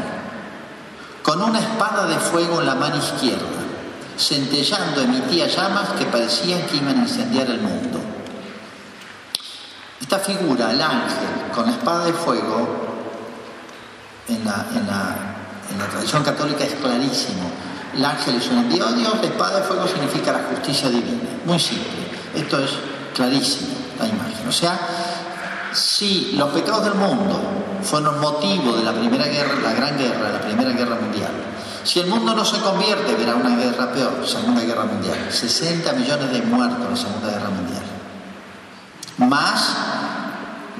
con una espada de fuego en la mano izquierda, centellando emitía llamas que parecían que iban a incendiar el mundo. Esta figura, el ángel, con la espada de fuego, en la, tradición católica es clarísimo. El ángel es un envío de Dios, la espada de fuego significa la justicia divina. Muy simple. Esto es clarísimo, la imagen. O sea, si los pecados del mundo fueron motivo de la primera guerra, la gran guerra, la primera guerra mundial, si el mundo no se convierte, verá una guerra peor, Segunda Guerra Mundial. 60 millones de muertos en la Segunda Guerra Mundial. Más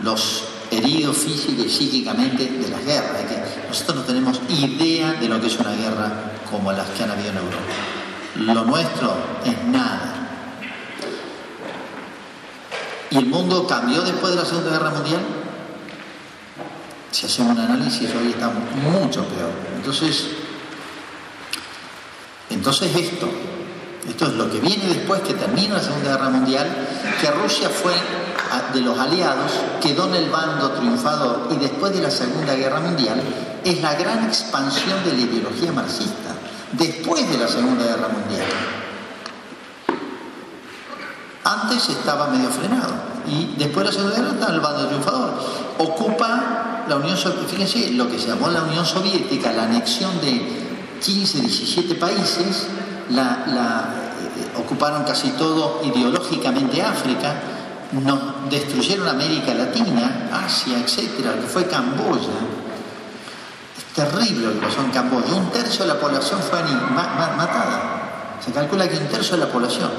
los heridos física y psíquicamente de las guerras. Nosotros no tenemos idea de lo que es una guerra como las que han habido en Europa. Lo nuestro es nada. ¿Y el mundo cambió después de la Segunda Guerra Mundial? Si hacemos un análisis, hoy estamos mucho peor. Entonces, entonces esto, esto es lo que viene después que termina la Segunda Guerra Mundial, que Rusia fue de los aliados, quedó en el bando triunfador y después de la Segunda Guerra Mundial es la gran expansión de la ideología marxista, después de la Segunda Guerra Mundial. Antes estaba medio frenado y después de la Segunda Guerra está en el bando triunfador. Ocupa la Unión Soviética, fíjense lo que se llamó la Unión Soviética, la anexión de 15, 17 países, la, eh, ocuparon casi todo ideológicamente África, nos destruyeron América Latina, Asia, etcétera, que fue Camboya. Es terrible lo que pasó en Camboya. Un tercio de la población fue matada. Se calcula que un tercio de la población.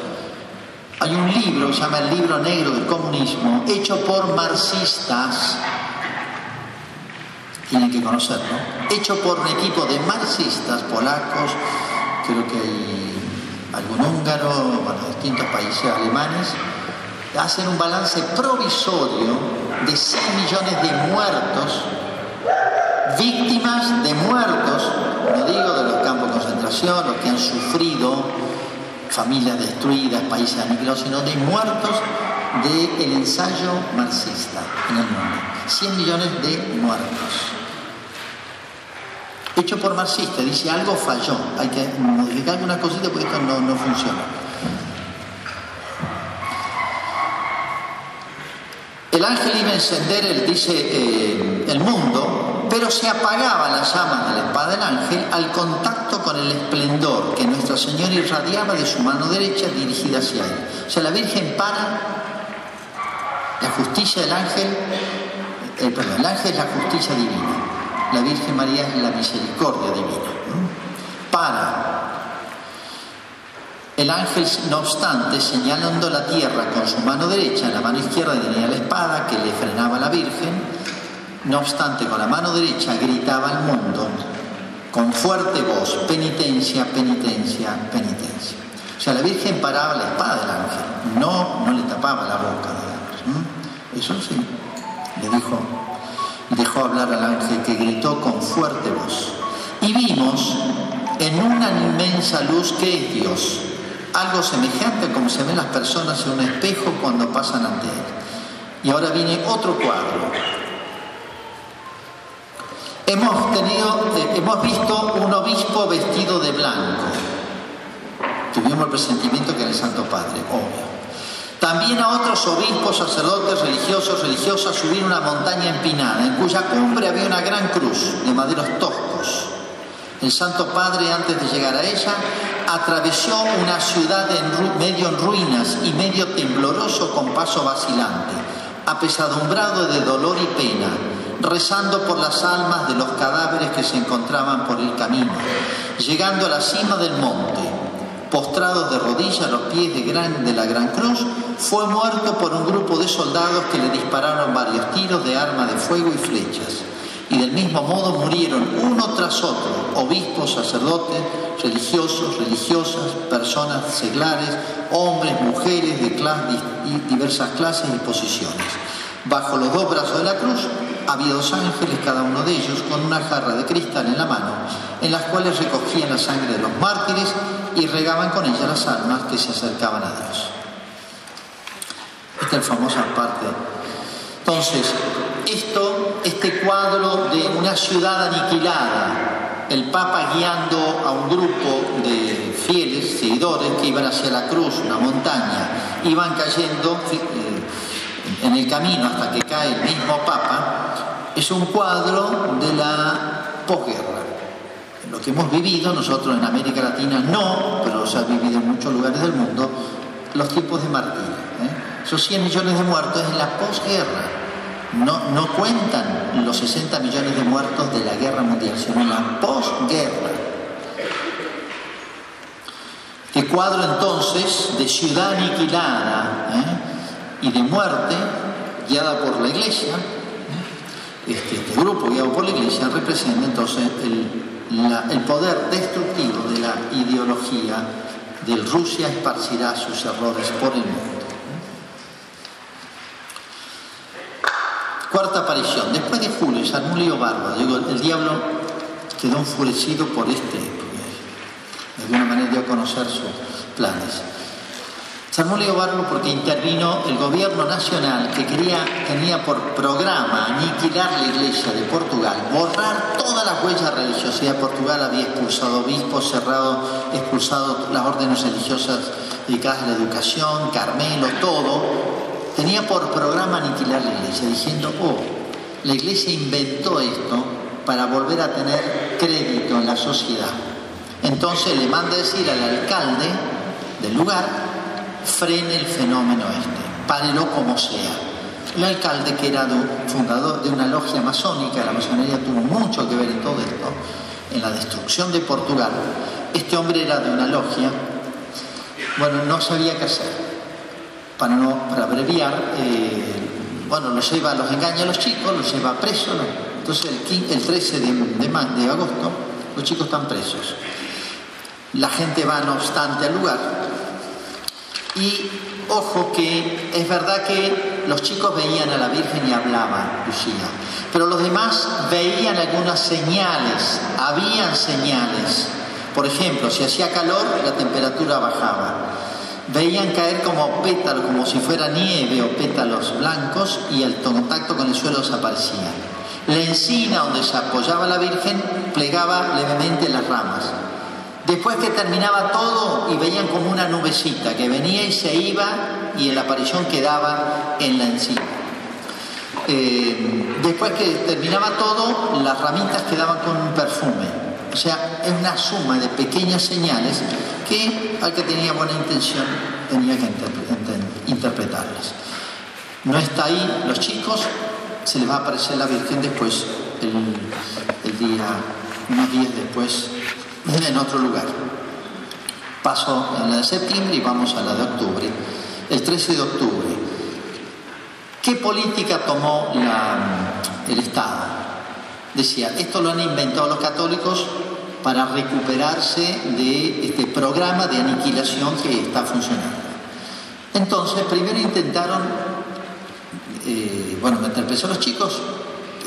Hay un libro se llama El libro negro del comunismo, hecho por marxistas, tienen que conocerlo, hecho por un equipo de marxistas polacos, creo que hay algún húngaro, bueno, distintos países alemanes, hacen un balance provisorio de 100 millones de muertos, víctimas de muertos, no digo de los campos de concentración, los que han sufrido familias destruidas, países aniquilados, sino de muertos del ensayo marxista en el mundo. 100 millones de muertos. Hecho por marxistas, dice algo falló, hay que modificar alguna cosita porque esto no, no funciona. El ángel iba a encender, el, dice, eh, el mundo, pero se apagaba la llama de la espada del ángel al contacto con el esplendor que Nuestra Señora irradiaba de su mano derecha dirigida hacia él. O sea, la Virgen para la justicia del ángel, el, perdón, el ángel es la justicia divina, la Virgen María es la misericordia divina. Para el ángel, no obstante, señalando la tierra con su mano derecha, en la mano izquierda tenía la espada que le frenaba a la Virgen, no obstante, con la mano derecha gritaba al mundo con fuerte voz, penitencia, penitencia, penitencia. O sea, la Virgen paraba la espada del ángel, no, no le tapaba la boca, digamos. Eso sí, le dijo, dejó hablar al ángel que gritó con fuerte voz. Y vimos en una inmensa luz que es Dios, algo semejante a como se ven las personas en un espejo cuando pasan ante él. Y ahora viene otro cuadro. Hemos, tenido, eh, hemos visto un obispo vestido de blanco. Tuvimos el presentimiento que era el Santo Padre, obvio. También a otros obispos, sacerdotes, religiosos, religiosas subir una montaña empinada, en cuya cumbre había una gran cruz de maderos toscos. El Santo Padre, antes de llegar a ella, atravesó una ciudad medio en ruinas y medio tembloroso con paso vacilante, apesadumbrado de dolor y pena, rezando por las almas de los cadáveres que se encontraban por el camino, llegando a la cima del monte, postrados de rodillas a los pies de, la Gran Cruz, fue muerto por un grupo de soldados que le dispararon varios tiros de arma de fuego y flechas. Y del mismo modo murieron uno tras otro obispos, sacerdotes, religiosos, religiosas, personas seglares, hombres, mujeres de diversas clases y posiciones. Bajo los dos brazos de la cruz había dos ángeles, cada uno de ellos con una jarra de cristal en la mano, en las cuales recogían la sangre de los mártires y regaban con ella las almas que se acercaban a Dios. Esta es la famosa parte. Entonces, esto, este cuadro de una ciudad aniquilada, el Papa guiando a un grupo de fieles, seguidores, que iban hacia la cruz, una montaña, iban cayendo eh, en el camino hasta que cae el mismo Papa, es un cuadro de la posguerra. Que hemos vivido nosotros en América Latina no, pero se ha vivido en muchos lugares del mundo, los tiempos de martirio. ¿eh? Esos 100 millones de muertos en la posguerra no, no cuentan los 60 millones de muertos de la guerra mundial, sino la posguerra. Que cuadro entonces de ciudad aniquilada ¿eh? y de muerte guiada por la iglesia. Este, este, grupo guiado por la iglesia representa entonces el, poder destructivo de la ideología del Rusia esparcirá sus errores por el mundo. Cuarta aparición. Después de Julio, armó un lío bárbaro. Digo, el diablo quedó enfurecido por este, de alguna manera dio a conocer sus planes. Un lío bárbaro porque intervino el gobierno nacional que quería, tenía por programa aniquilar la iglesia de Portugal, borrar todas las huellas religiosas. Ya Portugal había expulsado obispos, cerrado, expulsado las órdenes religiosas dedicadas a la educación, Carmelo, todo tenía por programa aniquilar la iglesia, diciendo, oh, la iglesia inventó esto para volver a tener crédito en la sociedad. Entonces le manda decir al alcalde del lugar, frene el fenómeno este, párelo como sea. El alcalde, que era fundador de una logia masónica, la masonería tuvo mucho que ver en todo esto, en la destrucción de Portugal, este hombre era de una logia, bueno, no sabía qué hacer para, no, para abreviar, eh, bueno, los lleva, los engaña a los chicos, los lleva presos. Entonces el, el 13 de, de, de agosto los chicos están presos. La gente va, no obstante, al lugar Y ojo que es verdad que los chicos veían a la Virgen y hablaban, Lucía, pero los demás veían algunas señales, habían señales. Por ejemplo, si hacía calor, la temperatura bajaba. Veían caer como pétalos, como si fuera nieve o pétalos blancos, y el contacto con el suelo desaparecía. La encina donde se apoyaba la Virgen plegaba levemente las ramas. Después que terminaba todo y veían como una nubecita que venía y se iba y la aparición quedaba en la encina. Eh, después que terminaba todo, las ramitas quedaban con un perfume. O sea, es una suma de pequeñas señales que al que tenía buena intención tenía que interpretarlas. No está ahí los chicos, se les va a aparecer la Virgen después, el día, unos días después en otro lugar. Paso a la de septiembre y vamos a la de octubre. El 13 de octubre. ¿Qué política tomó el Estado? Decía, esto lo han inventado los católicos para recuperarse de este programa de aniquilación que está funcionando. Entonces, primero intentaron, eh, bueno, preso a los chicos,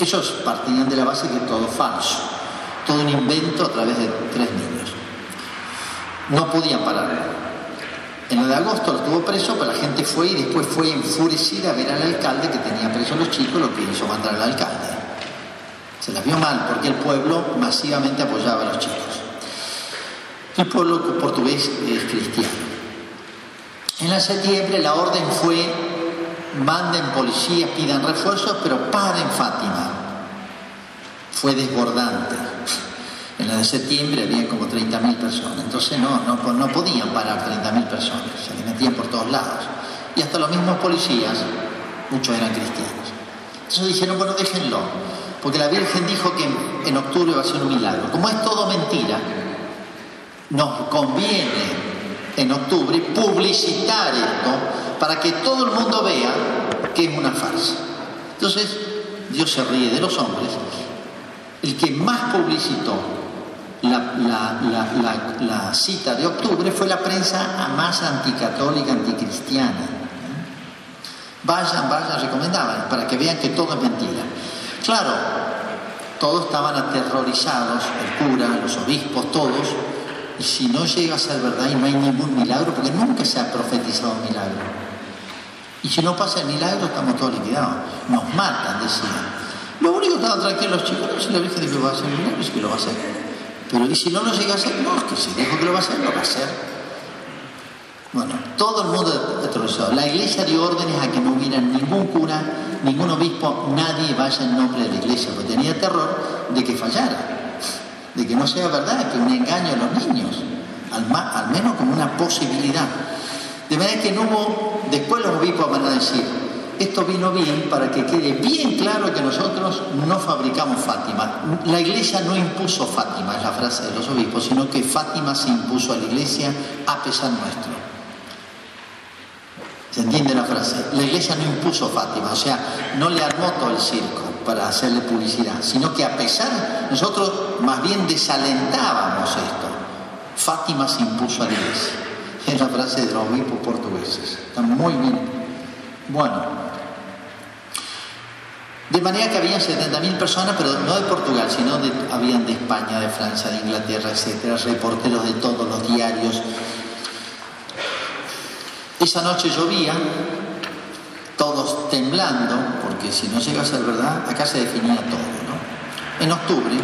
ellos partían de la base que todo falso todo un invento a través de tres niños. No podían pararlo. En el de agosto lo tuvo preso, pero la gente fue y después fue enfurecida a ver al alcalde que tenía preso a los chicos, lo que hizo mandar al alcalde. Se la vio mal porque el pueblo masivamente apoyaba a los chicos. El pueblo portugués es cristiano. En la septiembre la orden fue manden policías, pidan refuerzos, pero paren Fátima. Fue desbordante. En la de septiembre había como 30.000 personas, entonces no, no, podían parar 30.000 personas, se les metían por todos lados. Y hasta los mismos policías, muchos eran cristianos. Entonces dijeron, bueno, déjenlo, porque la Virgen dijo que en octubre va a ser un milagro. Como es todo mentira, nos conviene en octubre publicitar esto para que todo el mundo vea que es una farsa. Entonces, Dios se ríe de los hombres. El que más publicitó la, cita de octubre fue la prensa más anticatólica, anticristiana. Vayan, vayan, recomendaban, para que vean que todo es mentira. Claro, todos estaban aterrorizados, el cura, los obispos, todos, y si no llega a ser verdad y no hay ningún milagro, porque nunca se ha profetizado un milagro. Y si no pasa el milagro, estamos todos liquidados. Nos matan, decían. Lo único que estaban tranquilos los chicos, si la Virgen dijo que va a hacer milagro, es que lo va a hacer. Pero y si no lo llega a hacer, no, es que si dijo que lo va a hacer, lo va a hacer. Bueno, todo el mundo aterrorizado. La iglesia dio órdenes a que no hubiera ningún cura, ningún obispo, nadie vaya en nombre de la iglesia, porque tenía terror de que fallara, de que no sea verdad, que un engaño a los niños, al, al menos como una posibilidad. De manera que no hubo, después los obispos van a decir, esto vino bien para que quede bien claro que nosotros no fabricamos Fátima. La iglesia no impuso Fátima, es la frase de los obispos, sino que Fátima se impuso a la iglesia a pesar nuestro. ¿Se entiende la frase? La iglesia no impuso Fátima, o sea, no le armó todo el circo para hacerle publicidad, sino que a pesar, nosotros más bien desalentábamos esto. Fátima se impuso a la iglesia. Es la frase de los obispos portugueses. Está muy bien. Bueno, de manera que habían 70.000 personas, pero no de Portugal, sino de, habían de España, de Francia, de Inglaterra, etcétera, reporteros de todos los diarios. Esa noche llovía, todos temblando, porque si no llega a ser verdad, acá se definía todo. ¿no? En octubre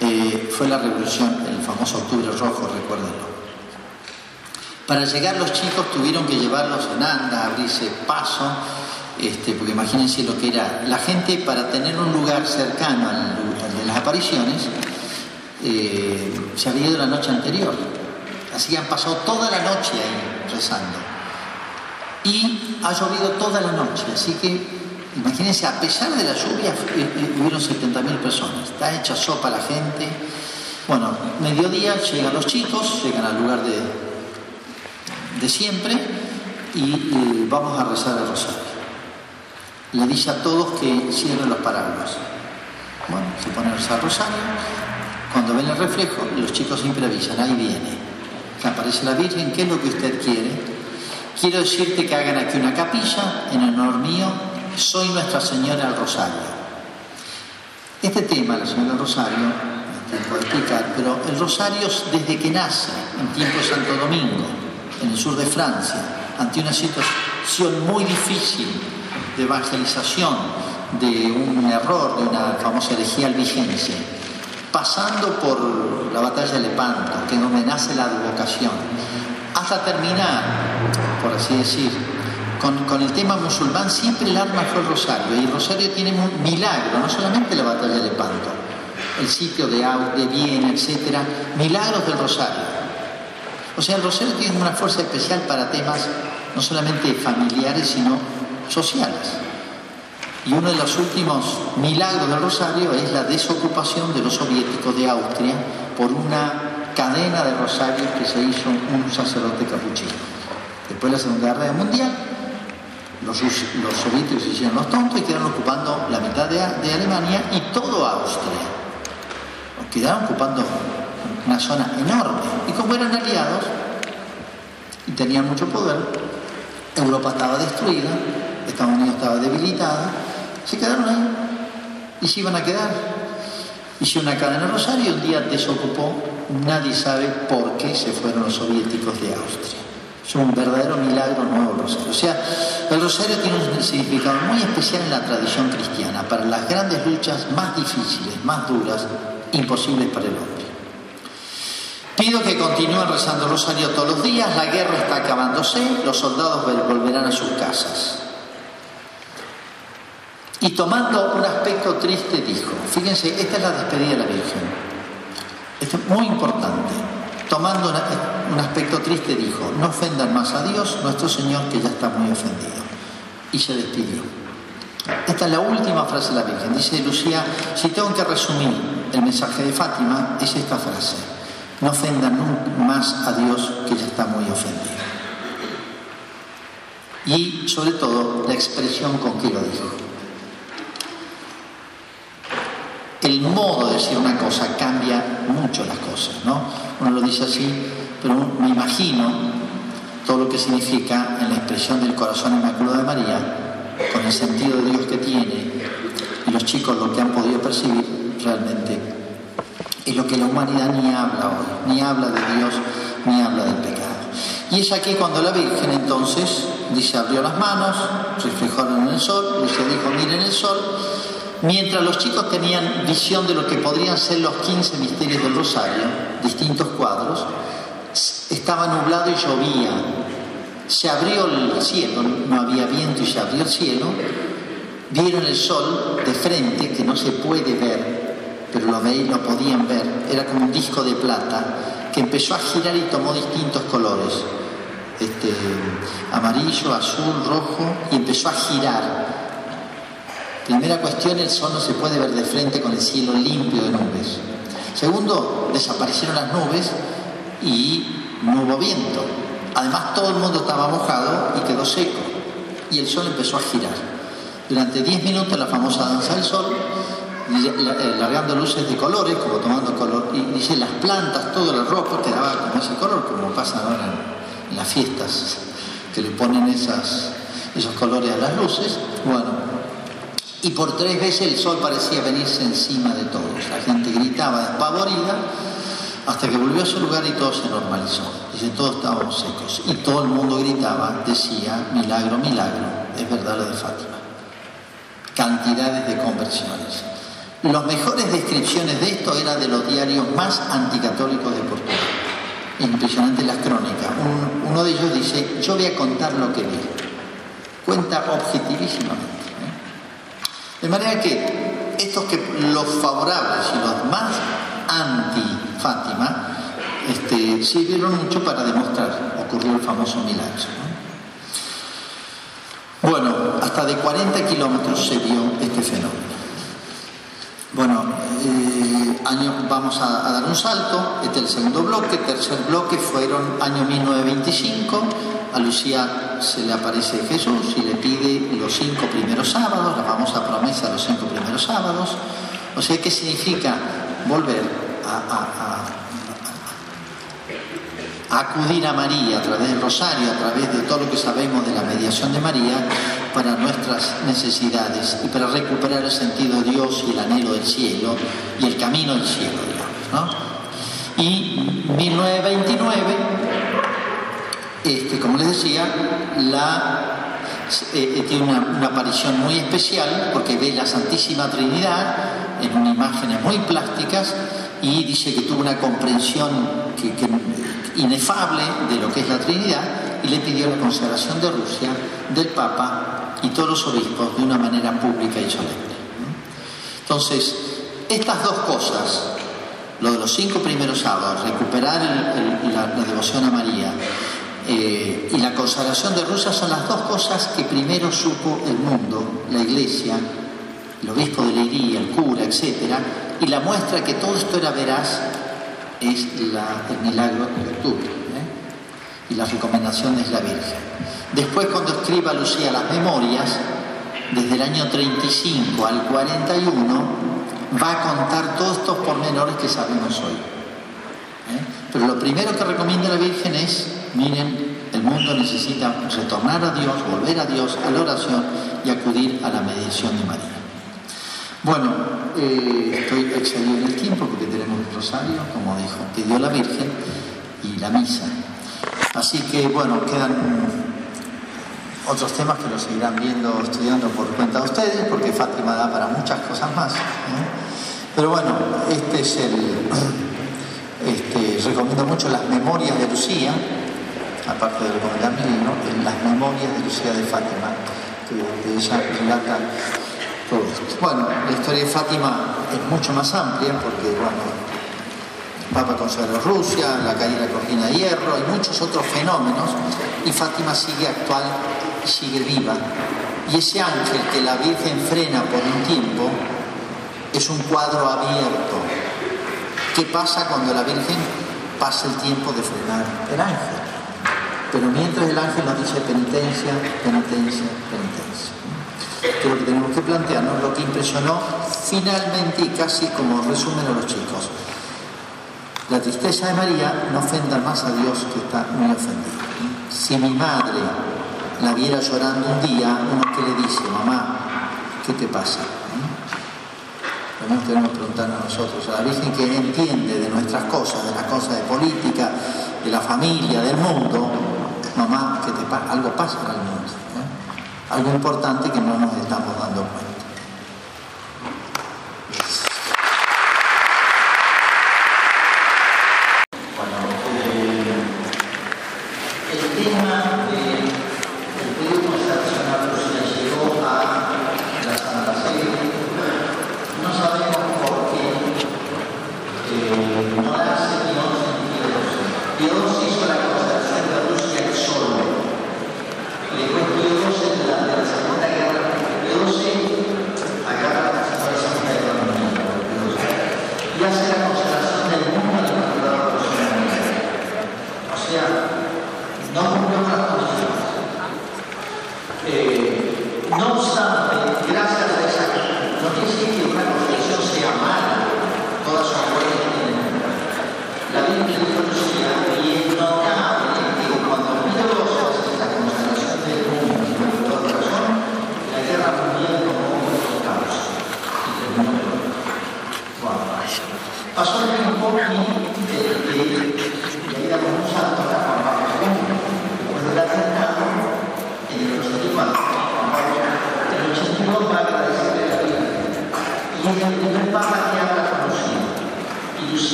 eh, fue la revolución, el famoso octubre rojo, recuérdenlo. Para llegar los chicos tuvieron que llevarlos en anda, abrirse paso este, porque imagínense lo que era. La gente para tener un lugar cercano al, de las apariciones eh, se había ido la noche anterior. Así que han pasado toda la noche ahí rezando. Y ha llovido toda la noche, así que imagínense, a pesar de la lluvia, eh, eh, hubieron 70.000 personas. Está hecha sopa la gente. Bueno, mediodía llegan los chicos, llegan al lugar de, siempre y vamos a rezar el rosario le dice a todos que cierren los paraguas. Bueno, se ponen el rosario, cuando ven el reflejo, los chicos siempre avisan, ahí viene. Aparece la Virgen, ¿qué es lo que usted quiere? quiero decirte que hagan aquí una capilla en honor mío, soy Nuestra Señora del Rosario. Este tema, la Señora del Rosario, no tiempo de explicar, pero el Rosario desde que nace, en tiempo de Santo Domingo, en el sur de Francia, ante una situación muy difícil de evangelización, de un error, de una famosa herejía albigense, pasando por la batalla de Lepanto, que donde nace la advocación, hasta terminar, por así decir, con, el tema musulmán, siempre el arma fue el rosario, y el rosario tiene un milagro, no solamente la batalla de Lepanto, el sitio de, de Viena, etcétera, milagros del rosario. O sea, el rosario tiene una fuerza especial para temas no solamente familiares, sino sociales. Y uno de los últimos milagros del Rosario es la desocupación de los soviéticos de Austria por una cadena de rosarios que se hizo un sacerdote capuchino. Después de la Segunda Guerra Mundial, los, soviéticos se hicieron los tontos y quedaron ocupando la mitad de, Alemania y todo Austria. Quedaron ocupando una zona enorme. Y como eran aliados y tenían mucho poder, Europa estaba destruida, Estados Unidos estaba debilitada, se quedaron ahí y se iban a quedar. Hicieron una cadena Rosario un día desocupó, nadie sabe por qué se fueron los soviéticos de Austria. Es un verdadero milagro nuevo Rosario. O sea, el Rosario tiene un significado muy especial en la tradición cristiana, para las grandes luchas más difíciles, más duras, imposibles para el hombre. Pido que continúen rezando el rosario todos los días, la guerra está acabándose, los soldados volverán a sus casas. Y tomando un aspecto triste dijo, fíjense, esta es la despedida de la Virgen. Esto es muy importante. Tomando un aspecto triste dijo, no ofendan más a Dios, nuestro Señor, que ya está muy ofendido. Y se despidió. Esta es la última frase de la Virgen. Dice Lucía, si tengo que resumir el mensaje de Fátima, es esta frase. No ofendan más a Dios, que ya está muy ofendido. Y sobre todo la expresión con que lo dijo. El modo de decir una cosa cambia mucho las cosas, ¿no? Uno lo dice así, pero me imagino todo lo que significa en la expresión del corazón inmaculado de María, con el sentido de Dios que tiene, y los chicos lo que han podido percibir realmente es lo que la humanidad ni habla hoy, ni habla de Dios, ni habla del pecado. Y es aquí cuando la Virgen entonces dice abrió las manos, reflejaron en el sol, se dijo miren el sol, Mientras los chicos tenían visión de lo que podrían ser los 15 misterios del Rosario, distintos cuadros, estaba nublado y llovía. Se abrió el cielo, no había viento y se abrió el cielo. Vieron el sol de frente, que no se puede ver, pero lo veis, lo podían ver. Era como un disco de plata que empezó a girar y tomó distintos colores. Este, amarillo, azul, rojo, y empezó a girar Primera cuestión, el sol no se puede ver de frente con el cielo limpio de nubes. Segundo, desaparecieron las nubes y no hubo viento. Además, todo el mundo estaba mojado y quedó seco. Y el sol empezó a girar. Durante 10 minutos, la famosa danza del sol, eh, largando luces de colores, como tomando color, y dice las plantas, todo el ropa quedaba como ese color, como pasa ahora en, las fiestas, que le ponen esos colores a las luces. Bueno, y por tres veces el sol parecía venirse encima de todos. La gente gritaba despavorida hasta que volvió a su lugar y todo se normalizó. Dice, todos estábamos secos. Y todo el mundo gritaba, decía, milagro, milagro, es verdad lo de Fátima. Cantidades de conversiones. Las mejores descripciones de esto eran de los diarios más anticatólicos de Portugal. Impresionante las crónicas. uno de ellos dice, yo voy a contar lo que vi. Cuenta objetivísimamente. De manera que estos que los favorables y los más anti-Fátima este, sirvieron mucho para demostrar, ocurrió el famoso milagro. Bueno, hasta de 40 kilómetros se vio este fenómeno. Bueno, eh, año, vamos a, a, dar un salto, este es el segundo bloque, tercer bloque fueron año 1925, a Lucía se le aparece Jesús y le pide los cinco primeros sábados, la famosa promesa de los cinco primeros sábados. O sea, ¿qué significa volver a, acudir a María a través del rosario, a través de todo lo que sabemos de la mediación de María, para nuestras necesidades y para recuperar el sentido de Dios y el anhelo del cielo y el camino del cielo, digamos. ¿no? Y 1929, este, como les decía, la eh, eh, tiene una, aparición muy especial porque ve la Santísima Trinidad en imágenes muy plásticas y dice que tuvo una comprensión que, inefable de lo que es la Trinidad y le pidió la consagración de Rusia, del Papa y todos los obispos de una manera pública y solemne. Entonces, estas dos cosas, lo de los cinco primeros sábados, recuperar la devoción a María, eh, y la consagración de Rusia son las dos cosas que primero supo el mundo, la iglesia, el obispo de Leiría, el cura, etc. Y la muestra que todo esto era veraz es la, el milagro de octubre ¿eh? y la recomendación es la Virgen. Después cuando escriba Lucía las memorias, desde el año 35 al 41, va a contar todos estos pormenores que sabemos hoy. ¿eh? Pero lo primero que recomienda la Virgen es Miren, el mundo necesita retornar a Dios, volver a Dios, a la oración y acudir a la mediación de María. Bueno, eh, estoy excedido en el tiempo porque tenemos el rosario, como dijo, pidió la Virgen y la misa. Así que, bueno, quedan otros temas que los seguirán viendo, estudiando por cuenta de ustedes, porque Fátima da para muchas cosas más. Pero bueno, este es el. Este, recomiendo mucho las memorias de Lucía, aparte de recomendar mi libro, las memorias de Lucía de Fátima, que ella relata Bueno, la historia de Fátima es mucho más amplia porque, bueno, el Papa consagró Rusia, la caída de la cortina de hierro, hay muchos otros fenómenos y Fátima sigue actual y sigue viva. Y ese ángel que la Virgen frena por un tiempo es un cuadro abierto. ¿Qué pasa cuando la Virgen pasa el tiempo de frenar el ángel? Pero mientras el ángel nos dice penitencia, penitencia, penitencia. Que lo que tenemos que plantearnos, lo que impresionó finalmente y casi como resumen a los chicos. La tristeza de María no ofenda más a Dios que está muy ofendido. Si mi madre la viera llorando un día, uno que le dice, mamá, ¿qué te pasa? También tenemos que preguntarnos a nosotros, a la Virgen que entiende de nuestras cosas, de las cosas de política, de la familia, del mundo, mamá, que te pa algo pasa en el mundo. Algo importante que no nos estamos dando cuenta.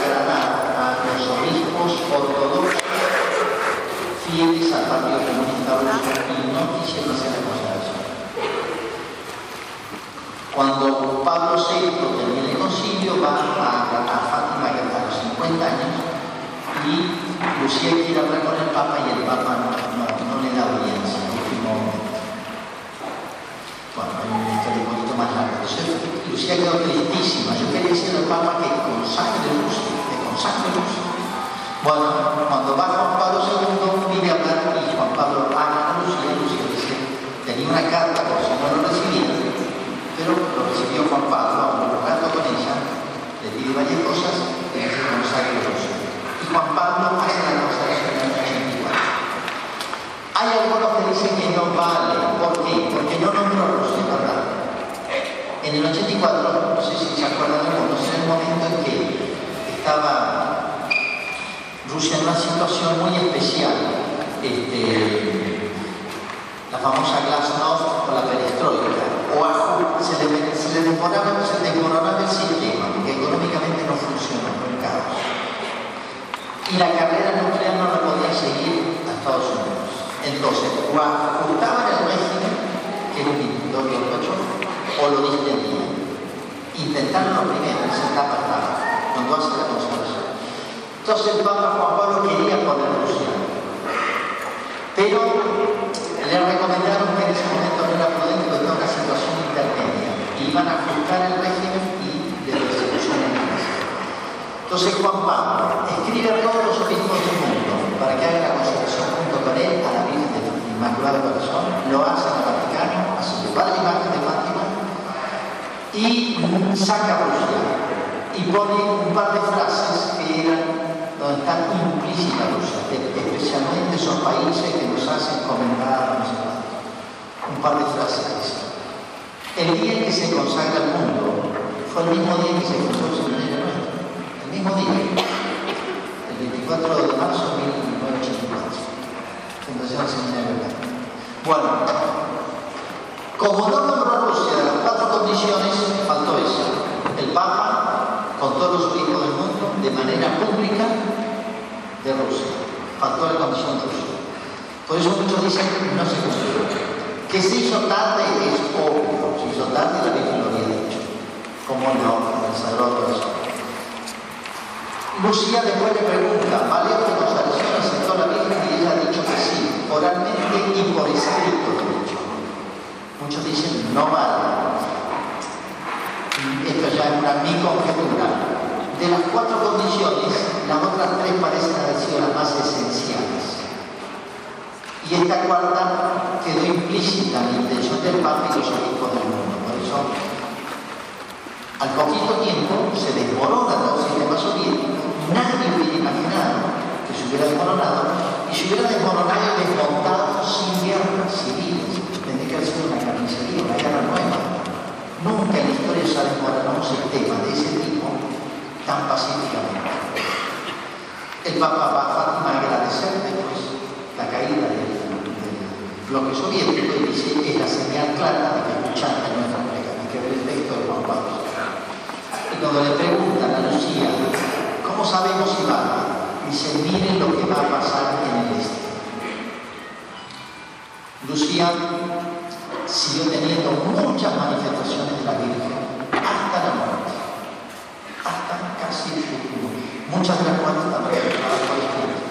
Quisiera desagradar a los obispos ortodoxos fieles al Partido Comunista Ruso y no quisieron hacer consagración. Cuando Pablo VI termina el concilio, va a, a Fátima a los 50 años y Lucía quiere hablar con el Papa y el Papa no, no, le da audiencia, larga. Entonces, Lucía quedó tristísima. Yo quería decirle al Papa que consagre Rusia, que consagre Rusia. Bueno, cuando va Juan Pablo II, pide hablar y Juan Pablo habla a Lucía, Lucía dice, tenía una carta por si no lo recibía, pero lo recibió Juan Pablo, hablando con ella, le pide varias cosas y se consagre Rusia. Juan Pablo hace la consagración en el 84. Hay algunos que dicen que no vale. ¿Por qué? Porque no nombró Rusia, ¿verdad? En el 84, no sé si se acuerdan algunos, en el momento en que estaba Rusia en una situación muy especial, este, la famosa glasnost o la perestroika, o a, se le, se el sistema, porque económicamente no funciona, el caos y la carrera nuclear no la podía seguir a Estados Unidos. Entonces, o ajustaban el régimen, que es un o lo distendían. Intentaron lo primero, en esa etapa estaba, cuando hace la conservación. Entonces el Papa Juan Pablo quería poner Rusia, pero le recomendaron que en ese momento no era prudente era una situación intermedia. Iban a ajustar el régimen y de persecución Entonces Juan Pablo escribe a todos los obispos del mundo para que hagan la consagración junto con él a la Virgen del Inmaculado Corazón, lo hace en el Vaticano, que la imagen de Fátima y saca Rusia y pone un par de frases que eran donde están implícitas Rusia, especialmente esos países que nos hacen comentar, no sé un par de frases. El día en que se consagra el mundo fue el mismo día que se fundó el Seminario Nuestro, el mismo día. 24 de marzo de 1984. Fundación Seminario Bueno, como no nombró Rusia de las cuatro condiciones, faltó eso. El Papa, con todos los obispos del mundo, de manera pública, de Rusia. Faltó la condición rusa. Por eso muchos dicen que no se cumplió. Que se hizo tarde es obvio. Se hizo tarde la Virgen lo había dicho. Como no, el Sagrado Corazón. Lucía después le pregunta, ¿vale tu consagración? Aceptó la Virgen y ella ha dicho que sí, oralmente y por escrito. Muchos dicen, no vale. Esto ya es una mi conjetura. De las cuatro condiciones, las otras tres parecen haber sido las más esenciales. Y esta cuarta quedó implícita en la intención del Papa y los obispos del mundo. Por eso, al poquito tiempo se desmorona todo el sistema soviético Nadie hubiera imaginado que se hubiera desmoronado y se hubiera desmoronado y desmontado sin guerras civiles. Que sido una carnicería, una guerra nueva. Nunca en la historia se ha desmoronado un sistema de ese tipo tan pacíficamente. El Papa va a agradecer después la caída del, bloque soviético y dice es la señal clara de que escuchaste nuestra plega. Hay que ver el texto de Juan Pablo. Y cuando le preguntan a Lucía ¿Cómo sabemos si va? Dice, miren lo que va a pasar en el este. Lucía siguió teniendo muchas manifestaciones de la Virgen hasta la muerte, hasta casi el futuro, muchas de las cuales Espíritu.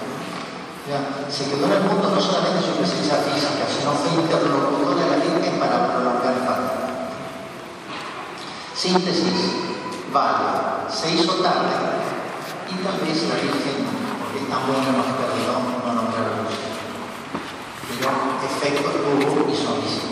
Se quedó en el mundo no solamente su presencia física, sino fue interlocutor de la Virgen para prolongar el Fátima. Síntesis, vale, se hizo tarde y tal vez la Virgen, porque tan bueno nos perdió, no a Lucía. Pero efectos tuvo y son.